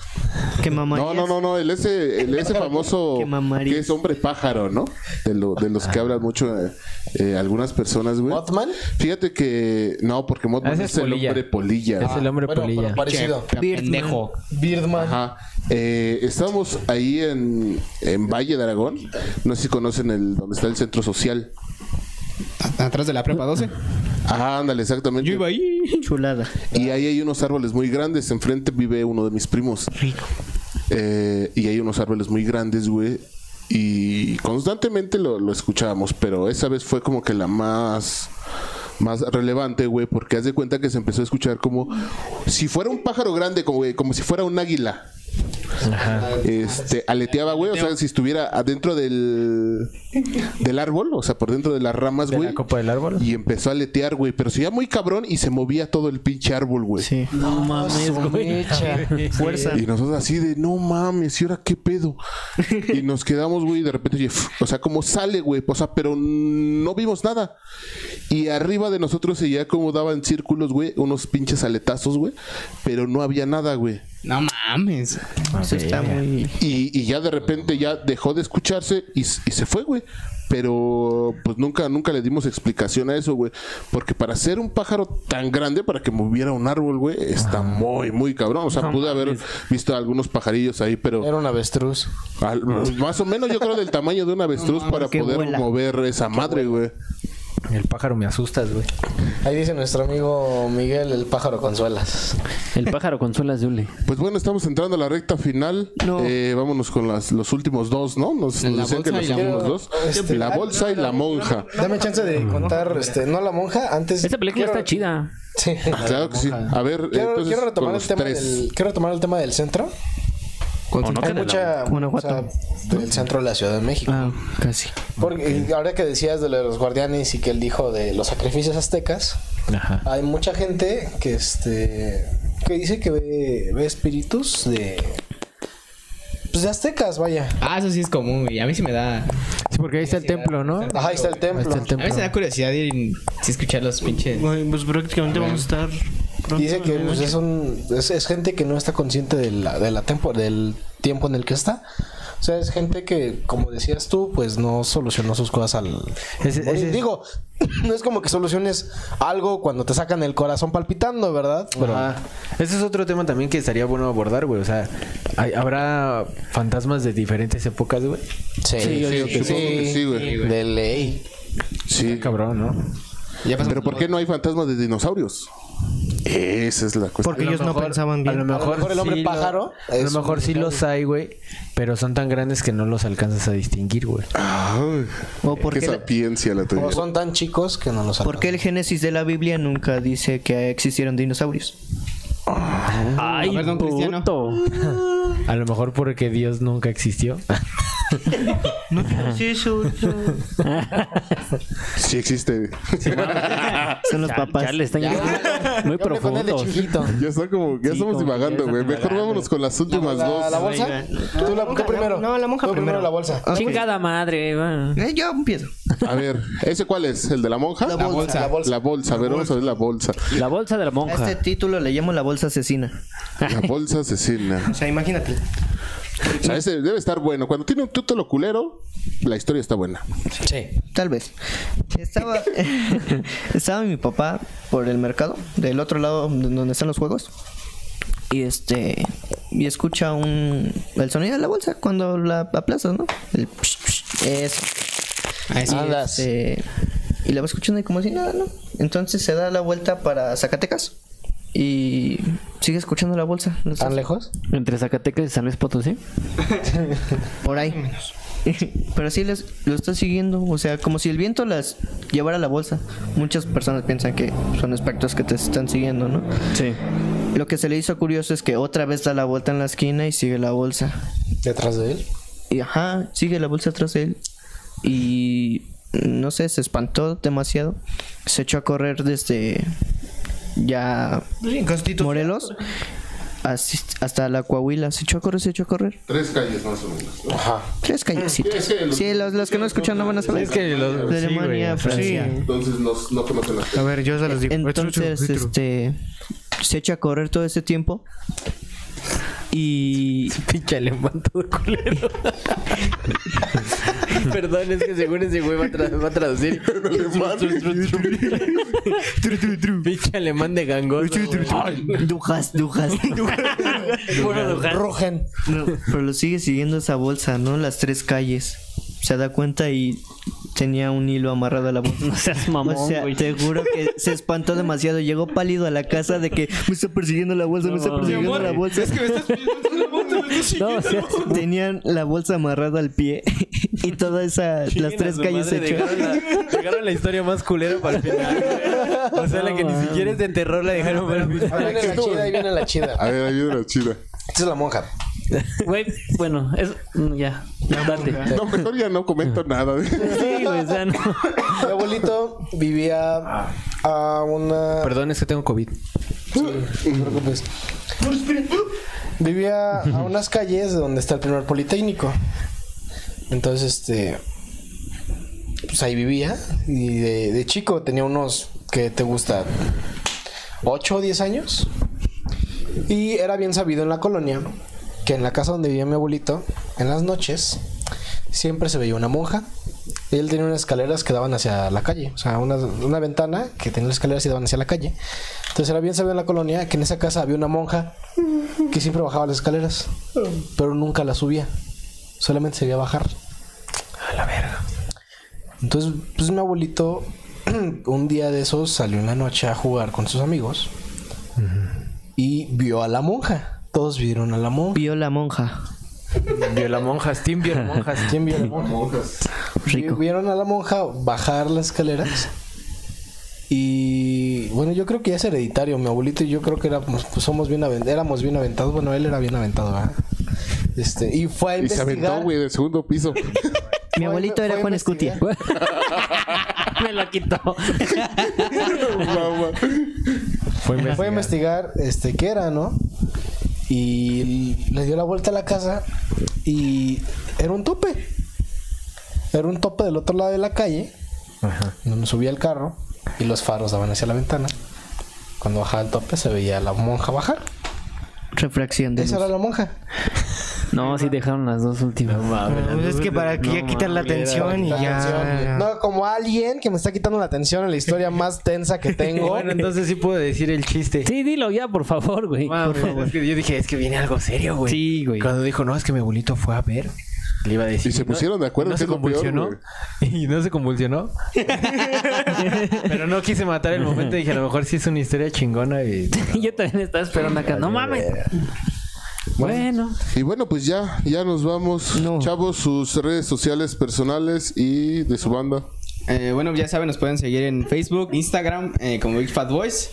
Que mamá. No, no, no, no, el ese, el ese famoso Que mamarías. que es hombre pájaro, ¿no? De, lo, de los que hablan mucho eh, eh, algunas personas, güey. ¿Mothman? Fíjate que no, porque Mothman Ese es, es el hombre polilla. Es el hombre Bueno, polilla. pero parecido. Pendejo. Birdman. Ajá. Eh, estábamos ahí en, en Valle de Aragón. No sé si conocen el donde está el centro social. Atrás de la prepa 12. Ajá, ándale, exactamente. Yo iba ahí. Chulada. Y ahí hay unos árboles muy grandes. Enfrente vive uno de mis primos. Eh, y hay unos árboles muy grandes, güey. Y constantemente lo, lo escuchábamos, pero esa vez fue como que la más más relevante, güey, porque haz de cuenta que se empezó a escuchar como si fuera un pájaro grande, como, güey, como si fuera un águila. Este, aleteaba, güey, o sea, si estuviera adentro del del árbol, o sea, por dentro de las ramas, ¿De güey. la copa del árbol? Y empezó a aletear, güey, pero se veía muy cabrón y se movía todo el pinche árbol, güey. Sí. no mames, güey. Fuerza. Y nosotros así de, no mames, ¿y ahora qué pedo? y nos quedamos, güey, y de repente, oye, o sea, como sale, güey, o sea, pero no vimos nada. Y arriba de nosotros se ya como daban círculos, güey, unos pinches aletazos, güey. Pero no había nada, güey. No mames. Eso está muy... Y, y ya de repente ya dejó de escucharse y, se fue, güey. Pero pues nunca, nunca le dimos explicación a eso, güey. Porque para ser un pájaro tan grande, para que moviera un árbol, güey, está muy, muy cabrón. O sea, pude haber visto algunos pajarillos ahí, pero Era un avestruz. al- más o menos yo creo del tamaño de un avestruz para poder vuela. mover esa madre, güey. El pájaro me asustas, güey. Ahí dice nuestro amigo Miguel, el pájaro consuelas. El pájaro con suelas de. Pues bueno, estamos entrando a la recta final. No. Eh, vámonos con las, los últimos dos, ¿no? Nos, nos decían que los últimos dos. Este, la bolsa y la monja. Dame chance de contar, este, no la monja, antes... Esa película quiero- está chida. Sí. Claro que sí. A ver, Quiero, entonces, quiero retomar con el los tema tres. del, quiero retomar el tema del centro. No Hay mucha... Guanajuato. o sea, del centro de la Ciudad de México. Ah, casi. Porque y ahora que decías de lo de los guardianes y que él dijo de los sacrificios aztecas, Ajá. hay mucha gente que este que dice que ve, ve espíritus de pues de aztecas, vaya. Ah, eso sí es común, güey. A mí sí me da. Sí, porque ahí está el templo, ¿no? Ajá, ahí está el Ahí templo. está el A mí se da curiosidad ir y sí escuchar los pinches. Güey, pues prácticamente vamos a estar. Pronto Dice que pues, es un es, es gente que no está consciente de la, de la tempo, del tiempo en el que está. O sea, es gente que, como decías tú, pues no solucionó sus cosas al... Oye, ese- Digo, no es como que soluciones algo cuando te sacan el corazón palpitando, ¿verdad? Pero Ajá. Ese es otro tema también que estaría bueno abordar, güey. O sea, hay- ¿habrá fantasmas de diferentes épocas, güey? sí, Sí, yo digo que supongo que sí, güey. De ley. Sí. Cabrón, ¿no? Ya Pero ¿por qué no hay fantasmas de dinosaurios? Esa es la cuestión. Porque ellos no pensaban A lo bien. mejor, mejor el hombre sí lo- pájaro a lo mejor sí los hay, güey. Pero son tan grandes que no los alcanzas a distinguir, güey. Ay, O qué sapiencia la tuya. O son tan chicos que no los porque el Génesis de la Biblia nunca dice que existieron dinosaurios. Ay, Cristiano. puto. A lo mejor porque Dios nunca existió. No digas eso. Sí existe. Son los papás. Ya le están yendo muy de profundos. chiquito. Ya está como, ya Sí, estamos como divagando, ya güey. Mejor divagando. vámonos con las últimas ¿La, dos. la bolsa? Tú, la, tú primero. No, la monja Tú primero. la bolsa. Chingada madre. Eh, yo empiezo. A ver, ¿ese cuál es? ¿El de la monja? La bolsa. La bolsa. La bolsa, a ver, vamos a ver la bolsa. La bolsa de la A monja. este título le llamo la bolsa asesina. La bolsa asesina. O sea, imagínate. O sea, ese debe estar bueno. Cuando tiene un título culero, la historia está buena. Sí. Tal vez. Estaba, estaba mi papá por el mercado, del otro lado de donde están los juegos. Y este. Y escucha un. El sonido de la bolsa cuando la aplazas, ¿no? El. psh, psh, eso. Eso. Andas. Este, y la va escuchando y como si nada, ¿no? Entonces se da la vuelta para Zacatecas. Y sigue escuchando la bolsa. no ¿Tan lejos? Entre Zacatecas y San Luis Potosí. Por ahí. Pero sí les, lo está siguiendo. O sea, como si el viento las llevara a la bolsa. Muchas personas piensan que son espectros que te están siguiendo, ¿no? Sí. Lo que se le hizo curioso es que otra vez da la vuelta en la esquina y sigue la bolsa. Detrás de él. Y ajá, sigue la bolsa atrás de él. Y no sé, se espantó demasiado. Se echó a correr desde ya Sí. Morelos así- hasta la Coahuila. Se echó a correr, se echó a correr. Tres calles más o menos. Ajá. Tres callecitas. Es que los- Sí, los, los que no escuchan no van a saber. Es que los- de Alemania, Francia. Entonces nos- no conocen las A ver, yo se los digo. Entonces, este se echa a correr todo ese tiempo. Y Pinche alemán todo culero. Perdón, es que según ese güey va a, tra- va a traducir. Pinche alemán de gangoso. dujas, dujas. Rogen. No, pero lo sigue siguiendo esa bolsa, ¿no? Las tres calles. Se da cuenta y tenía un hilo amarrado a la bolsa. No seas mamón, o sea, güey. te juro que se espantó demasiado. Llegó pálido a la casa de que me está persiguiendo la bolsa, me está persiguiendo la bolsa. No, o sea, Tenían la bolsa amarrada al pie y todas esas, las tres calles se echó. Dejaron la, dejaron la historia más culera para el final. güey. O sea, la que ni siquiera es de terror la dejaron para el Ahí viene la chida, ahí viene la chida. A ver, ayuda una chida. Esta es la monja. Güey, bueno, es. mm, Ya, date. No, mejor ya no comento nada. Sí, güey, o sea, no. Mi abuelito vivía a una. Perdón, es que tengo COVID. No te preocupes. Vivía a unas calles de donde está el primer politécnico. Entonces, este. pues ahí vivía. Y de, de chico tenía unos que te gusta 8 o 10 años. Y era bien sabido en la colonia que en la casa donde vivía mi abuelito, en las noches, siempre se veía una monja. Él tenía unas escaleras que daban hacia la calle, o sea, una, una ventana que tenía las escaleras y daban hacia la calle. Entonces era bien sabido en la colonia que en esa casa había una monja que siempre bajaba las escaleras, pero nunca las subía, solamente se veía bajar. A la verga. Entonces, pues mi abuelito un día de esos salió en la noche a jugar con sus amigos y vio a la monja. Todos vieron a la monja. Vio la monja. Vio la monja, Steam vio la monja. ¿Quién vio a la monja? Rico. Y Vieron a la monja bajar las escaleras. Y bueno, yo creo que ya es hereditario. Mi abuelito y yo creo que éramos, pues, somos bien éramos bien aventados. Bueno, él era bien aventado, ¿verdad? Este, y fue a Y se aventó, investigar. güey, del segundo piso. Mi abuelito era fue a Juan investigar. Escutia. Me lo quitó. Fue Fue a investigar este qué era, ¿no? Y le dio la vuelta a la casa y era un tope. Era un tope del otro lado de la calle, Ajá. donde subía el carro y los faros daban hacia la ventana. Cuando bajaba el tope se veía a la monja bajar. Refracción de Esa luz. era la monja. No, sí dejaron las dos últimas. Pues es que para que ya quitar la atención y ya. No, como alguien que me está quitando la atención en la historia más tensa que tengo. Bueno, entonces sí puedo decir el chiste. Sí, dilo ya, por favor, güey. Mames, es que yo dije, es que viene algo serio, güey. Sí, güey. Cuando dijo, no, es que mi abuelito fue a ver, le iba a decir. Y se no- pusieron de acuerdo No que se peor, convulsionó. y no se convulsionó. Pero no quise matar el momento. Dije, a lo mejor sí es una historia chingona. Y Yo también estaba esperando acá. No mames. Bueno. Y bueno, pues ya, ya nos vamos. No. Chavos, sus redes sociales personales y de su banda. Eh, bueno, ya saben, nos pueden seguir en Facebook, Instagram, eh, como Big Fat Boys.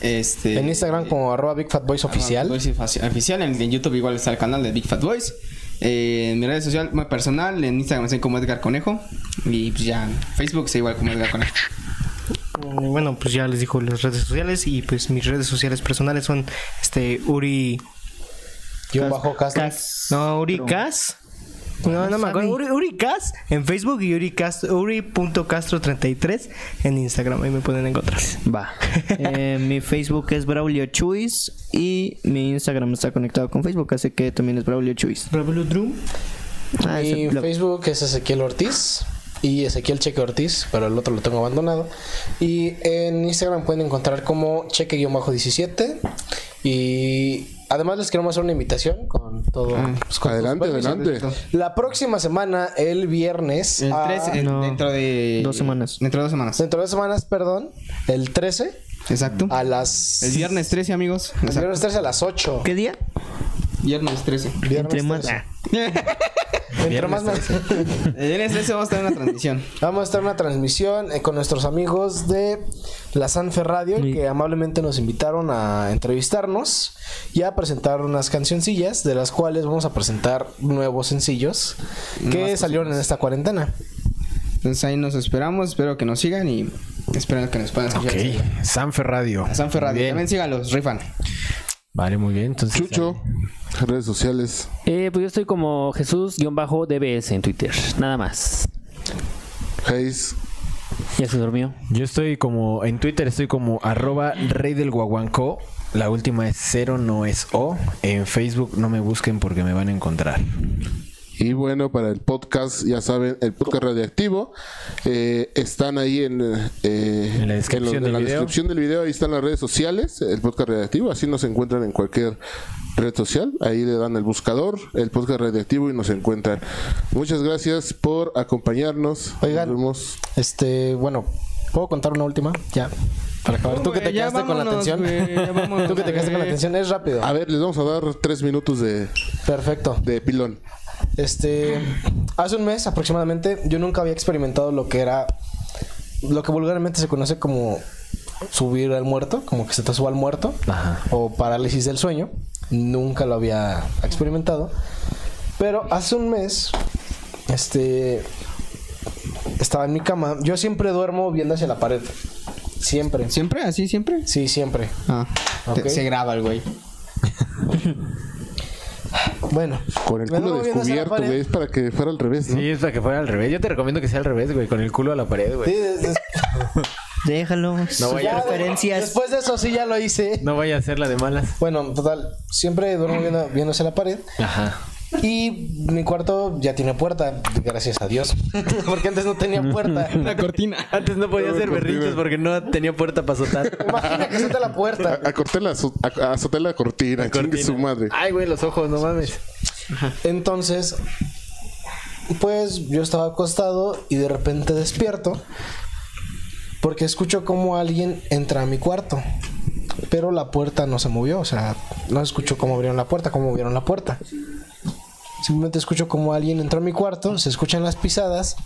Este, En Instagram como arroba Big Fat Boys oficial. Boys oficial. En, en YouTube igual está el canal de Big Fat Boys. Eh, en mi red social muy personal, en Instagram estoy como Edgar Conejo. Y pues ya en Facebook estoy igual como Edgar Conejo. Bueno, pues ya les dijo las redes sociales y pues mis redes sociales personales son este Uri Yo bajo Castro. no Uri Cas. No, no me acuerdo. Uri, Uri Cas en Facebook y Uri Cas- Uri.castro33 en Instagram. Ahí me pueden encontrar. Va. Eh, mi Facebook es Braulio Chuis y mi Instagram está conectado con Facebook, así que también es Braulio Chuis. Ah, ese Mi blog. Facebook es Ezequiel Ortiz y Ezequiel Cheque Ortiz, pero el otro lo tengo abandonado. Y en Instagram pueden encontrar como cheque-17. Y además les queremos hacer una invitación con todo. pues, con Adelante, adelante. La próxima semana, el viernes, El a- 13, no. dentro de... Dos semanas. Dentro de dos semanas. dentro de dos semanas, perdón, el 13 Exacto. a las. El viernes 13, amigos. el Exacto. viernes 13 a las 8. ¿Qué día? Viernes 13. Viernes Entre más. 13. Entre más me- El viernes 13 vamos a tener una transmisión. Vamos a estar en una transmisión eh, con nuestros amigos de la Sanfe Radio Sí. que amablemente nos invitaron a entrevistarnos y a presentar unas cancioncillas de las cuales vamos a presentar nuevos sencillos que salieron en esta cuarentena. Entonces ahí nos esperamos. Espero que nos sigan y espero que nos puedan escuchar. Ok, Sanfe Radio. A San Ferrari. Bien. También síganlos, rifan. Vale, muy bien. Entonces, Chucho, redes sociales. Eh, pues yo estoy como Jesús-DBS en Twitter. Nada más. Hayes. Ya se durmió. Yo estoy como, en Twitter estoy como arroba rey del guaguancó. La última es cero, no es O. En Facebook no me busquen porque me van a encontrar. Y bueno, para el podcast, ya saben, el podcast radioactivo. eh, están ahí en, eh, En la descripción en del la video. descripción del video. Ahí están las redes sociales, el podcast radioactivo. Así nos encuentran en cualquier red social. Ahí le dan el buscador, el podcast radioactivo y nos encuentran. Muchas gracias por acompañarnos. Oigan. Nos vemos. Este, bueno, ¿puedo contar una última? Ya. Para acabar, tú que te quedaste con la atención. tú que te quedaste con la atención, es rápido. A ver, les vamos a dar tres minutos de, Perfecto. de pilón. Este, hace un mes aproximadamente, yo nunca había experimentado lo que era, lo que vulgarmente se conoce como subir al muerto, como que se te suba al muerto, Ajá. o parálisis del sueño. Nunca lo había experimentado. Pero hace un mes, este, estaba en mi cama. Yo siempre duermo viendo hacia la pared. Siempre. ¿Siempre? ¿Así siempre? Sí, siempre. Ah, se graba el güey. Bueno. Con el culo descubierto, güey. Es para que fuera al revés, ¿no? Sí, es para que fuera al revés. Yo te recomiendo que sea al revés, güey, con el culo a la pared, Sí, güey. des- des- Déjalo. No vaya- preferencias. Después de eso sí ya lo hice. No vaya a ser la de malas. Bueno, total, siempre duermo viendo, viendo hacia la pared. Ajá. Y mi cuarto ya tiene puerta, gracias a Dios. Porque antes no tenía puerta. La cortina. Antes no podía hacer berrinches porque no tenía puerta para azotar. Imagina que suelta la puerta. A, a cortar la, azo- a, a azotar la cortina, chingue su madre. Ay, güey, los ojos, no mames. Entonces, pues yo estaba acostado y de repente despierto porque escucho como alguien entra a mi cuarto. Pero la puerta no se movió, o sea, no escucho cómo abrieron la puerta, cómo movieron la puerta. Simplemente escucho como alguien entró a mi cuarto, se escuchan las pisadas.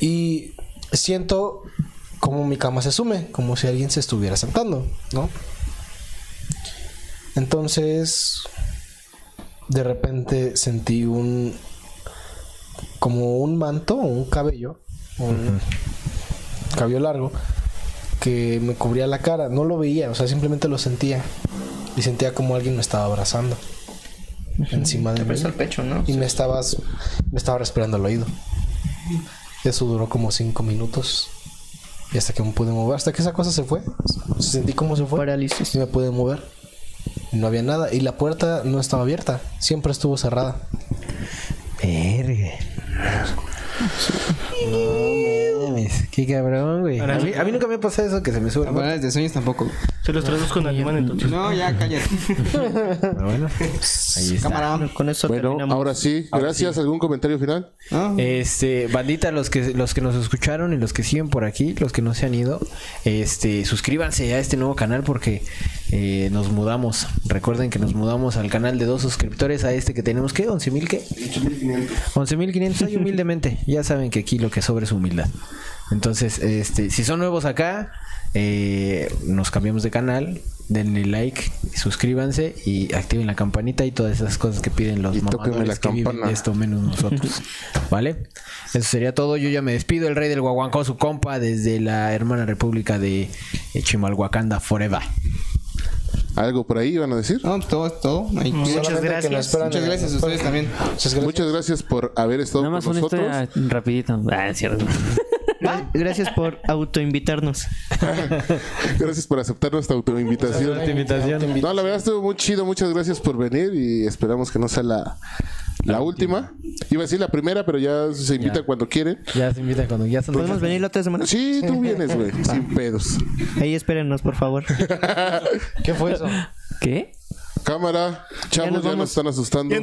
Y siento como mi cama se sume, como si alguien se estuviera sentando, ¿no? Entonces, de repente sentí un como un manto o un cabello un cabello largo que me cubría la cara. No lo veía o sea simplemente lo sentía. Y sentía como alguien me estaba abrazando encima de mí. el pecho, ¿no? y me estabas me estaba respirando al oído. Eso duró como cinco minutos. Y hasta que me pude mover hasta que esa cosa se fue. Sentí cómo se fue. Parálisis. y me pude mover. No había nada. Y la puerta no estaba abierta. Siempre estuvo cerrada. Verga. No mames, qué cabrón, güey. A mí, a mí nunca me pasa eso que se me sube. Bueno, de sueños tampoco. Se los traduzco en alemán entonces. No, ya, cállate. Pero bueno, ahí está. Cámara. Con eso Bueno, terminamos. ahora sí. Gracias. ¿Algún comentario final? Este, bandita, los que los que nos escucharon y los que siguen por aquí, los que no se han ido, este, suscríbanse a este nuevo canal porque eh, nos mudamos. Recuerden que nos mudamos al canal de dos suscriptores a este que tenemos ¿qué? 11 mil qué? 11.500. Ay, humildemente. Ya saben que aquí lo que sobra es humildad. Entonces, este, si son nuevos acá, eh, nos cambiamos de canal. Denle like, suscríbanse y activen la campanita y todas esas cosas que piden los mamadores que viven esto menos nosotros. ¿Vale? Eso sería todo. Yo ya me despido. El rey del Guaguancó, su compa, desde la hermana república de Chimalhuacanda Forever. ¿Algo por ahí iban a decir? No, todo, todo. Ahí. Muchas gracias. Muchas gracias a ustedes también. Muchas gracias. Muchas gracias por haber estado Nada más con una nosotros. historia rapidito. Ah, es cierto. Gra- Gracias por autoinvitarnos. Gracias por aceptar nuestra autoinvitación. No, la verdad estuvo muy chido. Muchas gracias por venir y esperamos que no sea la, la última. Iba a decir la primera, pero ya se invita Ya. cuando quieren. Ya se invita cuando ya son ¿Podemos venir la otra semana? Sí, tú vienes, güey, sin pedos. Ahí espérennos, por favor. ¿Qué fue eso? ¿Qué? Cámara, chavos, ya nos, están asustando.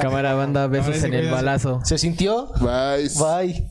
Cámara banda, besos en el balazo. ¿Se sintió? Bye. Bye.